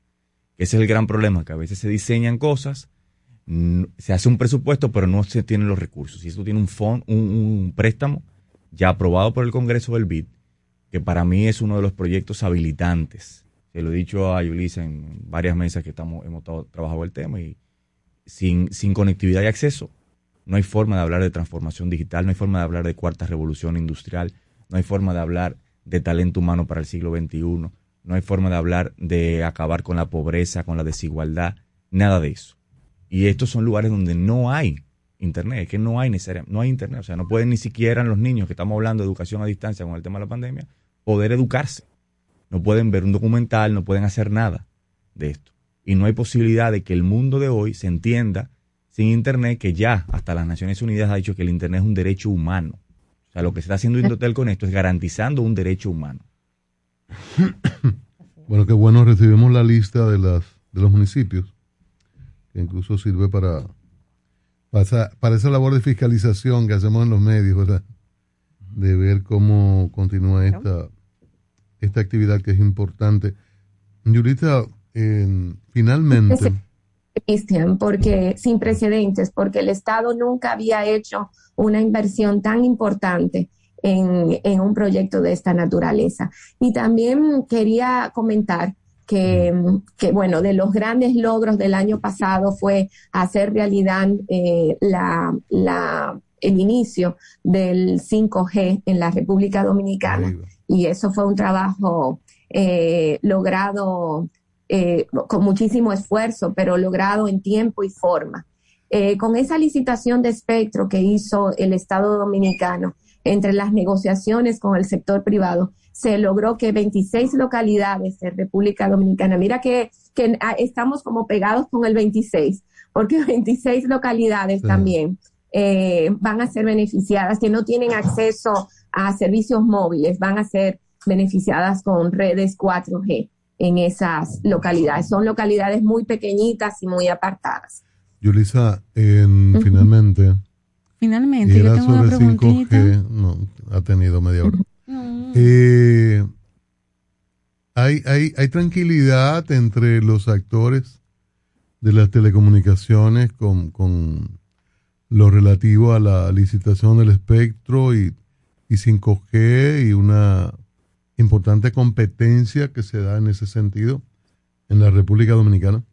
Ese es el gran problema, que a veces se diseñan cosas, se hace un presupuesto, pero no se tienen los recursos. Y esto tiene un, fondo, un, préstamo ya aprobado por el Congreso del BID, que para mí es uno de los proyectos habilitantes. Se lo he dicho a Yulisa en varias mesas que estamos, hemos trabajado el tema y sin, sin conectividad y acceso no hay forma de hablar de transformación digital, no hay forma de hablar de cuarta revolución industrial, no hay forma de hablar de talento humano para el siglo XXI, no hay forma de hablar de acabar con la pobreza, con la desigualdad, nada de eso. Y estos son lugares donde no hay internet, es que no hay necesariamente, no hay internet, o sea, no pueden ni siquiera los niños que estamos hablando de educación a distancia con el tema de la pandemia, poder educarse. No pueden ver un documental, no pueden hacer nada de esto. Y no hay posibilidad de que el mundo de hoy se entienda sin internet, que ya hasta las Naciones Unidas ha dicho que el internet es un derecho humano. O sea, lo que se está haciendo Indotel con esto es garantizando un derecho humano. *coughs* Bueno, qué bueno, recibimos la lista de, las, de los municipios, que incluso sirve para, para, para esa labor de fiscalización que hacemos en los medios, ¿verdad? De ver cómo continúa esta, esta actividad que es importante. Yulita, eh, finalmente... Cristian, porque sin precedentes, porque el Estado nunca había hecho una inversión tan importante en, en, un proyecto de esta naturaleza. Y también quería comentar que, que, bueno, de los grandes logros del año pasado fue hacer realidad eh, la, la, el inicio del 5G en la República Dominicana. Y eso fue un trabajo eh, logrado eh, con muchísimo esfuerzo, pero logrado en tiempo y forma. Eh, con esa licitación de espectro que hizo el Estado dominicano entre las negociaciones con el sector privado, se logró que 26 localidades de República Dominicana, mira que, que estamos como pegados con el 26, porque *laughs* 26 localidades también eh, van a ser beneficiadas, que no tienen acceso a servicios móviles, van a ser beneficiadas con redes 4G en esas localidades. Son localidades muy pequeñitas y muy apartadas. Yulisa, finalmente. Finalmente, yo tengo una preguntita. no, ha tenido media hora. Eh, hay, hay, hay tranquilidad entre los actores de las telecomunicaciones con, con lo relativo a la licitación del espectro y, y 5G y una importante competencia que se da en ese sentido en la República Dominicana?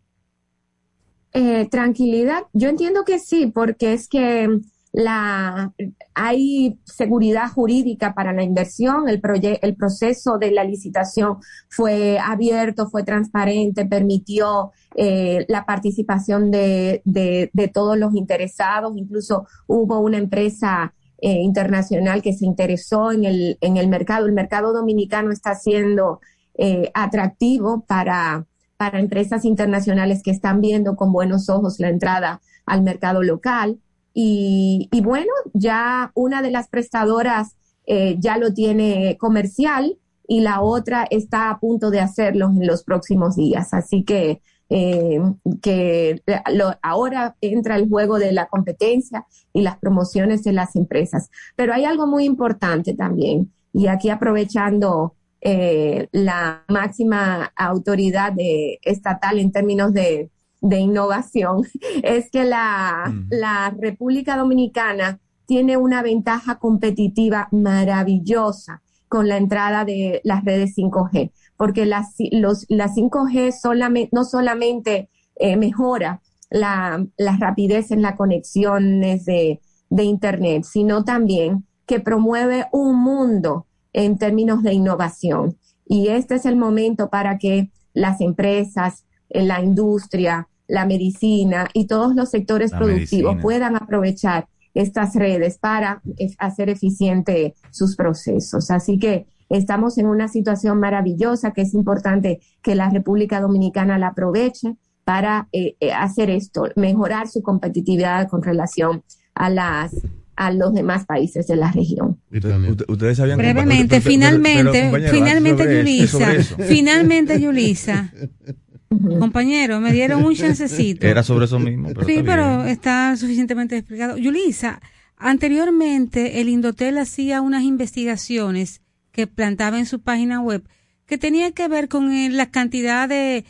Eh, tranquilidad, yo entiendo que sí, porque es que la, hay seguridad jurídica para la inversión, el, el proceso de la licitación fue abierto, fue transparente, permitió eh, la participación de, de, todos los interesados, incluso hubo una empresa eh, internacional que se interesó en el, en el mercado. El mercado dominicano está siendo eh, atractivo para, para empresas internacionales que están viendo con buenos ojos la entrada al mercado local. Y, y bueno, ya una de las prestadoras eh, ya lo tiene comercial y la otra está a punto de hacerlo en los próximos días. Así que eh, que ahora entra el juego de la competencia y las promociones de las empresas. Pero hay algo muy importante también, y aquí aprovechando eh, la máxima autoridad de, estatal en términos de, de innovación, *laughs* es que la, la República Dominicana tiene una ventaja competitiva maravillosa con la entrada de las redes 5G porque la, los, la 5G solamente, no solamente eh, mejora la, la, rapidez en las conexiones de, de Internet, sino también que promueve un mundo en términos de innovación. Y este es el momento para que las empresas, eh, la industria, la medicina y todos los sectores productivos puedan aprovechar estas redes para eh, hacer eficiente sus procesos. Así que Estamos en una situación maravillosa que es importante que la República Dominicana la aproveche para eh, eh, hacer esto, mejorar su competitividad con relación a las a los demás países de la región. Ustedes sabían brevemente, finalmente, finalmente Yulisa, finalmente Yulisa. Compañero, me dieron un chancecito. Era sobre eso mismo. sí, pero está suficientemente explicado. Yulisa, anteriormente el Indotel hacía unas investigaciones que plantaba en su página web que tenía que ver con eh, la cantidad de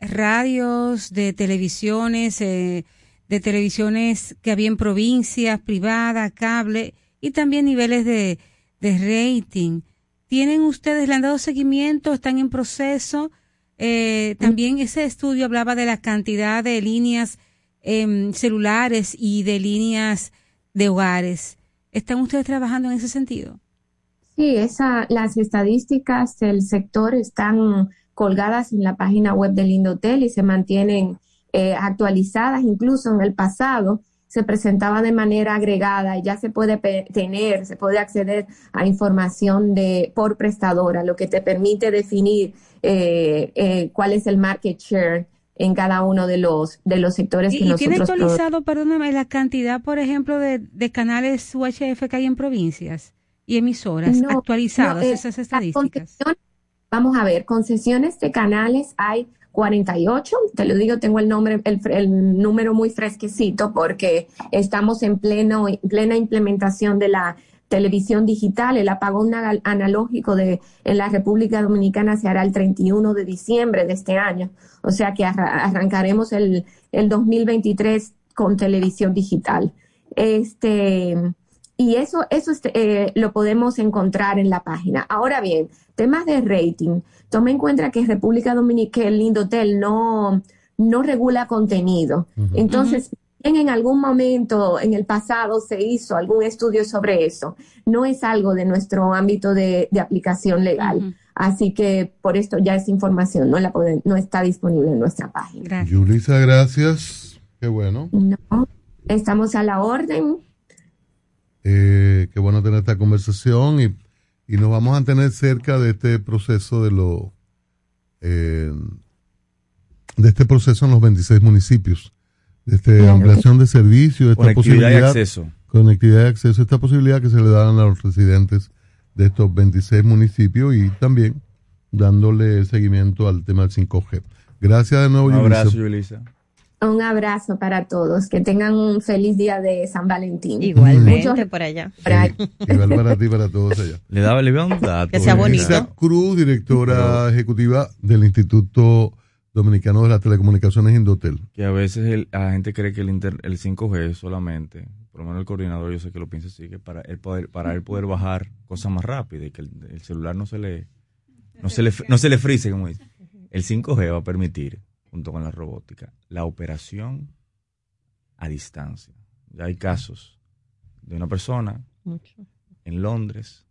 radios, de televisiones, eh, de televisiones que había en provincias, privadas, cable y también niveles de, de rating. ¿Tienen ustedes, le han dado seguimiento? ¿Están en proceso? Eh, también ese estudio hablaba de la cantidad de líneas em, celulares y de líneas de hogares. ¿Están ustedes trabajando en ese sentido? Sí, esa, las estadísticas del sector están colgadas en la página web del Indotel y se mantienen eh, actualizadas. Incluso en el pasado se presentaba de manera agregada y ya se puede tener, se puede acceder a información de por prestadora, lo que te permite definir eh, eh, cuál es el market share en cada uno de los de los sectores ¿Y, que y nosotros tiene actualizado, perdóname, la cantidad, por ejemplo, de, de canales UHF que hay en provincias y emisoras No, actualizadas no, eh, esas las estadísticas? concesiones- vamos a ver, concesiones de canales hay 48, te lo digo, tengo el nombre, el, el número muy fresquecito porque estamos en pleno, en plena implementación de la televisión digital, el apagón analógico de en la República Dominicana se hará el 31 de diciembre de este año, o sea que arra- arrancaremos el, el 2023 con televisión digital. Este, y eso, eso este, eh, lo podemos encontrar en la página. Ahora bien, temas de rating. Tome en cuenta que República Dominicana, el Indotel no, no regula contenido. Entonces, bien en algún momento en el pasado se hizo algún estudio sobre eso. No es algo de nuestro ámbito de, de aplicación legal. Así que por esto ya esa información no, la pueden- no está disponible en nuestra página. Yulisa, gracias. Qué bueno. No, estamos a la orden. Eh, qué bueno tener esta conversación y, y nos vamos a tener cerca de este proceso de lo eh, de este proceso en los 26 municipios, de esta ampliación de servicios, esta Conectividad y posibilidad, acceso. conectividad y acceso, esta posibilidad que se le dan a los residentes de estos 26 municipios y también dándole seguimiento al tema del 5G. Gracias de nuevo, Un Yulisa. abrazo, Yulisa. Un abrazo para todos. Que tengan un feliz día de San Valentín. Igualmente Muchos- por allá. *laughs* Igual para ti y para todos allá. Le daba, un dato. Que sea bonito. Lisa Cruz, directora ejecutiva del Instituto Dominicano de las Telecomunicaciones Indotel. Que a veces el- la gente cree que el, inter- el 5G es solamente, por lo menos el coordinador yo sé que lo piensa así, que para él poder, para él poder bajar cosas más rápidas y que el, el celular no se le no se le no se le frise como dice. El 5G va a permitir, junto con la robótica, la operación a distancia. Ya hay casos de una persona Mucho. en Londres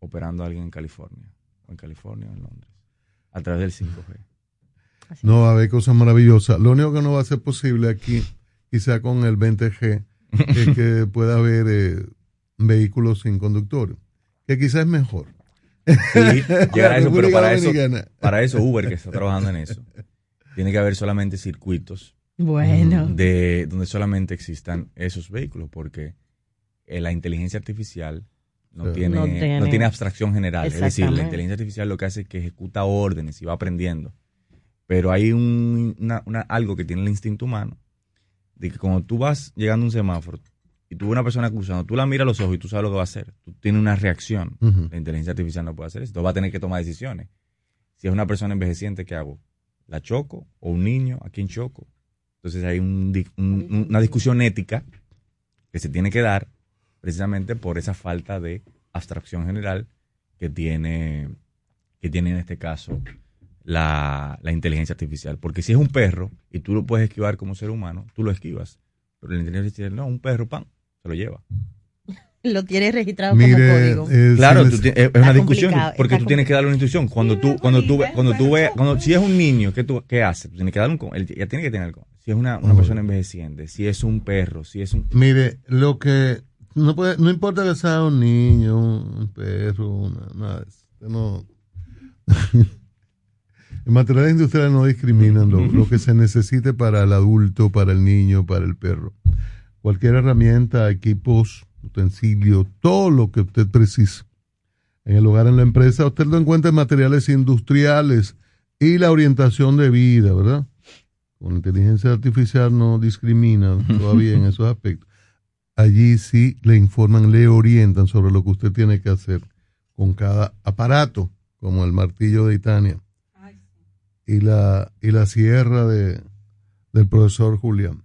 operando a alguien en California, o en California o en Londres, a través del 5G. No va a haber cosas maravillosas. Lo único que no va a ser posible aquí, quizá con el 20G, *laughs* es que pueda haber eh, vehículos sin conductor, que quizás es mejor. Sí, llegar a eso, pero para eso, para eso Uber, que está trabajando en eso, tiene que haber solamente circuitos Bueno. de donde solamente existan esos vehículos, porque eh, la inteligencia artificial no, Sí. tiene, No no, tiene- abstracción general. Es decir, la inteligencia artificial lo que hace es que ejecuta órdenes y va aprendiendo. Pero hay un, una- una- algo que tiene el instinto humano, de que cuando tú vas llegando a un semáforo y tú ves una persona cruzando, tú la miras a los ojos y tú sabes lo que va a hacer. Tú tienes una reacción. La inteligencia artificial no puede hacer eso. Entonces va a tener que tomar decisiones. Si es una persona envejeciente, ¿qué hago? ¿La choco? ¿O un niño? ¿A quién choco? Entonces hay un- una discusión ética que se tiene que dar precisamente por esa falta de abstracción general que tiene, que tiene en este caso la, la inteligencia artificial. Porque si es un perro y tú lo puedes esquivar como ser humano, tú lo esquivas. Pero la inteligencia artificial, no, un perro, pan, se lo lleva. Lo tiene registrado Mire, como código. eh, Claro, si les- es Está una discusión porque tú tienes que darle una instrucción. Cuando tú, cuando tú, ve- cuando tú veas, cuando si es un niño, ¿qué tú, qué hace? Tú tienes que darle un, él ya tiene que tener algo. Si es una, una Oh. persona envejeciente, si es un perro, si es un, Mire, lo que no puede, no importa que sea un niño, un perro, una- nada de eso. Usted No. *laughs* en materiales industriales no discriminan lo, lo que se necesite para el adulto, para el niño, para el perro. Cualquier herramienta, equipos, utensilios, todo lo que usted precise en el hogar, en la empresa, usted lo encuentra en materiales industriales y la orientación de vida, ¿verdad? Con la inteligencia artificial no discrimina *laughs* todavía en esos aspectos. Allí sí le informan, le orientan sobre lo que usted tiene que hacer con cada aparato, como el martillo de Itania y la, y la sierra de, del profesor Julián.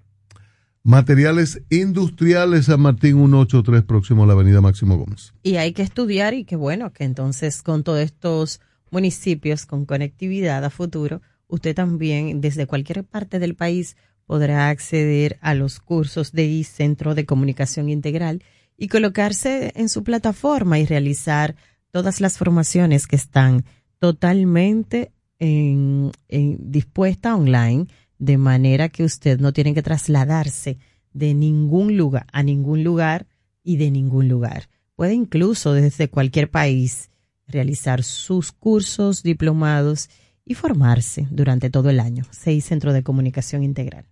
Materiales industriales San Martín 183 próximo a la avenida Máximo Gómez. Y hay que estudiar y que bueno, que entonces con todos estos municipios con conectividad a futuro, usted también desde cualquier parte del país podrá acceder a los cursos de I Centro de Comunicación Integral y colocarse en su plataforma y realizar todas las formaciones que están totalmente en, en- dispuesta online, de manera que usted no tiene que trasladarse de ningún lugar a ningún lugar y de ningún lugar. Puede incluso desde cualquier país realizar sus cursos, diplomados y formarse durante todo el año. Seis Centro de Comunicación Integral.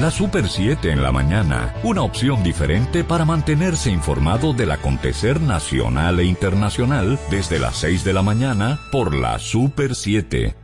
La Super 7 en la mañana, una opción diferente para mantenerse informado del acontecer nacional e internacional desde las 6 de la mañana por la Super 7.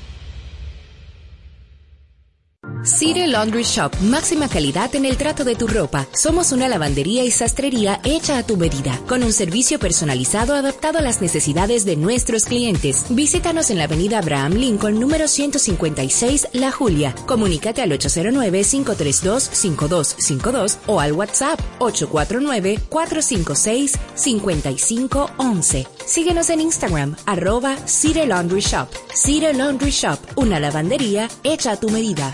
City Laundry Shop, máxima calidad en el trato de tu ropa. Somos una lavandería y sastrería hecha a tu medida, con un servicio personalizado adaptado a las necesidades de nuestros clientes. Visítanos en la avenida Abraham Lincoln, número 156, La Julia. Comunícate al 809-532-5252 o al WhatsApp 849-456-5511. Síguenos en Instagram, arroba Laundry Shop. City Laundry Shop, una lavandería hecha a tu medida.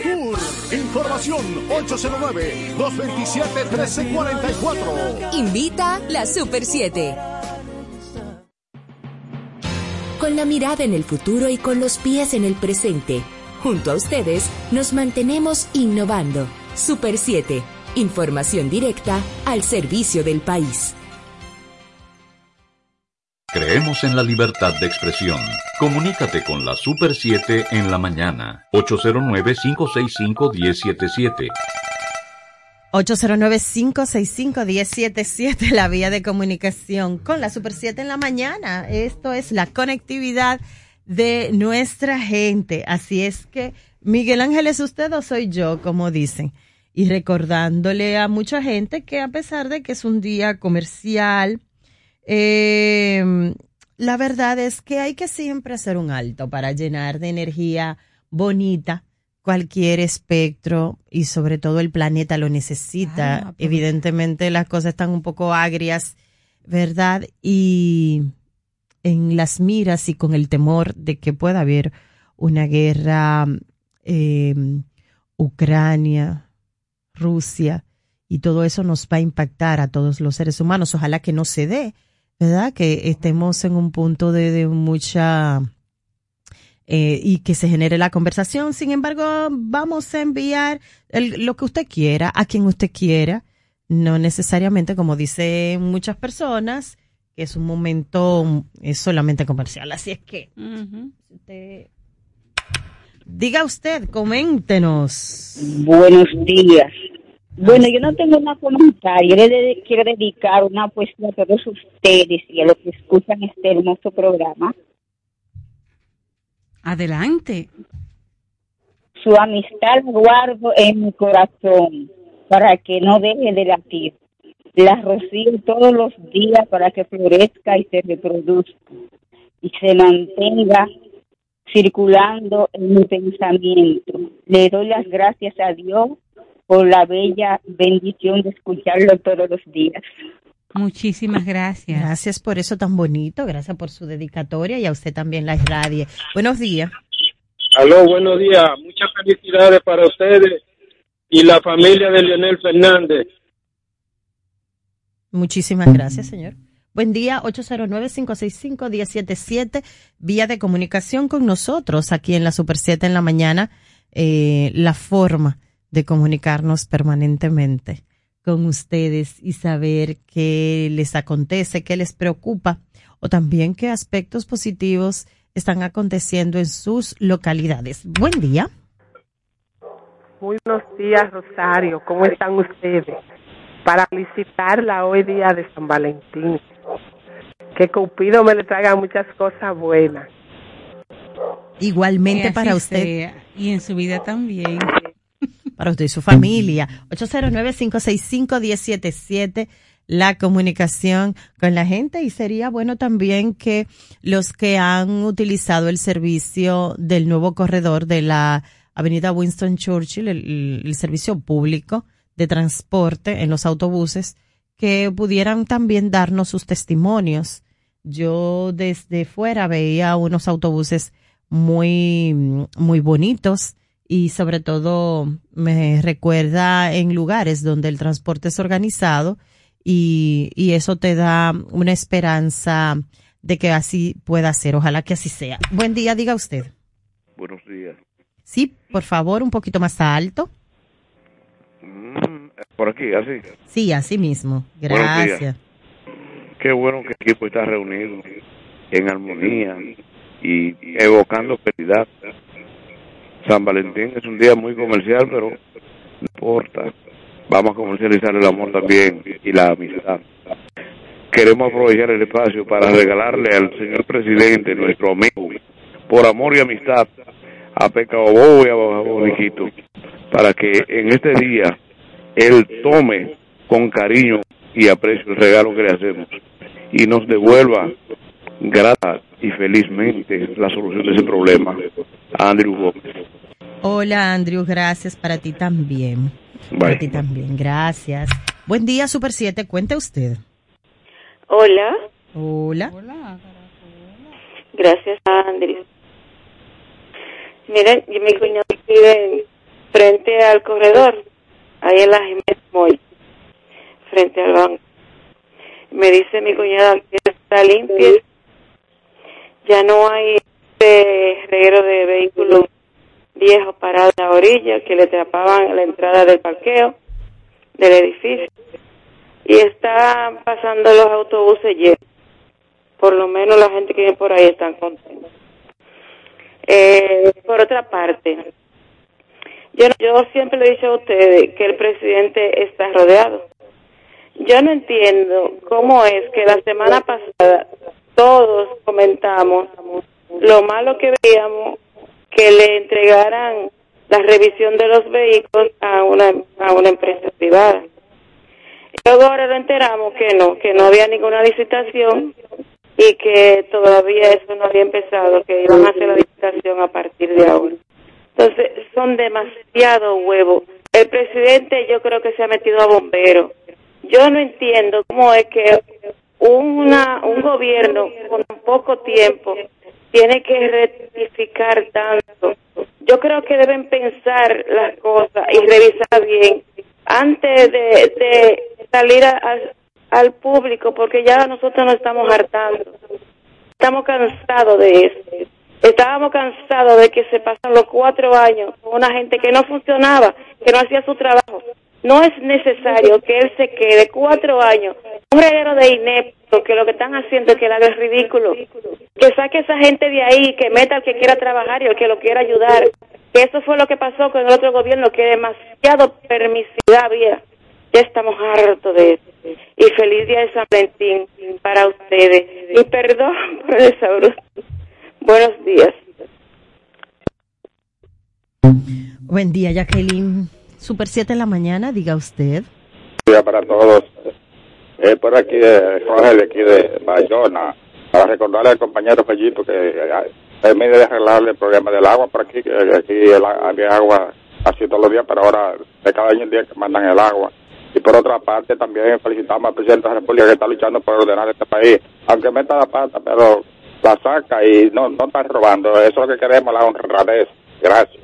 Información 809-227-1344. Invita la Super 7. Con la mirada en el futuro y con los pies en el presente. Junto a ustedes nos mantenemos innovando. Super 7. Información directa al servicio del país. Creemos en la libertad de expresión. Comunícate con la Super 7 en la mañana. 809-565-1077. 809-565-1077, la vía de comunicación con la Super 7 en la mañana. Esto es la conectividad de nuestra gente. Así es que, Miguel Ángel, ¿es usted o soy yo, como dicen? Y recordándole a mucha gente que a pesar de que es un día comercial, eh, la verdad es que hay que siempre hacer un alto para llenar de energía bonita cualquier espectro y sobre todo el planeta lo necesita. Ah. Evidentemente las cosas están un poco agrias, ¿verdad? Y en las miras y con el temor de que pueda haber una guerra eh, Ucrania, Rusia, y todo eso nos va a impactar a todos los seres humanos. Ojalá que no se dé, ¿verdad? Que estemos en un punto de, de mucha eh, y que se genere la conversación. Sin embargo, vamos a enviar el- lo que usted quiera a quien usted quiera, no necesariamente, como dicen muchas personas, que es un momento es solamente comercial. Así es que, usted- diga usted, coméntenos. Buenos días. Bueno, yo no tengo una comentario. Le quiero dedicar una poesía a todos ustedes y a los que escuchan este hermoso programa. Adelante. Su amistad guardo en mi corazón para que no deje de latir. La rocío todos los días para que florezca y se reproduzca y se mantenga circulando en mi pensamiento. Le doy las gracias a Dios por la bella bendición de escucharlo todos los días. Muchísimas gracias. Gracias por eso tan bonito, gracias por su dedicatoria y a usted también la radio. Buenos días. Aló, buenos días. Muchas felicidades para ustedes y la familia de Leonel Fernández. Muchísimas gracias, señor. Buen día, 809-565-1077, vía de comunicación con nosotros aquí en la Super 7 en la mañana, eh, la forma de comunicarnos permanentemente con ustedes y saber qué les acontece, qué les preocupa o también qué aspectos positivos están aconteciendo en sus localidades. Buen día. Muy buenos días, Rosario. ¿Cómo están ustedes? Para felicitarla hoy día de San Valentín. Que Cupido me le traiga muchas cosas buenas. Igualmente para usted. sea. Y en su vida también. Para usted y su familia. 809-565-1077, la comunicación con la gente. Y sería bueno también que los que han utilizado el servicio del nuevo corredor de la avenida Winston Churchill, el, el servicio público de transporte en los autobuses, que pudieran también darnos sus testimonios. Yo desde fuera veía unos autobuses muy, muy bonitos y sobre todo me recuerda en lugares donde el transporte es organizado y, y eso te da una esperanza de que así pueda ser. Ojalá que así sea. Buen día, diga usted. Buenos días. Sí, por favor, un poquito más alto. Mm, por aquí, así. Sí, así mismo. Gracias. Qué bueno que el equipo está reunido en armonía y evocando felicidad. San Valentín es un día muy comercial, pero no importa. Vamos a comercializar el amor también y la amistad. Queremos aprovechar el espacio para regalarle al señor presidente, nuestro amigo, por amor y amistad, a Pecabobo y a Boniquito, para que en este día él tome con cariño y aprecio el regalo que le hacemos y nos devuelva grata y felizmente la solución de ese problema. Andrew Gómez. Hola, Andrew. Gracias para ti también. Para ti también. Gracias. Buen día, Super 7. Cuente usted. Hola. Hola. Gracias, Andrés. Miren, y mi cuñado vive frente al corredor, ahí en la Jiménez Moy, frente al banco. Me dice mi cuñada que está limpia, ya no hay este reguero de vehículos viejos parados en la orilla que le tapaban la entrada del parqueo del edificio y está pasando los autobuses llenos. Por lo menos la gente que viene por ahí están contentos. Eh, por otra parte, yo, yo siempre le he dicho a ustedes que el presidente está rodeado. Yo no entiendo cómo es que la semana pasada todos comentamos lo malo que veíamos que le entregaran la revisión de los vehículos a una, a una empresa privada. Luego ahora lo enteramos que no, que no había ninguna licitación y que todavía eso no había empezado, que iban a hacer la licitación a partir de ahora. Entonces, son demasiado huevos. El presidente yo creo que se ha metido a bombero. Yo no entiendo cómo es que una, un gobierno con poco tiempo tiene que rectificar tanto. Yo creo que deben pensar las cosas y revisar bien antes de, salir al público, porque ya nosotros nos estamos hartando. Estamos cansados de eso. Estábamos cansados de que se pasan los cuatro años con una gente que no funcionaba, que no hacía su trabajo. No es necesario que él se quede cuatro años, un reguero de inepto, que lo que están haciendo es que le haga ridículo. Que saque esa gente de ahí, que meta al que quiera trabajar y al que lo quiera ayudar. Que eso fue lo que pasó con el otro gobierno, que demasiado permisividad había. Ya estamos hartos de eso. Y feliz día de San Valentín para ustedes. Y perdón *laughs* por el sabroso. Buenos días. Buen día, Jacqueline. Super 7 en la mañana, diga usted. para todos. Eh, por aquí, eh, Jorge, de aquí de Bayona, para recordarle al compañero Fellito que eh, medio de arreglarle el problema del agua por aquí, que aquí el había agua así todos los días, pero ahora de cada año en día que mandan el agua. Y por otra parte, también felicitamos al presidente de la República que está luchando por ordenar este país, aunque meta la pata, pero la saca y no, no está robando. Eso es lo que queremos, la honradez. Gracias.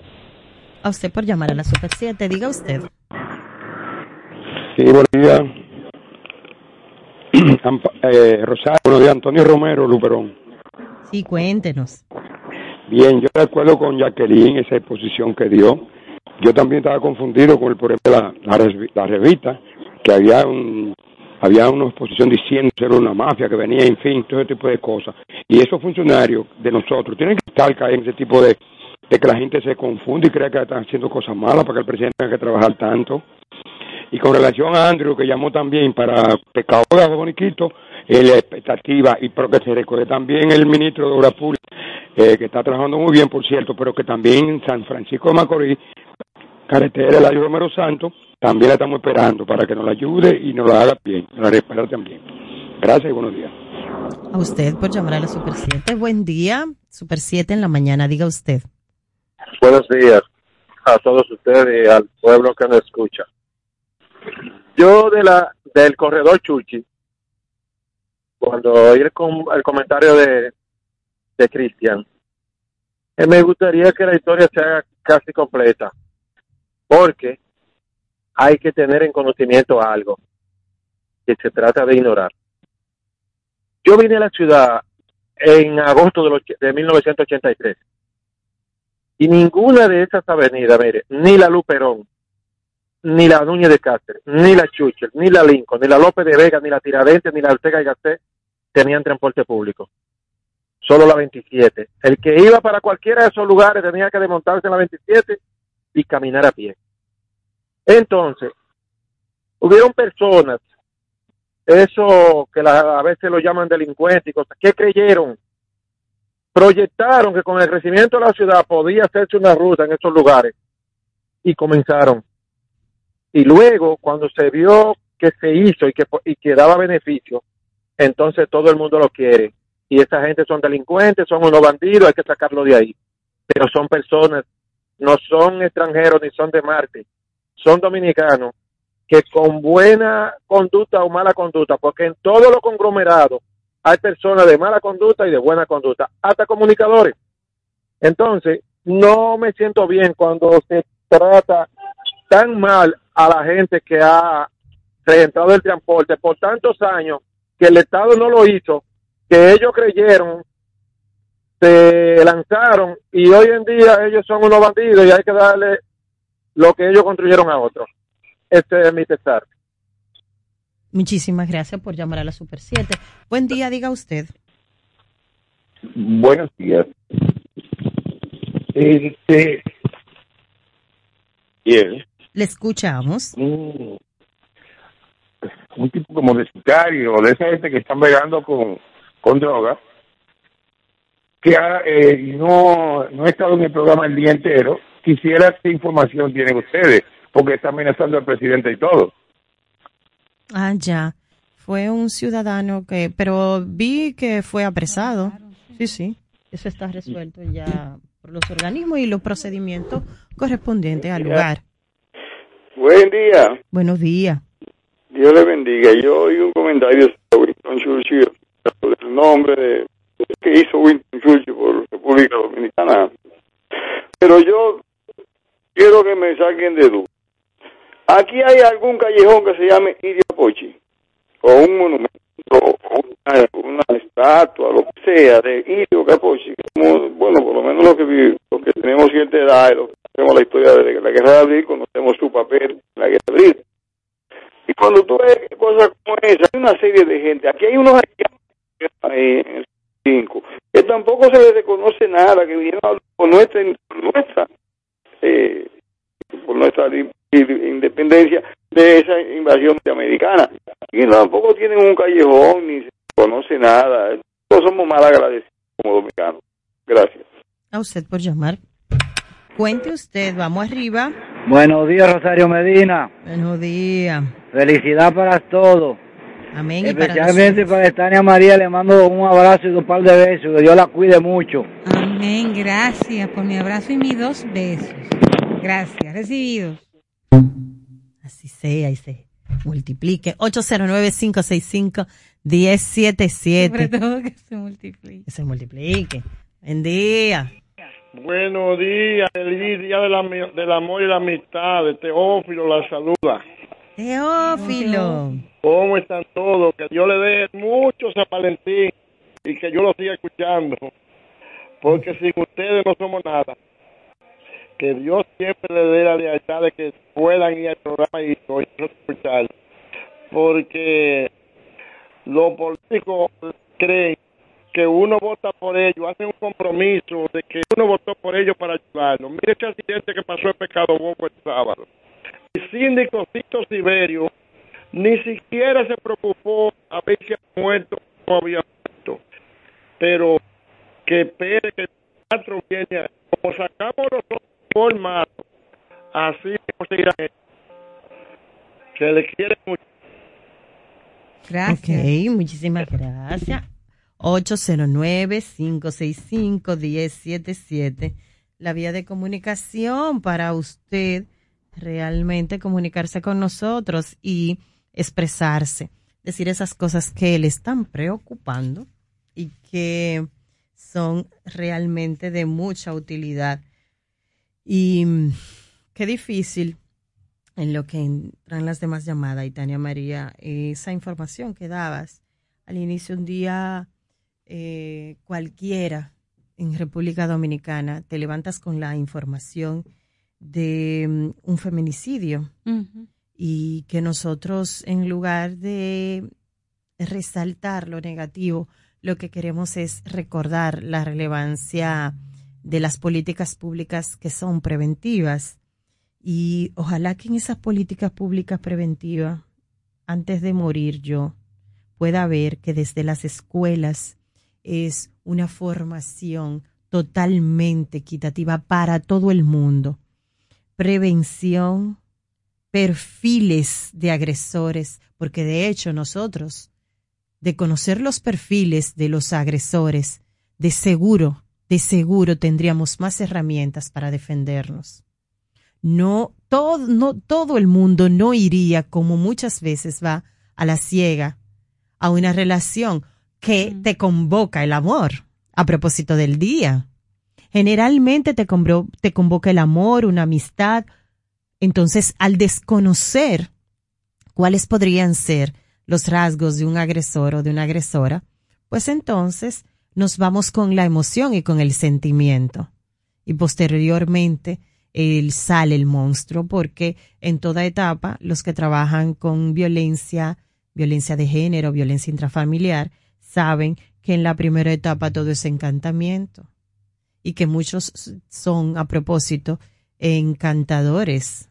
A usted por llamar a la Super 7, diga usted. Sí, buenos días. *clears throat* Eh, Rosario, buenos días. Antonio Romero, Luperón. Sí, cuéntenos. Bien, yo de acuerdo con Jacqueline, esa exposición que dio. Yo también estaba confundido con el problema de la, la, la revista, que había un había una exposición diciendo que era una mafia que venía, en fin, todo ese tipo de cosas. Y esos funcionarios de nosotros tienen que estar en ese tipo de, de que la gente se confunde y crea que están haciendo cosas malas para que el presidente tenga que trabajar tanto. Y con relación a Andrew, que llamó también para Pecado de Boniquito, eh, la expectativa, y pero que se recuerde también el ministro de Obras Públicas, eh, que está trabajando muy bien, por cierto, pero que también San Francisco de Macorís, carretera Eladio Romero Santos, también la estamos esperando para que nos la ayude y nos la haga bien, nos la también. Gracias y buenos días. A usted por llamar a la Super 7. Buen día. Super 7 en la mañana, diga usted. Buenos días a todos ustedes y al pueblo que nos escucha. Yo de la del corredor Chuchi, cuando oí el, el comentario de, de Cristian, eh, me gustaría que la historia se haga casi completa, porque hay que tener en conocimiento algo que se trata de ignorar. Yo vine a la ciudad en agosto del och- de 1983 y ninguna de esas avenidas, mire, ni la Luperón, ni la Núñez de Cáceres, ni la Chuchel, ni la Lincoln, ni la López de Vega, ni la Tiradentes, ni la Ortega y Gasset tenían transporte público. Solo la 27. El que iba para cualquiera de esos lugares tenía que desmontarse en la 27 y caminar a pie. Entonces, hubieron personas, eso que la- a veces lo llaman delincuentes y cosas, que creyeron proyectaron que con el crecimiento de la ciudad podía hacerse una ruta en esos lugares y comenzaron. Y luego, cuando se vio que se hizo y que, y que daba beneficio, entonces todo el mundo lo quiere. Y esa gente son delincuentes, son unos bandidos, hay que sacarlo de ahí. Pero son personas, no son extranjeros ni son de Marte, son dominicanos que con buena conducta o mala conducta, porque en todos los conglomerados hay personas de mala conducta y de buena conducta, hasta comunicadores. Entonces, no me siento bien cuando se trata tan mal a la gente que ha reentrado el transporte por tantos años que el Estado no lo hizo, que ellos creyeron, se lanzaron y hoy en día ellos son unos bandidos y hay que darle lo que ellos construyeron a otros. Este es mi pesar. Muchísimas gracias por llamar a la Super 7. Buen día, diga usted. Buenos días. Este, bien, Le escuchamos. un, un tipo como de sicario, de esa gente que están pegando con, con droga, que ha, eh, no, no ha estado en el programa el día entero. Quisiera qué información tienen ustedes, porque está amenazando al presidente y todo. Ah, ya. Fue un ciudadano que, pero vi que fue apresado. Sí, sí. Eso está resuelto ya por los organismos y los procedimientos correspondientes al lugar. Buen día, Buenos días. Dios le bendiga. Yo oí un comentario de Winston Churchill sobre el nombre de, que hizo Winston Churchill por República Dominicana. Pero yo quiero que me saquen de duda. Aquí hay algún callejón que se llame O un monumento, o una, estatua, lo que sea, de Irio Capochi. Bueno, por lo menos los que, tenemos cierta edad, los que conocemos la historia de la guerra de abril, conocemos su papel en la guerra de abril. Y cuando tú ves cosas como esa, hay una serie de gente. Aquí hay unos eh, en el cinco, que tampoco se les reconoce nada, que vinieron a- por nuestra, nuestra, eh, por nuestra independencia de esa invasión americana. Y tampoco tienen un callejón ni se conoce nada. Todos somos mal agradecidos como dominicanos. Gracias. A usted por llamar. Cuente usted, vamos arriba. Buenos días, Rosario Medina. Buenos días. Felicidad para todos. Amén. y para Especialmente para Estania María, le mando un abrazo y un par de besos. Que Dios la cuide mucho. Amén, gracias por mi abrazo y mis dos besos. Gracias, recibidos. Así sea y se multiplique. 809-565-1077. Sobre todo que se multiplique. Que se multiplique. Buen día. Buenos días, feliz día del, ami- del amor y la amistad. De Teófilo la saluda. Teófilo. ¿Cómo están todos? Que Dios le dé mucho San Valentín y que yo lo siga escuchando. Porque sin ustedes no somos nada. Que Dios siempre le dé la lealtad de que puedan ir al programa y escuchar. Porque los políticos creen que uno vota por ellos, hacen un compromiso de que uno votó por ellos para ayudarlos. Mire ese accidente que pasó en Pecado Boco el sábado. El síndico Cito Siberio ni siquiera se preocupó a ver si había muerto o había muerto. Pero que espere que el viene, como sacamos nosotros formados, así. Se le quiere mucho. Ok, muchísimas gracias. 809-565-1077. La vía de comunicación para usted realmente comunicarse con nosotros y expresarse, decir esas cosas que le están preocupando y que son realmente de mucha utilidad. Y mm, qué difícil en lo que entran las demás llamadas, y Tania María, esa información que dabas al inicio un día eh, cualquiera en República Dominicana, te levantas con la información de mm, un feminicidio. Y que nosotros en lugar de resaltar lo negativo, lo que queremos es recordar la relevancia de las políticas públicas que son preventivas y ojalá que en esas políticas públicas preventivas, antes de morir yo, pueda ver que desde las escuelas es una formación totalmente equitativa para todo el mundo. Prevención, perfiles de agresores, porque de hecho nosotros, de conocer los perfiles de los agresores, de seguro, de seguro tendríamos más herramientas para defendernos no todo, no todo el mundo no iría como muchas veces va a la ciega a una relación que te convoca el amor a propósito del día. Generalmente te, convo- te convoca el amor, una amistad. Entonces, al desconocer cuáles podrían ser los rasgos de un agresor o de una agresora, pues entonces nos vamos con la emoción y con el sentimiento. Y posteriormente el, sale el monstruo porque en toda etapa los que trabajan con violencia, violencia de género, violencia intrafamiliar, saben que en la primera etapa todo es encantamiento y que muchos son a propósito encantadores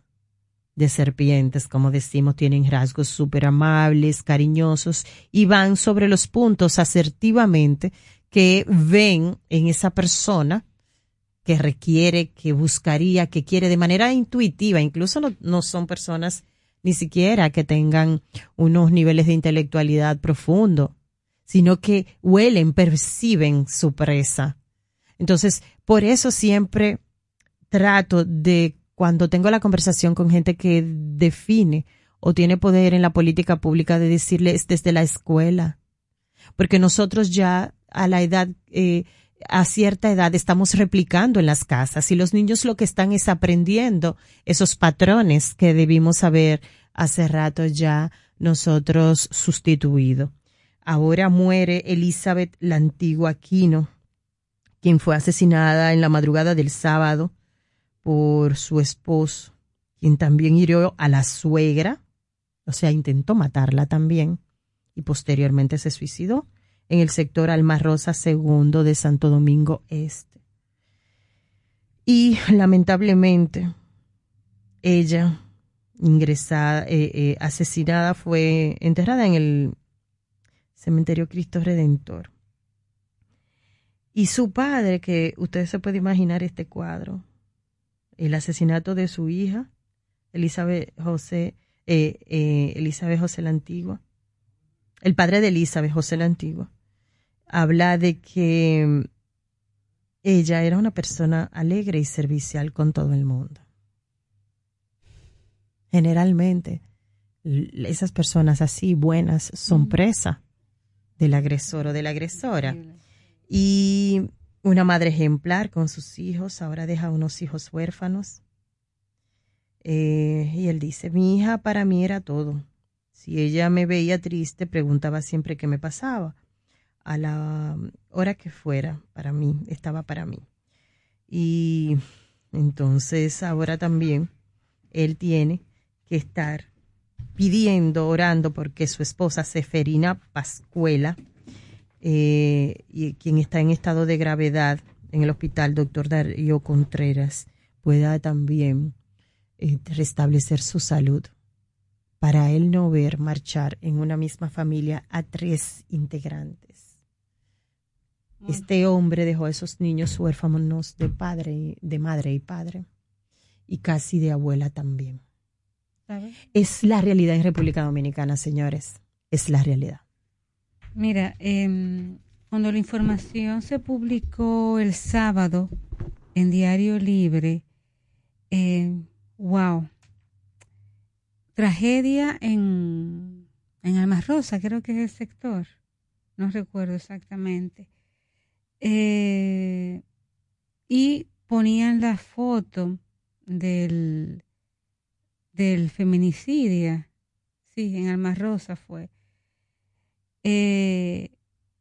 de serpientes, como decimos, tienen rasgos súper amables, cariñosos y van sobre los puntos asertivamente que ven en esa persona que requiere, que buscaría, que quiere de manera intuitiva. Incluso no, no son personas ni siquiera que tengan unos niveles de intelectualidad profundo, sino que huelen, perciben su presa. Entonces, por eso siempre trato de, cuando tengo la conversación con gente que define o tiene poder en la política pública, de decirles desde la escuela. Porque nosotros ya a la edad, eh, a cierta edad estamos replicando en las casas y los niños lo que están es aprendiendo esos patrones que debimos haber hace rato ya nosotros sustituido. Ahora muere Elizabeth la antigua Aquino, quien fue asesinada en la madrugada del sábado por su esposo, quien también hirió a la suegra, o sea, intentó matarla también, y posteriormente se suicidó en el sector Alma Rosa II de Santo Domingo Este. Y lamentablemente, ella, ingresada, eh, eh, asesinada, fue enterrada en el cementerio Cristo Redentor. Y su padre, que usted se puede imaginar este cuadro, el asesinato de su hija, Elizabeth José, eh, eh, Elizabeth José la Antigua, el padre de Elizabeth José la Antigua, habla de que ella era una persona alegre y servicial con todo el mundo. Generalmente, esas personas así buenas son presa del agresor o de la agresora. Y una madre ejemplar con sus hijos, ahora deja unos hijos huérfanos. Eh, y él dice, mi hija para mí era todo. Si ella me veía triste, preguntaba siempre qué me pasaba. A la hora que fuera, para mí, estaba para mí. Y entonces ahora también él tiene que estar pidiendo, orando porque su esposa Seferina Pascuela, eh, y quien está en estado de gravedad en el hospital, doctor Darío Contreras, pueda también eh, restablecer su salud para él no ver marchar en una misma familia a tres integrantes. Este hombre dejó a esos niños huérfanos de padre, de madre y padre, y casi de abuela también. Es la realidad en República Dominicana, señores. Es la realidad. Mira, em, cuando la información se publicó el sábado en Diario Libre, eh, wow, tragedia en, en Almas Rosa, creo que es el sector, no recuerdo exactamente. Eh, y ponían la foto del, del feminicidio, sí, en Almas Rosa fue. Eh,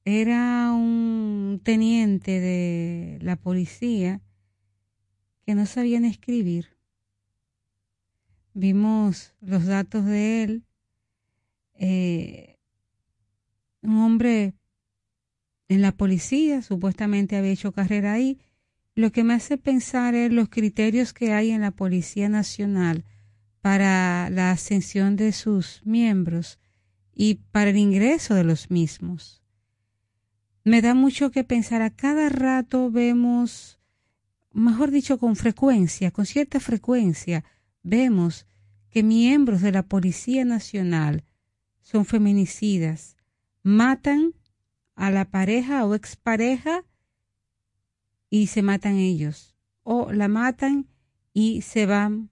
era un teniente de la policía que no sabían escribir. Vimos los datos de él, eh, un hombre en la policía, supuestamente había hecho carrera ahí, lo que me hace pensar es los criterios que hay en la Policía Nacional para la ascensión de sus miembros y para el ingreso de los mismos. Me da mucho que pensar, a cada rato vemos, mejor dicho, con frecuencia, con cierta frecuencia, vemos que miembros de la Policía Nacional son feminicidas, matan a la pareja o expareja y se matan ellos, o la matan y se van,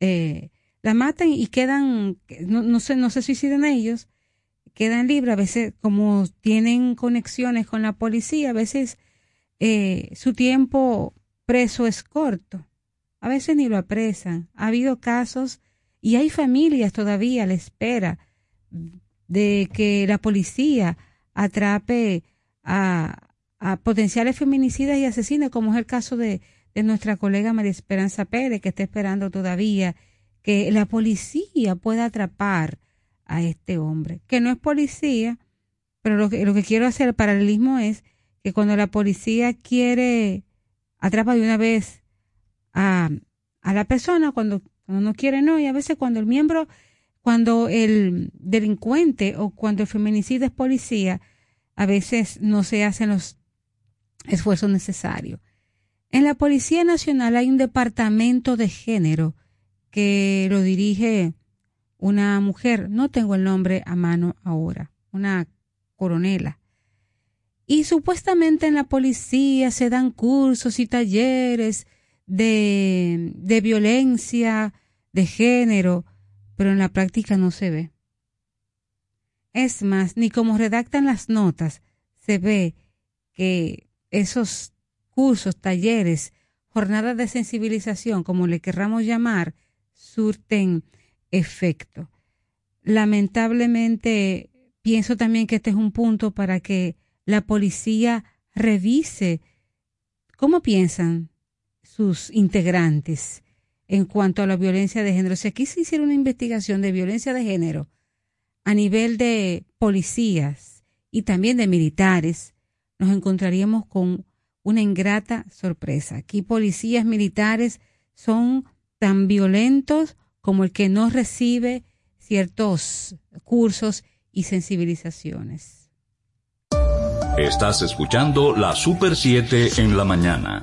eh, la matan y quedan, no, no, se, no se suicidan ellos, quedan libres, a veces como tienen conexiones con la policía, a veces eh, su tiempo preso es corto. A veces ni lo apresan. Ha habido casos y hay familias todavía a la espera de que la policía atrape a, potenciales feminicidas y asesinos, como es el caso de, de nuestra colega María Esperanza Pérez, que está esperando todavía que la policía pueda atrapar a este hombre, que no es policía, pero lo que, lo que quiero hacer, el paralelismo es que cuando la policía quiere atrapa de una vez a, a la persona cuando, cuando no quiere, no, y a veces cuando el miembro, cuando el delincuente o cuando el feminicida es policía, a veces no se hacen los esfuerzos necesarios. En la Policía Nacional hay un departamento de género que lo dirige una mujer, no tengo el nombre a mano ahora, una coronela. Y supuestamente en la policía se dan cursos y talleres de, de violencia de género, pero en la práctica no se ve. Es más, ni como redactan las notas, se ve que esos cursos, talleres, jornadas de sensibilización, como le querramos llamar, surten efecto. Lamentablemente, pienso también que este es un punto para que la policía revise cómo piensan sus integrantes en cuanto a la violencia de género. Si aquí se hiciera una investigación de violencia de género a nivel de policías y también de militares, nos encontraríamos con una ingrata sorpresa. Aquí policías militares son tan violentos como el que no recibe ciertos cursos y sensibilizaciones. Estás escuchando la Super 7 en la mañana.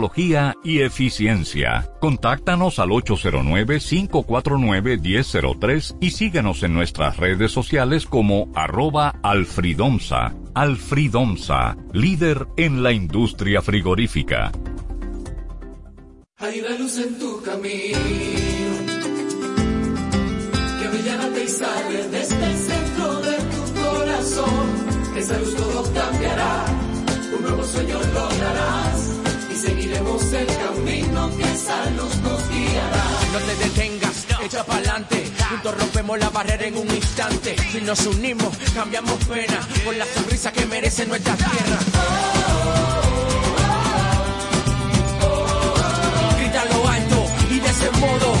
y eficiencia. Contáctanos al 809-549-1003 y síguenos en nuestras redes sociales como arroba alfridomsa. Alfridomsa, líder en la industria frigorífica. Hay una luz en tu camino que brillará y sale desde el centro de tu corazón. Esa luz todo cambiará, un nuevo sueño lograrás seguiremos el camino que esa luz nos guiará. No te detengas, echa pa'lante. Juntos rompemos la barrera en un instante. Si nos unimos, cambiamos pena con la sonrisa que merece nuestra tierra. Grita lo alto y de ese modo.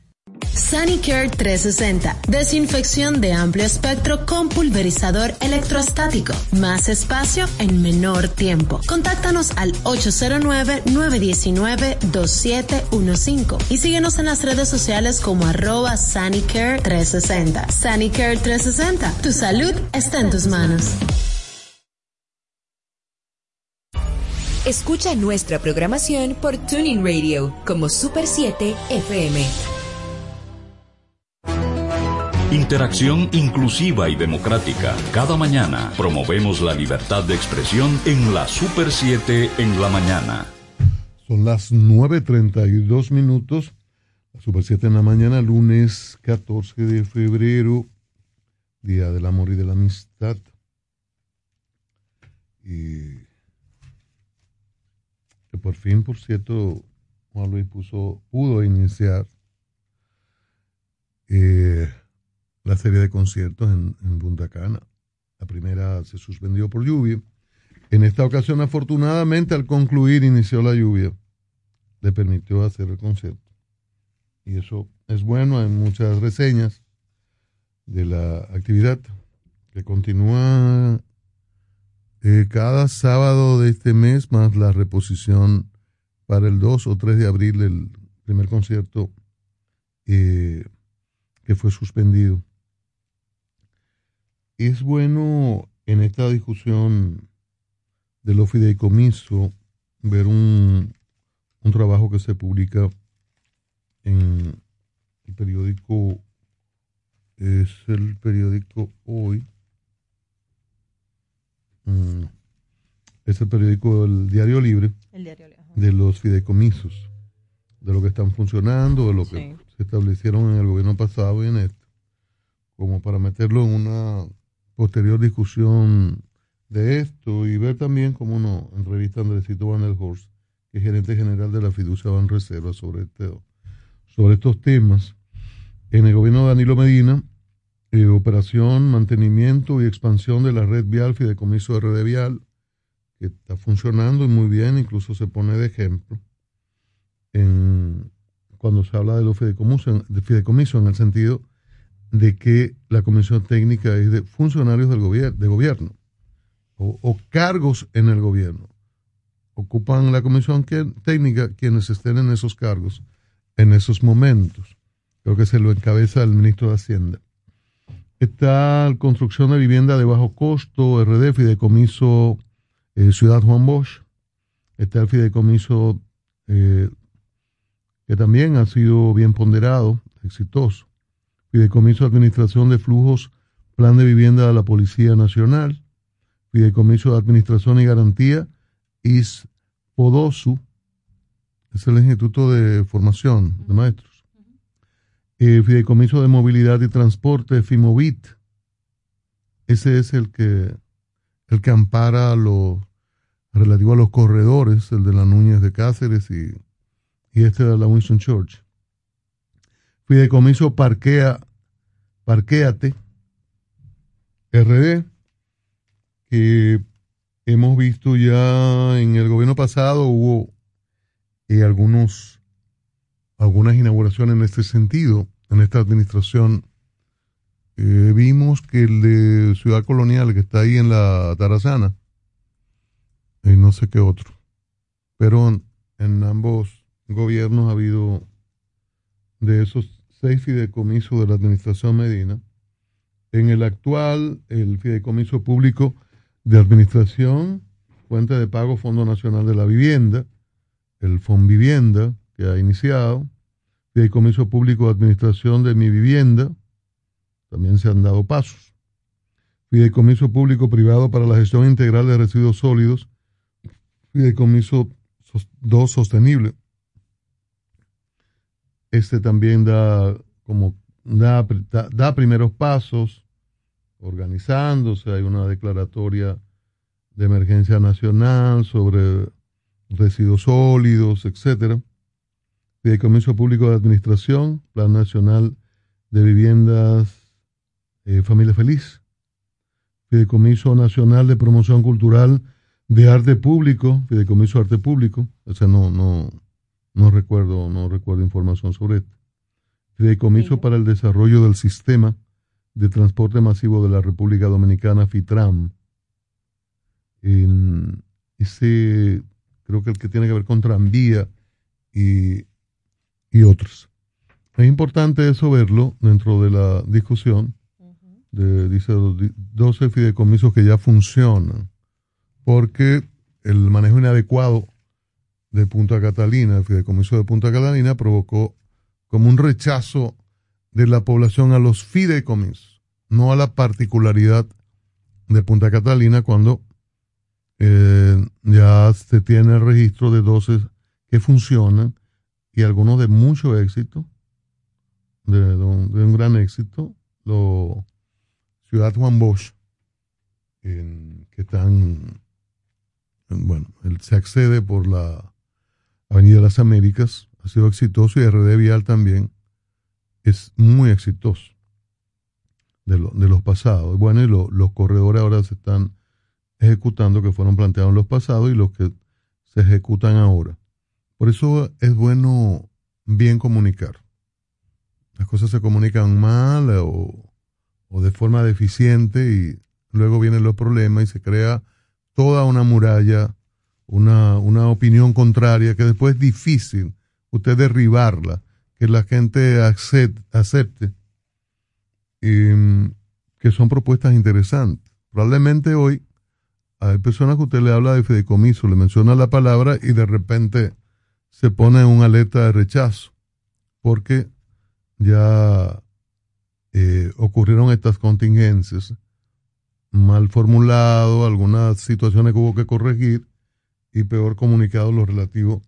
Sanicare 360. Desinfección de amplio espectro con pulverizador electrostático. Más espacio en menor tiempo. Contáctanos al 809-919-2715 y síguenos en las redes sociales como arroba Sanicare 360. Sanicare 360. Tu salud está en tus manos. Escucha nuestra programación por Tuning Radio como Super 7 FM. Interacción inclusiva y democrática. Cada mañana promovemos la libertad de expresión en la Super 7 en la mañana. Son las 9.32 minutos. La Super 7 en la mañana, lunes 14 de febrero, Día del Amor y de la Amistad. Y que por fin, por cierto, Juan Luis puso, pudo iniciar eh, la serie de conciertos en, en Punta Cana. La primera se suspendió por lluvia. En esta ocasión, afortunadamente, al concluir, inició la lluvia. Le permitió hacer el concierto. Y eso es bueno. Hay muchas reseñas de la actividad que continúa eh, cada sábado de este mes, más la reposición para el 2 o 3 de abril del primer concierto eh, que fue suspendido es bueno en esta discusión de los fideicomiso ver un, un trabajo que se publica en el periódico, es el periódico Hoy, mm, es el periódico El Diario Libre, El Diario Libre. de los fideicomisos, de lo que están funcionando, de lo que Sí. se establecieron en el gobierno pasado y en este, como para meterlo en una posterior discusión de esto y ver también cómo uno entrevista a Andresito Van der Horst, que es gerente general de la fiducia Ban Reserva sobre, este, sobre estos temas. En el gobierno de Danilo Medina, eh, operación, mantenimiento y expansión de la red vial Fideicomiso RD Vial, que está funcionando y muy bien, incluso se pone de ejemplo en, cuando se habla de los fideicomisos, de fideicomisos en el sentido de que la comisión técnica es de funcionarios del gobierno, de gobierno o, cargos en el gobierno. Ocupan la comisión técnica quienes estén en esos cargos en esos momentos. Creo que se lo encabeza el ministro de Hacienda. Está construcción de vivienda de bajo costo, RD, fideicomiso eh, Ciudad Juan Bosch. Está el fideicomiso eh, que también ha sido bien ponderado, exitoso. Fideicomiso de Administración de Flujos, Plan de Vivienda de la Policía Nacional. Fideicomiso de Administración y Garantía, ISPODOSU, es el Instituto de Formación de Maestros. Eh, Fideicomiso de Movilidad y Transporte, FIMOVIT. Ese es el que, el que ampara lo relativo a los corredores, el de la Núñez de Cáceres y, y este de la Winston Church. Fideicomiso Parquea, Parquéate, RD, que hemos visto ya en el gobierno pasado hubo eh, algunos algunas inauguraciones en este sentido. En esta administración Eh, vimos que el de Ciudad Colonial que está ahí en la Tarazana y no sé qué otro pero en ambos gobiernos ha habido de esos seis fideicomisos de la administración Medina en el actual el fideicomiso público de administración, cuenta de pago Fondo Nacional de la Vivienda, el Fonvivienda que ha iniciado, Fideicomiso Público de Administración de Mi Vivienda, también se han dado pasos. Fideicomiso Público Privado para la Gestión Integral de Residuos Sólidos, Fideicomiso 2 Sostenible. Este también da como da, da, da primeros pasos organizándose, hay una declaratoria de emergencia nacional sobre residuos sólidos, etcétera. Fideicomiso Público de Administración, Plan Nacional de Viviendas eh, Familia Feliz, Fideicomiso Nacional de Promoción Cultural de Arte Público, Fideicomiso Arte Público, o sea, no, no, no recuerdo, no recuerdo información sobre esto. Fideicomiso para el Desarrollo del Sistema de Transporte Masivo de la República Dominicana, FITRAM. En ese, creo que el que tiene que ver con tranvía y, y otros. Es importante eso verlo dentro de la discusión. De, dice 12 fideicomisos que ya funcionan, porque el manejo inadecuado de Punta Catalina, el fideicomiso de Punta Catalina, provocó como un rechazo de la población a los fideicomisos, no a la particularidad de Punta Catalina cuando eh, ya se tiene el registro de 12 que funcionan y algunos de mucho éxito, de, un, gran éxito, lo, Ciudad Juan Bosch, que están, en, bueno, se accede por la Avenida de las Américas, ha sido exitoso y RD Vial también es muy exitoso de, de los pasados. Bueno, y lo, los corredores ahora se están ejecutando que fueron planteados en los pasados y los que se ejecutan ahora. Por eso es bueno bien comunicar. Las cosas se comunican mal o, o de forma deficiente y luego vienen los problemas y se crea toda una muralla, una, una opinión contraria que después es difícil usted derribarla, que la gente acepte, acepte y, que son propuestas interesantes. Probablemente hoy hay personas que usted le habla de fideicomiso, le menciona la palabra y de repente se pone un alerta de rechazo, porque ya eh, ocurrieron estas contingencias mal formulado, algunas situaciones que hubo que corregir y peor comunicado lo relativo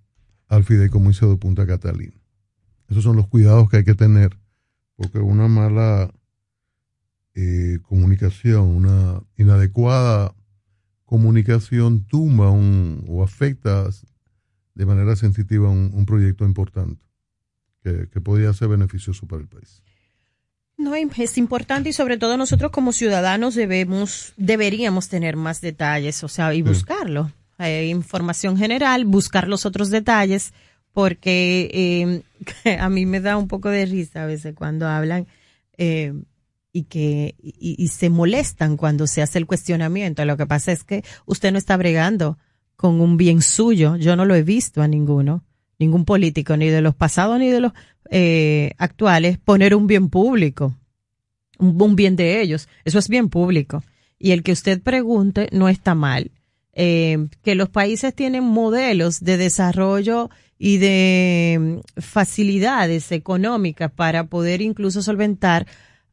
al fideicomiso de Punta Catalina. Esos son los cuidados que hay que tener, porque una mala eh, comunicación, una inadecuada comunicación tumba un, o afecta de manera sensitiva un, un proyecto importante que, que podría ser beneficioso para el país. No, es importante y sobre todo nosotros como ciudadanos debemos, deberíamos tener más detalles, o sea, y buscarlo. Eh, información general, buscar los otros detalles, porque eh, *laughs* a mí me da un poco de risa a veces cuando hablan, eh, y que y, se molestan cuando se hace el cuestionamiento. Lo que pasa es que usted no está bregando con un bien suyo. Yo no lo he visto a ninguno, ningún político, ni de los pasados ni de los eh, actuales, poner un bien público, un bien de ellos. Eso es bien público. Y el que usted pregunte no está mal. Eh, que los países tienen modelos de desarrollo y de mm, facilidades económicas para poder incluso solventar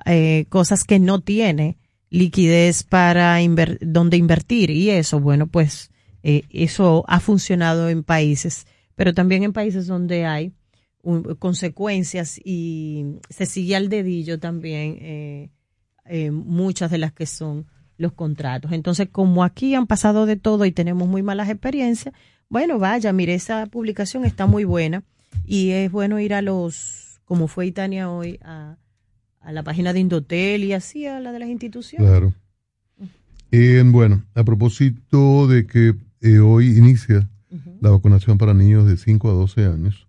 eh, cosas que no tiene liquidez para donde invertir. Y eso, bueno, pues eh, eso ha funcionado en países, pero también en países donde hay consecuencias y se sigue al dedillo también eh, eh, muchas de las que son los contratos. Entonces, como aquí han pasado de todo y tenemos muy malas experiencias, bueno, vaya, mire, esa publicación está muy buena y es bueno ir a los, como fue Itania hoy, a, a la página de Indotel y así a la de las instituciones. Claro. Eh, bueno, a propósito de que eh, hoy inicia la vacunación para niños de 5 a 12 años,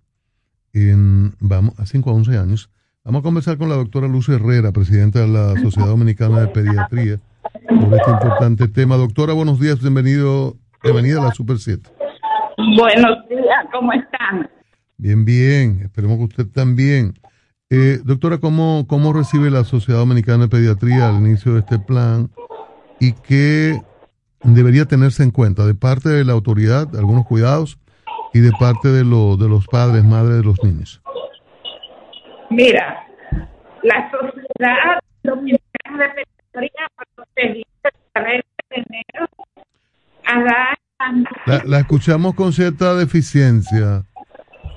en, vamos a 5 a 11 años, vamos a conversar con la doctora Luz Herrera, presidenta de la Sociedad Dominicana de Pediatría, sobre este importante tema. Doctora, buenos días, bienvenido, bienvenida a la Super 7. Buenos días, ¿cómo están? Bien, bien, esperemos que usted también. Eh, doctora, ¿cómo, ¿cómo recibe la Sociedad Dominicana de Pediatría al inicio de este plan y qué debería tenerse en cuenta de parte de la autoridad, algunos cuidados, y de parte de, lo, de los padres, madres de los niños? Mira, la Sociedad Dominicana de Pediatría procedió el 13 de enero a dar La, la escuchamos con cierta deficiencia.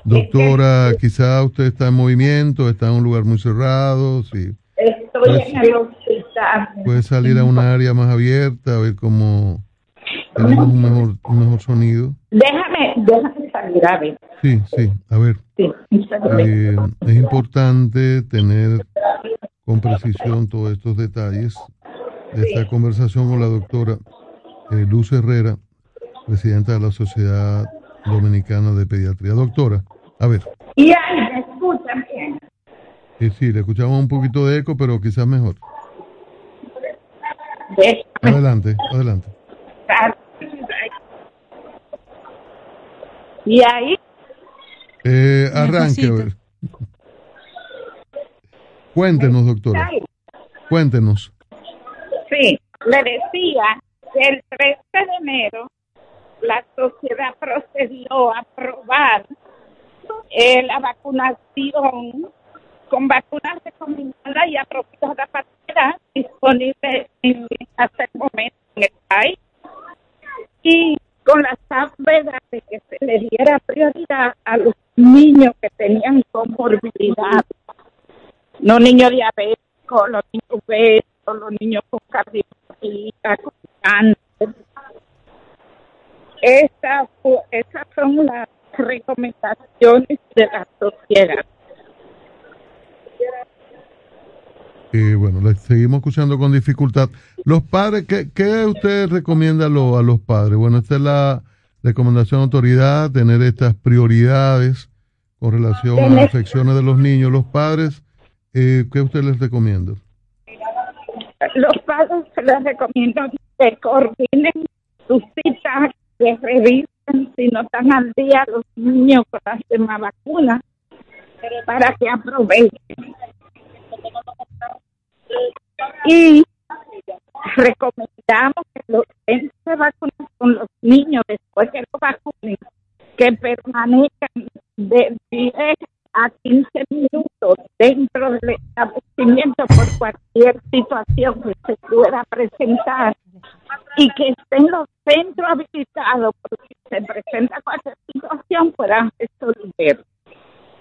Doctora, quizá usted está en movimiento, está en un lugar muy cerrado, sí. Estoy Pues- en el hospital. Puede salir a una área más abierta, a ver cómo tenemos un mejor, un mejor sonido. Déjame, déjame salir a ver. Sí, sí, a ver. Sí. Eh, es importante tener con precisión todos estos detalles de esta conversación con la doctora eh, Luz Herrera, presidenta de la Sociedad Dominicana de Pediatría. Doctora, a ver, Y ahí me escuchan bien. eh, sí, le escuchamos un poquito de eco, pero quizás mejor. Déjame Adelante, adelante. estar. Y ahí, Eh, arranque. Cuéntenos, doctora. Cuéntenos. sí, le decía que el 13 de enero la sociedad procedió a aprobar eh, la vacunación con vacunas recomendadas y apropiadas para edad disponibles en, hasta el momento en el país y con la salvedad de que se le diera prioridad a los niños que tenían comorbilidad, no niños diabéticos, los niños obesos, los niños con cardiopatía, con cáncer. Esa esas son las recomendaciones de la sociedad. Eh, bueno, le seguimos escuchando con dificultad. Los padres, ¿qué, qué usted recomienda a, lo- a los padres? Bueno, esta es la recomendación de autoridad, tener estas prioridades con relación a las afecciones de los niños. Los padres, eh, ¿qué usted les recomienda? Los padres les recomiendo que coordinen sus citas, que revisen si no están al día los niños con las demás vacunas, para que aprovechen. Y recomendamos que los vacunas con los niños, después que los vacunen, que permanezcan de 10 a 15 minutos dentro del establecimiento por cualquier situación que se pueda presentar y que estén los centros habilitados porque si se presenta cualquier situación puedan resolver.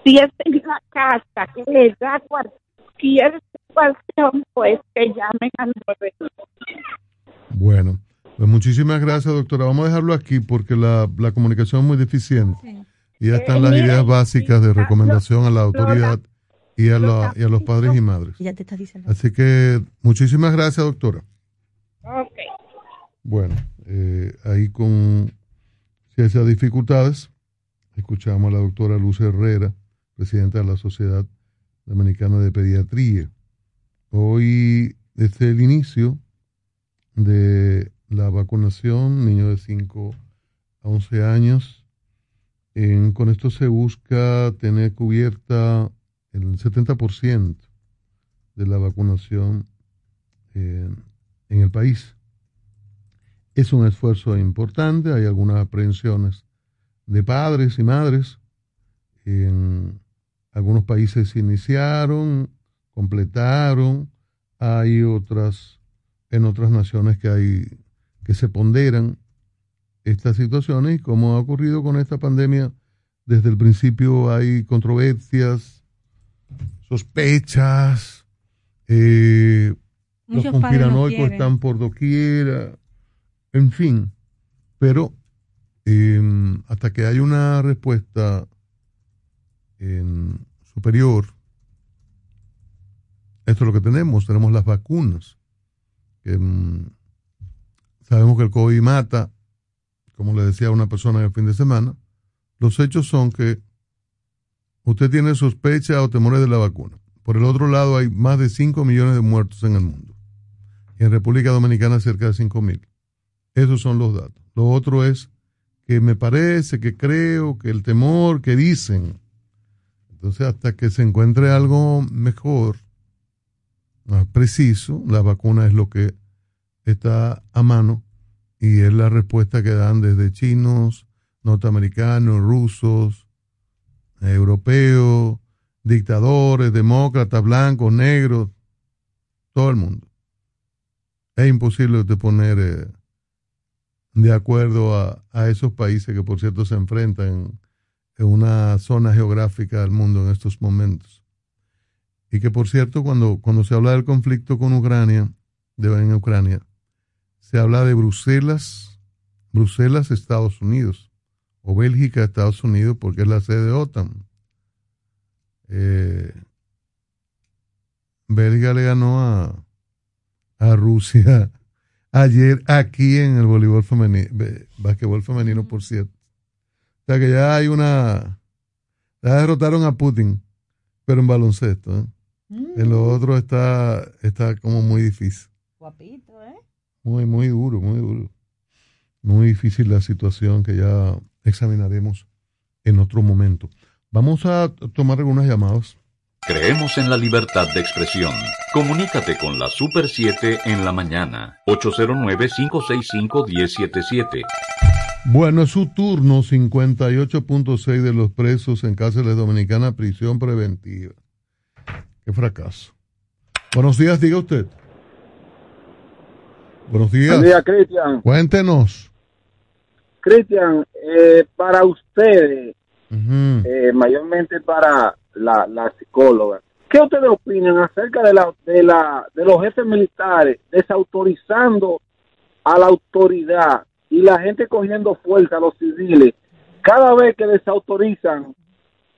Si es en la casa que les da cualquier pues que llamen al 911. Bueno, pues muchísimas gracias, doctora. Vamos a dejarlo aquí porque la, la comunicación es muy deficiente. Y ya están las ideas básicas de recomendación a la autoridad y a, la, y a los padres y madres. Ya te está diciendo. Así que muchísimas gracias, doctora. Ok. Bueno, eh, ahí con ciertas dificultades, escuchamos a la doctora Luz Herrera, presidenta de la Sociedad Dominicana de Pediatría, Hoy, desde el inicio de la vacunación, niños de 5 a 11 años, con esto se busca tener cubierta el 70% de la vacunación eh, en el país. Es un esfuerzo importante, hay algunas aprehensiones de padres y madres. En algunos países se iniciaron, completaron, hay otras, en otras naciones que hay, que se ponderan estas situaciones y como ha ocurrido con esta pandemia, desde el principio hay controversias, sospechas, eh, los no conspiranoicos quieren. están por doquiera, en fin, pero eh, hasta que haya una respuesta en superior, esto es lo que tenemos, tenemos las vacunas, mm, sabemos que el COVID mata, como le decía una persona en el fin de semana, los hechos son que usted tiene sospecha o temores de la vacuna. Por el otro lado, hay más de 5 millones de muertos en el mundo. Y en República Dominicana cerca de 5 mil. Esos son los datos. Lo otro es que me parece, que creo, que el temor, que dicen. Entonces, hasta que se encuentre algo mejor, preciso, la vacuna es lo que está a mano y es la respuesta que dan desde chinos, norteamericanos, rusos, europeos, dictadores, demócratas, blancos, negros, todo el mundo. Es imposible de poner eh, de acuerdo a, a esos países que, por cierto, se enfrentan en, en una zona geográfica del mundo en estos momentos. Y que, por cierto, cuando, cuando se habla del conflicto con Ucrania, de, en Ucrania, se habla de Bruselas, Bruselas, Estados Unidos, o Bélgica, Estados Unidos, porque es la sede de OTAN. Eh, Bélgica le ganó a, a Rusia *laughs* ayer aquí en el voleibol femenino, basquetbol femenino, por cierto. O sea que ya hay una, ya derrotaron a Putin, pero en baloncesto. ¿eh? En lo otro está, está como muy difícil. Guapito, ¿eh? Muy, muy duro, muy duro. Muy difícil la situación que ya examinaremos en otro momento. Vamos a tomar algunas llamadas. Creemos en la libertad de expresión. Comunícate con la Super 7 en la mañana. 809-565-1077. Bueno, es su turno, 58.6 de los presos en cárceles dominicanas, prisión preventiva. Qué fracaso. Buenos días, diga usted. Buenos días. Buen día, Cristian. Cuéntenos. Cristian, eh, para ustedes, eh, mayormente para la, la psicóloga, ¿qué ustedes opinan acerca de, la, de, la, de los jefes militares desautorizando a la autoridad y la gente cogiendo fuerza a los civiles cada vez que desautorizan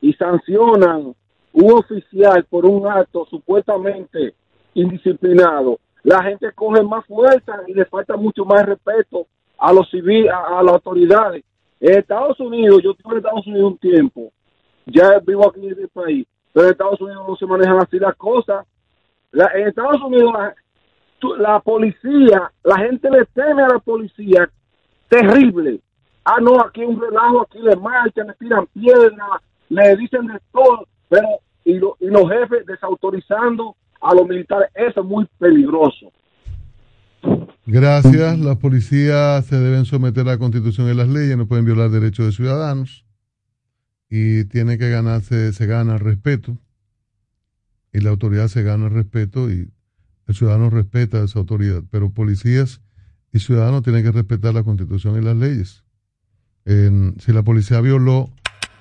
y sancionan un oficial por un acto supuestamente indisciplinado, la gente coge más fuerza y le falta mucho más respeto a los civiles, a, las autoridades. En Estados Unidos, yo estuve en Estados Unidos un tiempo, ya vivo aquí en el país, pero en Estados Unidos no se manejan así las cosas. La- en Estados Unidos la, la policía, la gente le teme a la policía, terrible. Ah, no, aquí un relajo, aquí le marchan, le tiran piedras, le dicen de todo, pero y, lo- y los jefes desautorizando a los militares, eso es muy peligroso. Gracias. Las policías se deben someter a la constitución y las leyes, no pueden violar derechos de ciudadanos. Y tiene que ganarse, se gana el respeto. Y la autoridad se gana el respeto y el ciudadano respeta a esa autoridad. Pero policías y ciudadanos tienen que respetar la constitución y las leyes. Si la policía violó,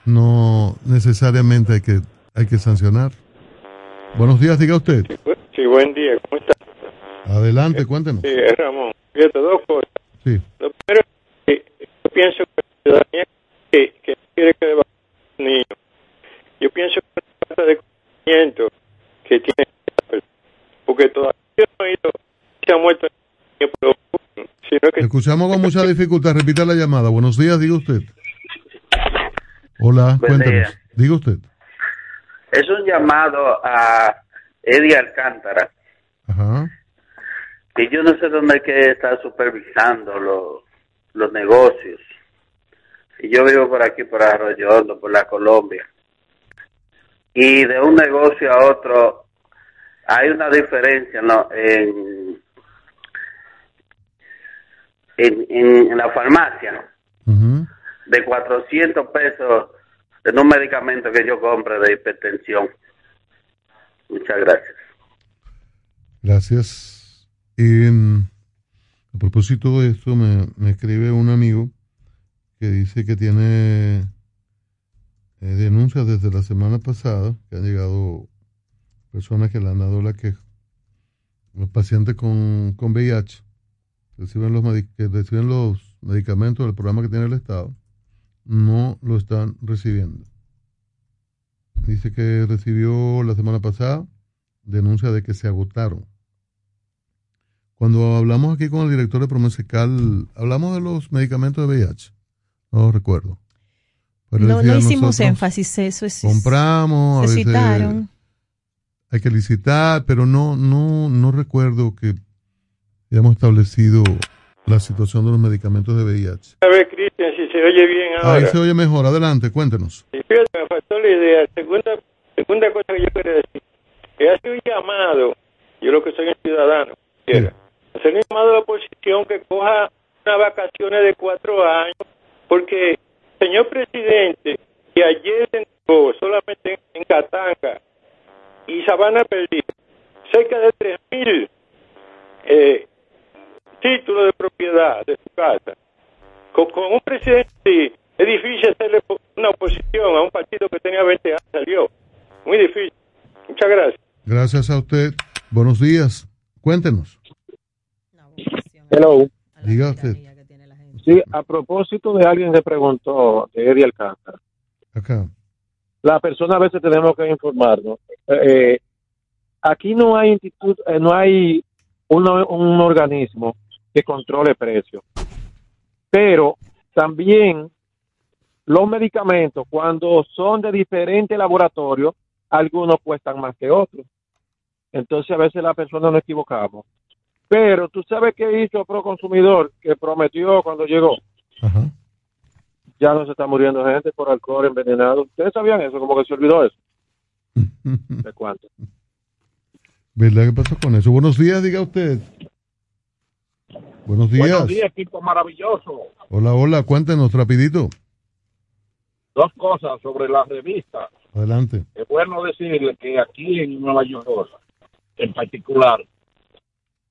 no necesariamente hay que, hay que sancionar. Buenos días, diga usted. Sí, buen día, ¿cómo está? Adelante, cuéntenos. Sí, es Ramón. Fíjate, dos cosas. Sí. Lo primero es que yo pienso que la ciudadanía que, que quiere que deba un niño, yo pienso que es falta de conocimiento que tiene esta persona. porque todavía no oído que se ha muerto niño sino que Escuchamos con mucha dificultad. Repita la llamada. Buenos días, diga usted. Hola, Buen cuéntenos. día. Diga usted. Es un llamado a Eddie Alcántara. Ajá. Y yo no sé dónde hay que estar supervisando los, los negocios. Y yo vivo por aquí, por Arroyo Hondo, por la Colombia. Y de un negocio a otro hay una diferencia ¿no? en, en, en, en la farmacia de 400 pesos en un medicamento que yo compre de hipertensión. Muchas gracias. Gracias. Y, mm, a propósito de esto, me, me escribe un amigo que dice que tiene eh, denuncias desde la semana pasada, que han llegado personas que le han dado la queja. Los pacientes con, con VIH reciben los, reciben los medicamentos del programa que tiene el Estado, no lo están recibiendo. Dice que recibió la semana pasada denuncia de que se agotaron. Cuando hablamos aquí con el director de Promesecal, hablamos de los medicamentos de VIH. No recuerdo. Pero No, hicimos énfasis, eso es. Compramos, a se veces hay que licitar, pero no, no, no recuerdo que hayamos establecido la situación de los medicamentos de VIH. A ver, Cristian, si se oye bien ahora. Ahí se oye mejor, adelante, cuéntenos. Sí, fíjate, me faltó la idea. Segunda, segunda cosa que yo quería decir. Que hace un llamado, yo lo que soy un ciudadano, quiera, hacer un llamado a la oposición que coja unas vacaciones de cuatro años, porque, señor presidente, que ayer se entregó solamente en Catanga y Sabana Perdida, cerca de tres mil eh, títulos de propiedad de su casa. Con, con un presidente así, es difícil hacerle una oposición a un partido que tenía 20 años, salió. Muy difícil. Muchas gracias. Gracias a usted. Buenos días. Cuéntenos. Hello. Diga usted. Sí, a propósito de alguien que preguntó, de Eddie Alcántara, Acá. la persona a veces tenemos que informarnos. Eh, aquí no hay instituto, eh, no hay uno- un organismo que controle precios, pero también los medicamentos, cuando son de diferentes laboratorios, algunos cuestan más que otros. Entonces a veces la persona nos equivocamos. Pero tú sabes qué hizo Proconsumidor, que prometió cuando llegó. Ya no se está muriendo gente por alcohol envenenado. ¿Ustedes sabían eso? Como que se olvidó eso. *laughs* ¿De cuánto? ¿Verdad? ¿Qué pasó con eso? Buenos días, diga usted. Buenos días. Buenos días, equipo maravilloso. Hola, hola, cuéntenos rapidito. Dos cosas sobre la revista. Adelante. Es bueno decirle que aquí en Nueva York, en particular,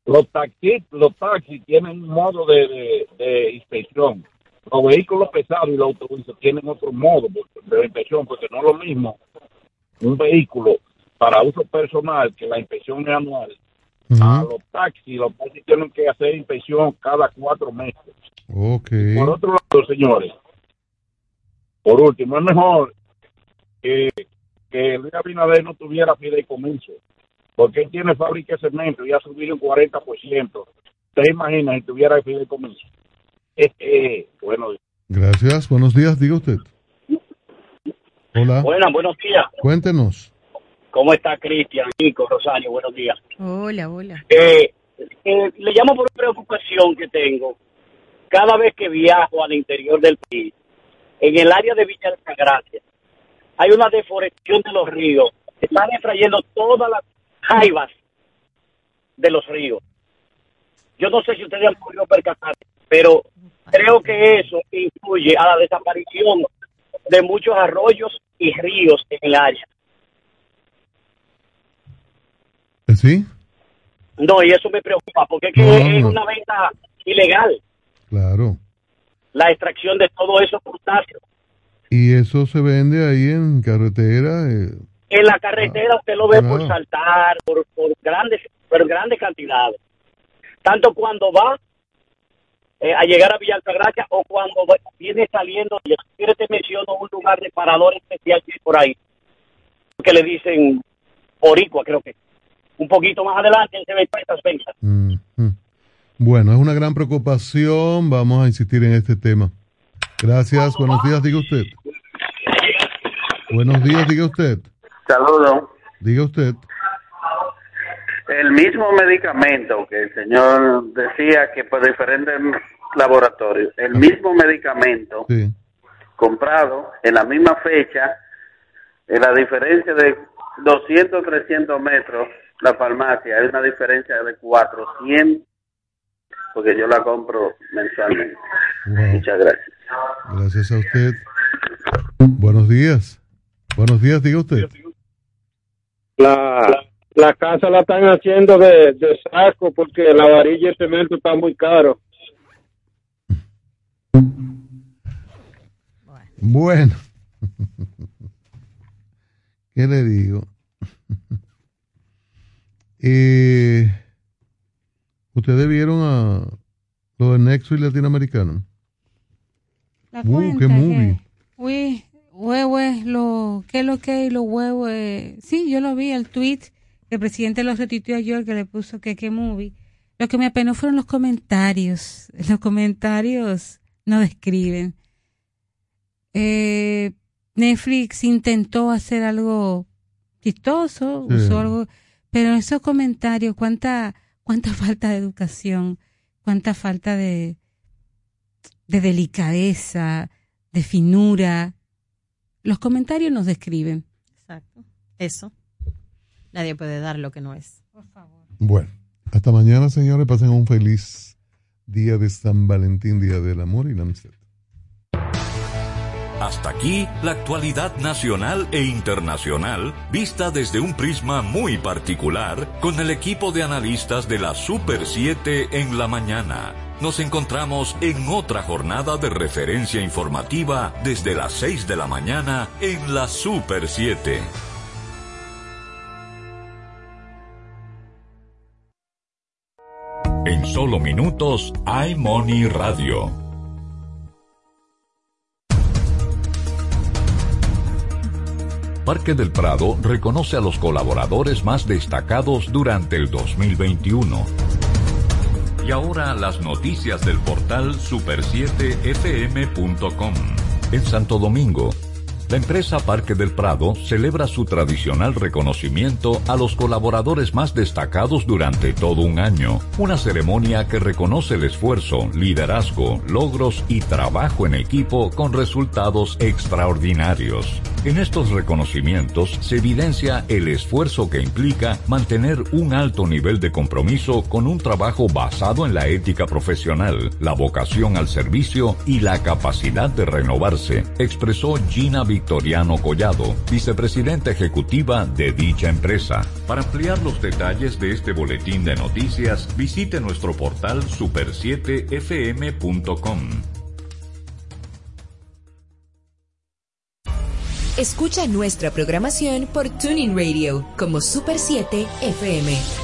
los taxis, los taxis tienen un modo de, de- de inspección. Los vehículos pesados y los autobuses tienen otro modo de inspección, porque no es lo mismo un vehículo para uso personal, que la inspección es anual. A los taxis, los taxis tienen que hacer inspección cada cuatro meses. Ok. Por otro lado, señores, por último, es mejor que, que Luis Abinader no tuviera fideicomiso, porque él tiene fábrica de cemento y ha subido un 40%. ¿Usted imagina si tuviera fideicomiso? Eh, eh, bueno, Gracias. Buenos días, diga usted. Hola. Buenas, buenos días. Cuéntenos. ¿Cómo está Cristian, Nico, Rosario? Buenos días. Hola, hola. Eh, eh, le llamo por una preocupación que tengo. Cada vez que viajo al interior del país, en el área de Villa Altagracia, hay una deforestación de los ríos. Están extrayendo todas las jaivas de los ríos. Yo no sé si ustedes han podido percatar, pero creo que eso influye a la desaparición de muchos arroyos y ríos en el área. ¿Eh, ¿Sí? No, y eso me preocupa, porque es que No, es no. una venta ilegal Claro. la extracción de todo esos crustáceos. Y eso se vende ahí en carretera. eh, En la carretera usted lo ve por saltar, por, por grandes por grandes cantidades. Tanto cuando va eh, a llegar a Villa Altagracia o cuando va- viene saliendo, y si te menciono un lugar de parador especial que hay por ahí, que le dicen Oricua, creo que. Un poquito más adelante se ven estas ventas. mm. Bueno, es una gran preocupación. Vamos a insistir en este tema. Gracias. Buenos días, diga usted. Buenos días, diga usted. Saludos. Diga usted. el mismo medicamento que el señor decía que por diferentes laboratorios, el mismo medicamento Sí. comprado en la misma fecha, en la diferencia de 200, 300 metros, la farmacia, hay una diferencia de 400, porque yo la compro mensualmente. Wow. Muchas gracias. Gracias a usted. Buenos días. Buenos días, diga usted. La, la casa la están haciendo de, de saco porque la varilla y el cemento está muy caro. Bueno. *laughs* ¿Qué le digo? Eh, ¿Ustedes vieron a lo de Nexo y Latinoamericano? La Uh, qué movie. Uy, huevos, lo, ¿qué es lo que es los huevos? eh, Sí, yo lo vi, el tweet, que el presidente lo retuiteó ayer, que le puso que qué movie. Lo que me apenó fueron los comentarios. *laughs* Los comentarios no describen. Eh, Netflix intentó hacer algo chistoso, Sí. usó algo, pero esos comentarios, cuánta, cuánta *laughs* falta de educación, cuánta falta de, de delicadeza, de finura. Los comentarios nos describen. Exacto. Eso. Nadie puede dar lo que no es. Bueno, hasta mañana, señores. Pasen un feliz día de San Valentín, Día del Amor y la Amistad. Hasta aquí la actualidad nacional e internacional vista desde un prisma muy particular con el equipo de analistas de la Super 7 en la mañana. Nos encontramos en otra jornada de referencia informativa desde las 6 de la mañana en la Super 7. En solo minutos, iMoney Radio. Parque del Prado reconoce a los colaboradores más destacados durante el 2021. Y ahora las noticias del portal super7fm.com. En Santo Domingo, la empresa Parque del Prado celebra su tradicional reconocimiento a los colaboradores más destacados durante todo un año. Una ceremonia que reconoce el esfuerzo, liderazgo, logros y trabajo en equipo con resultados extraordinarios. En estos reconocimientos se evidencia el esfuerzo que implica mantener un alto nivel de compromiso con un trabajo basado en la ética profesional, la vocación al servicio y la capacidad de renovarse, expresó Gina Victoriano Collado, vicepresidenta ejecutiva de dicha empresa. Para ampliar los detalles de este boletín de noticias, visite nuestro portal super7fm.com. Escucha nuestra programación por Tuning Radio como Super 7 FM.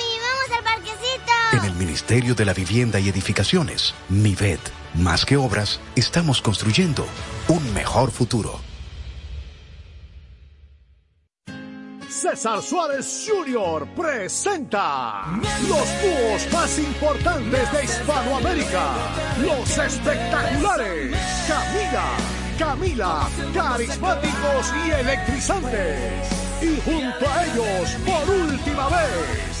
En el Ministerio de la Vivienda y Edificaciones, MIVED, más que obras, estamos construyendo un mejor futuro. César Suárez Jr. presenta los dúos más importantes de Hispanoamérica, los espectaculares Camila, Camila, carismáticos y electrizantes. Y junto a ellos, por última vez,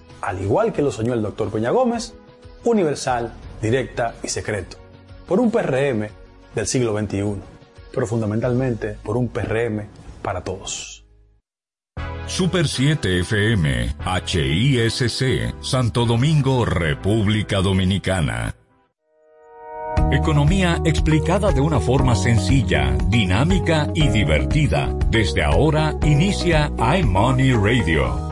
al igual que lo soñó el doctor Peña Gómez, universal, directa y secreto, por un PRM del siglo XXI, pero fundamentalmente por un PRM para todos. Super 7 FM, HISC, Santo Domingo, República Dominicana. Economía explicada de una forma sencilla, dinámica y divertida. Desde ahora inicia iMoney Radio.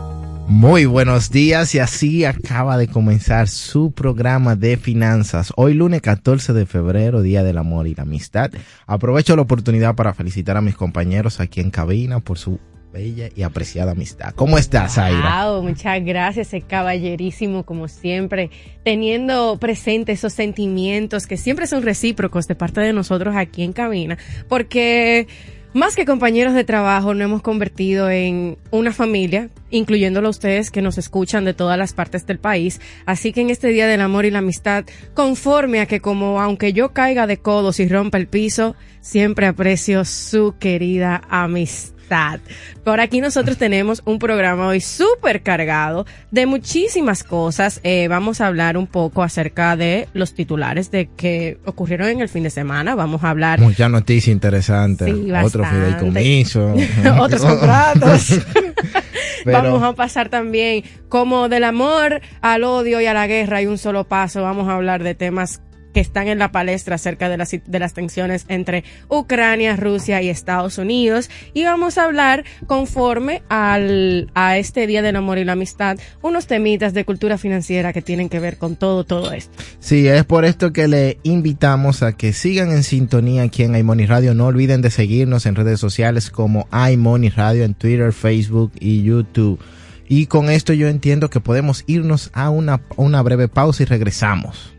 Muy buenos días y así acaba de comenzar su programa de finanzas. Hoy lunes 14 de febrero, Día del Amor y la Amistad. Aprovecho la oportunidad para felicitar a mis compañeros aquí en cabina por su bella y apreciada amistad. ¿Cómo estás, Aira? Wow, muchas gracias, caballerísimo como siempre, teniendo presente esos sentimientos que siempre son recíprocos de parte de nosotros aquí en cabina, porque más que compañeros de trabajo, nos hemos convertido en una familia, incluyéndolo a ustedes que nos escuchan de todas las partes del país. Así que en este Día del Amor y la Amistad, conforme a que como aunque yo caiga de codos y rompa el piso, siempre aprecio su querida amistad. Por aquí nosotros tenemos un programa hoy súper cargado de muchísimas cosas. Eh, vamos a hablar un poco acerca de los titulares de que ocurrieron en el fin de semana. Vamos a hablar. Muchas noticias interesantes. Sí, Otro bastante. fideicomiso. *laughs* Otros contratos. *laughs* Vamos a pasar también como del amor al odio y a la guerra hay un solo paso. Vamos a hablar de temas que están en la palestra acerca de las, de las tensiones entre Ucrania, Rusia y Estados Unidos. Y vamos a hablar conforme al, a este Día del Amor y la Amistad, unos temitas de cultura financiera que tienen que ver con todo, todo esto. Sí, es por esto que le invitamos a que sigan en sintonía aquí en iMoney Radio. No olviden de seguirnos en redes sociales como iMoney Radio en Twitter, Facebook y YouTube. Y con esto yo entiendo que podemos irnos a una, una breve pausa y regresamos.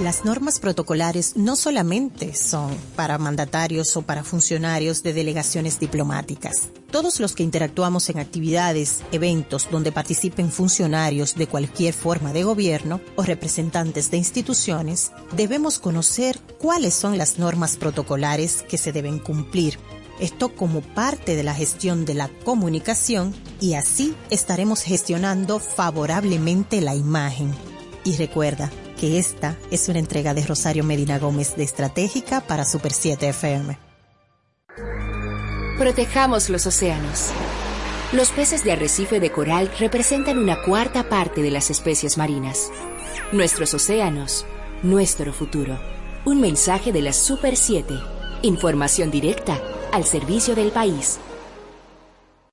Las normas protocolares no solamente son para mandatarios o para funcionarios de delegaciones diplomáticas. Todos los que interactuamos en actividades, eventos donde participen funcionarios de cualquier forma de gobierno o representantes de instituciones, debemos conocer cuáles son las normas protocolares que se deben cumplir. Esto como parte de la gestión de la comunicación y así estaremos gestionando favorablemente la imagen. Y recuerda, que esta es una entrega de Rosario Medina Gómez de Estratégica para Super 7 FM. Protejamos los océanos. Los peces de arrecife de coral representan una cuarta parte de las especies marinas. Nuestros océanos, nuestro futuro. Un mensaje de la Super 7. Información directa al servicio del país.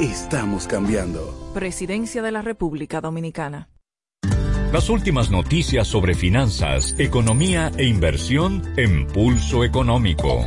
Estamos cambiando. Presidencia de la República Dominicana. Las últimas noticias sobre finanzas, economía e inversión en Pulso Económico.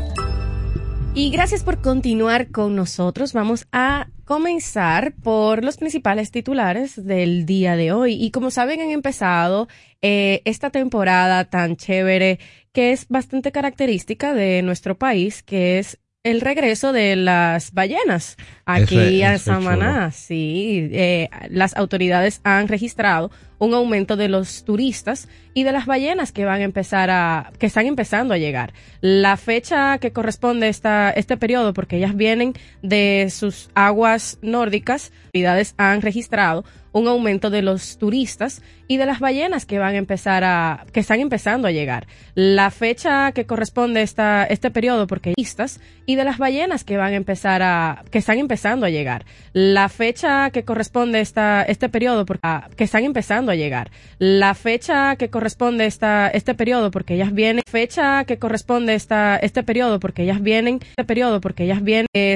Y gracias por continuar con nosotros. Vamos a comenzar por los principales titulares del día de hoy. Y como saben, han empezado eh, esta temporada tan chévere que es bastante característica de nuestro país, que es el regreso de las ballenas aquí es- a Samaná. Sí, eh, las autoridades han registrado un aumento de los turistas y de las ballenas que van a empezar a, que están empezando a llegar. La fecha que corresponde a esta, este periodo, porque ellas vienen de sus aguas nórdicas, las autoridades han registrado un aumento de los turistas y de las ballenas que van a empezar a, que están empezando a llegar. La fecha que corresponde esta, este periodo, porque y de las ballenas que van a empezar a, que están empezando a llegar. La fecha que corresponde esta, este periodo, porque, a- que están empezando a llegar. La fecha que corresponde esta, este periodo, porque ellas vienen, fecha que corresponde esta, este periodo, porque ellas vienen, este periodo, porque ellas vienen de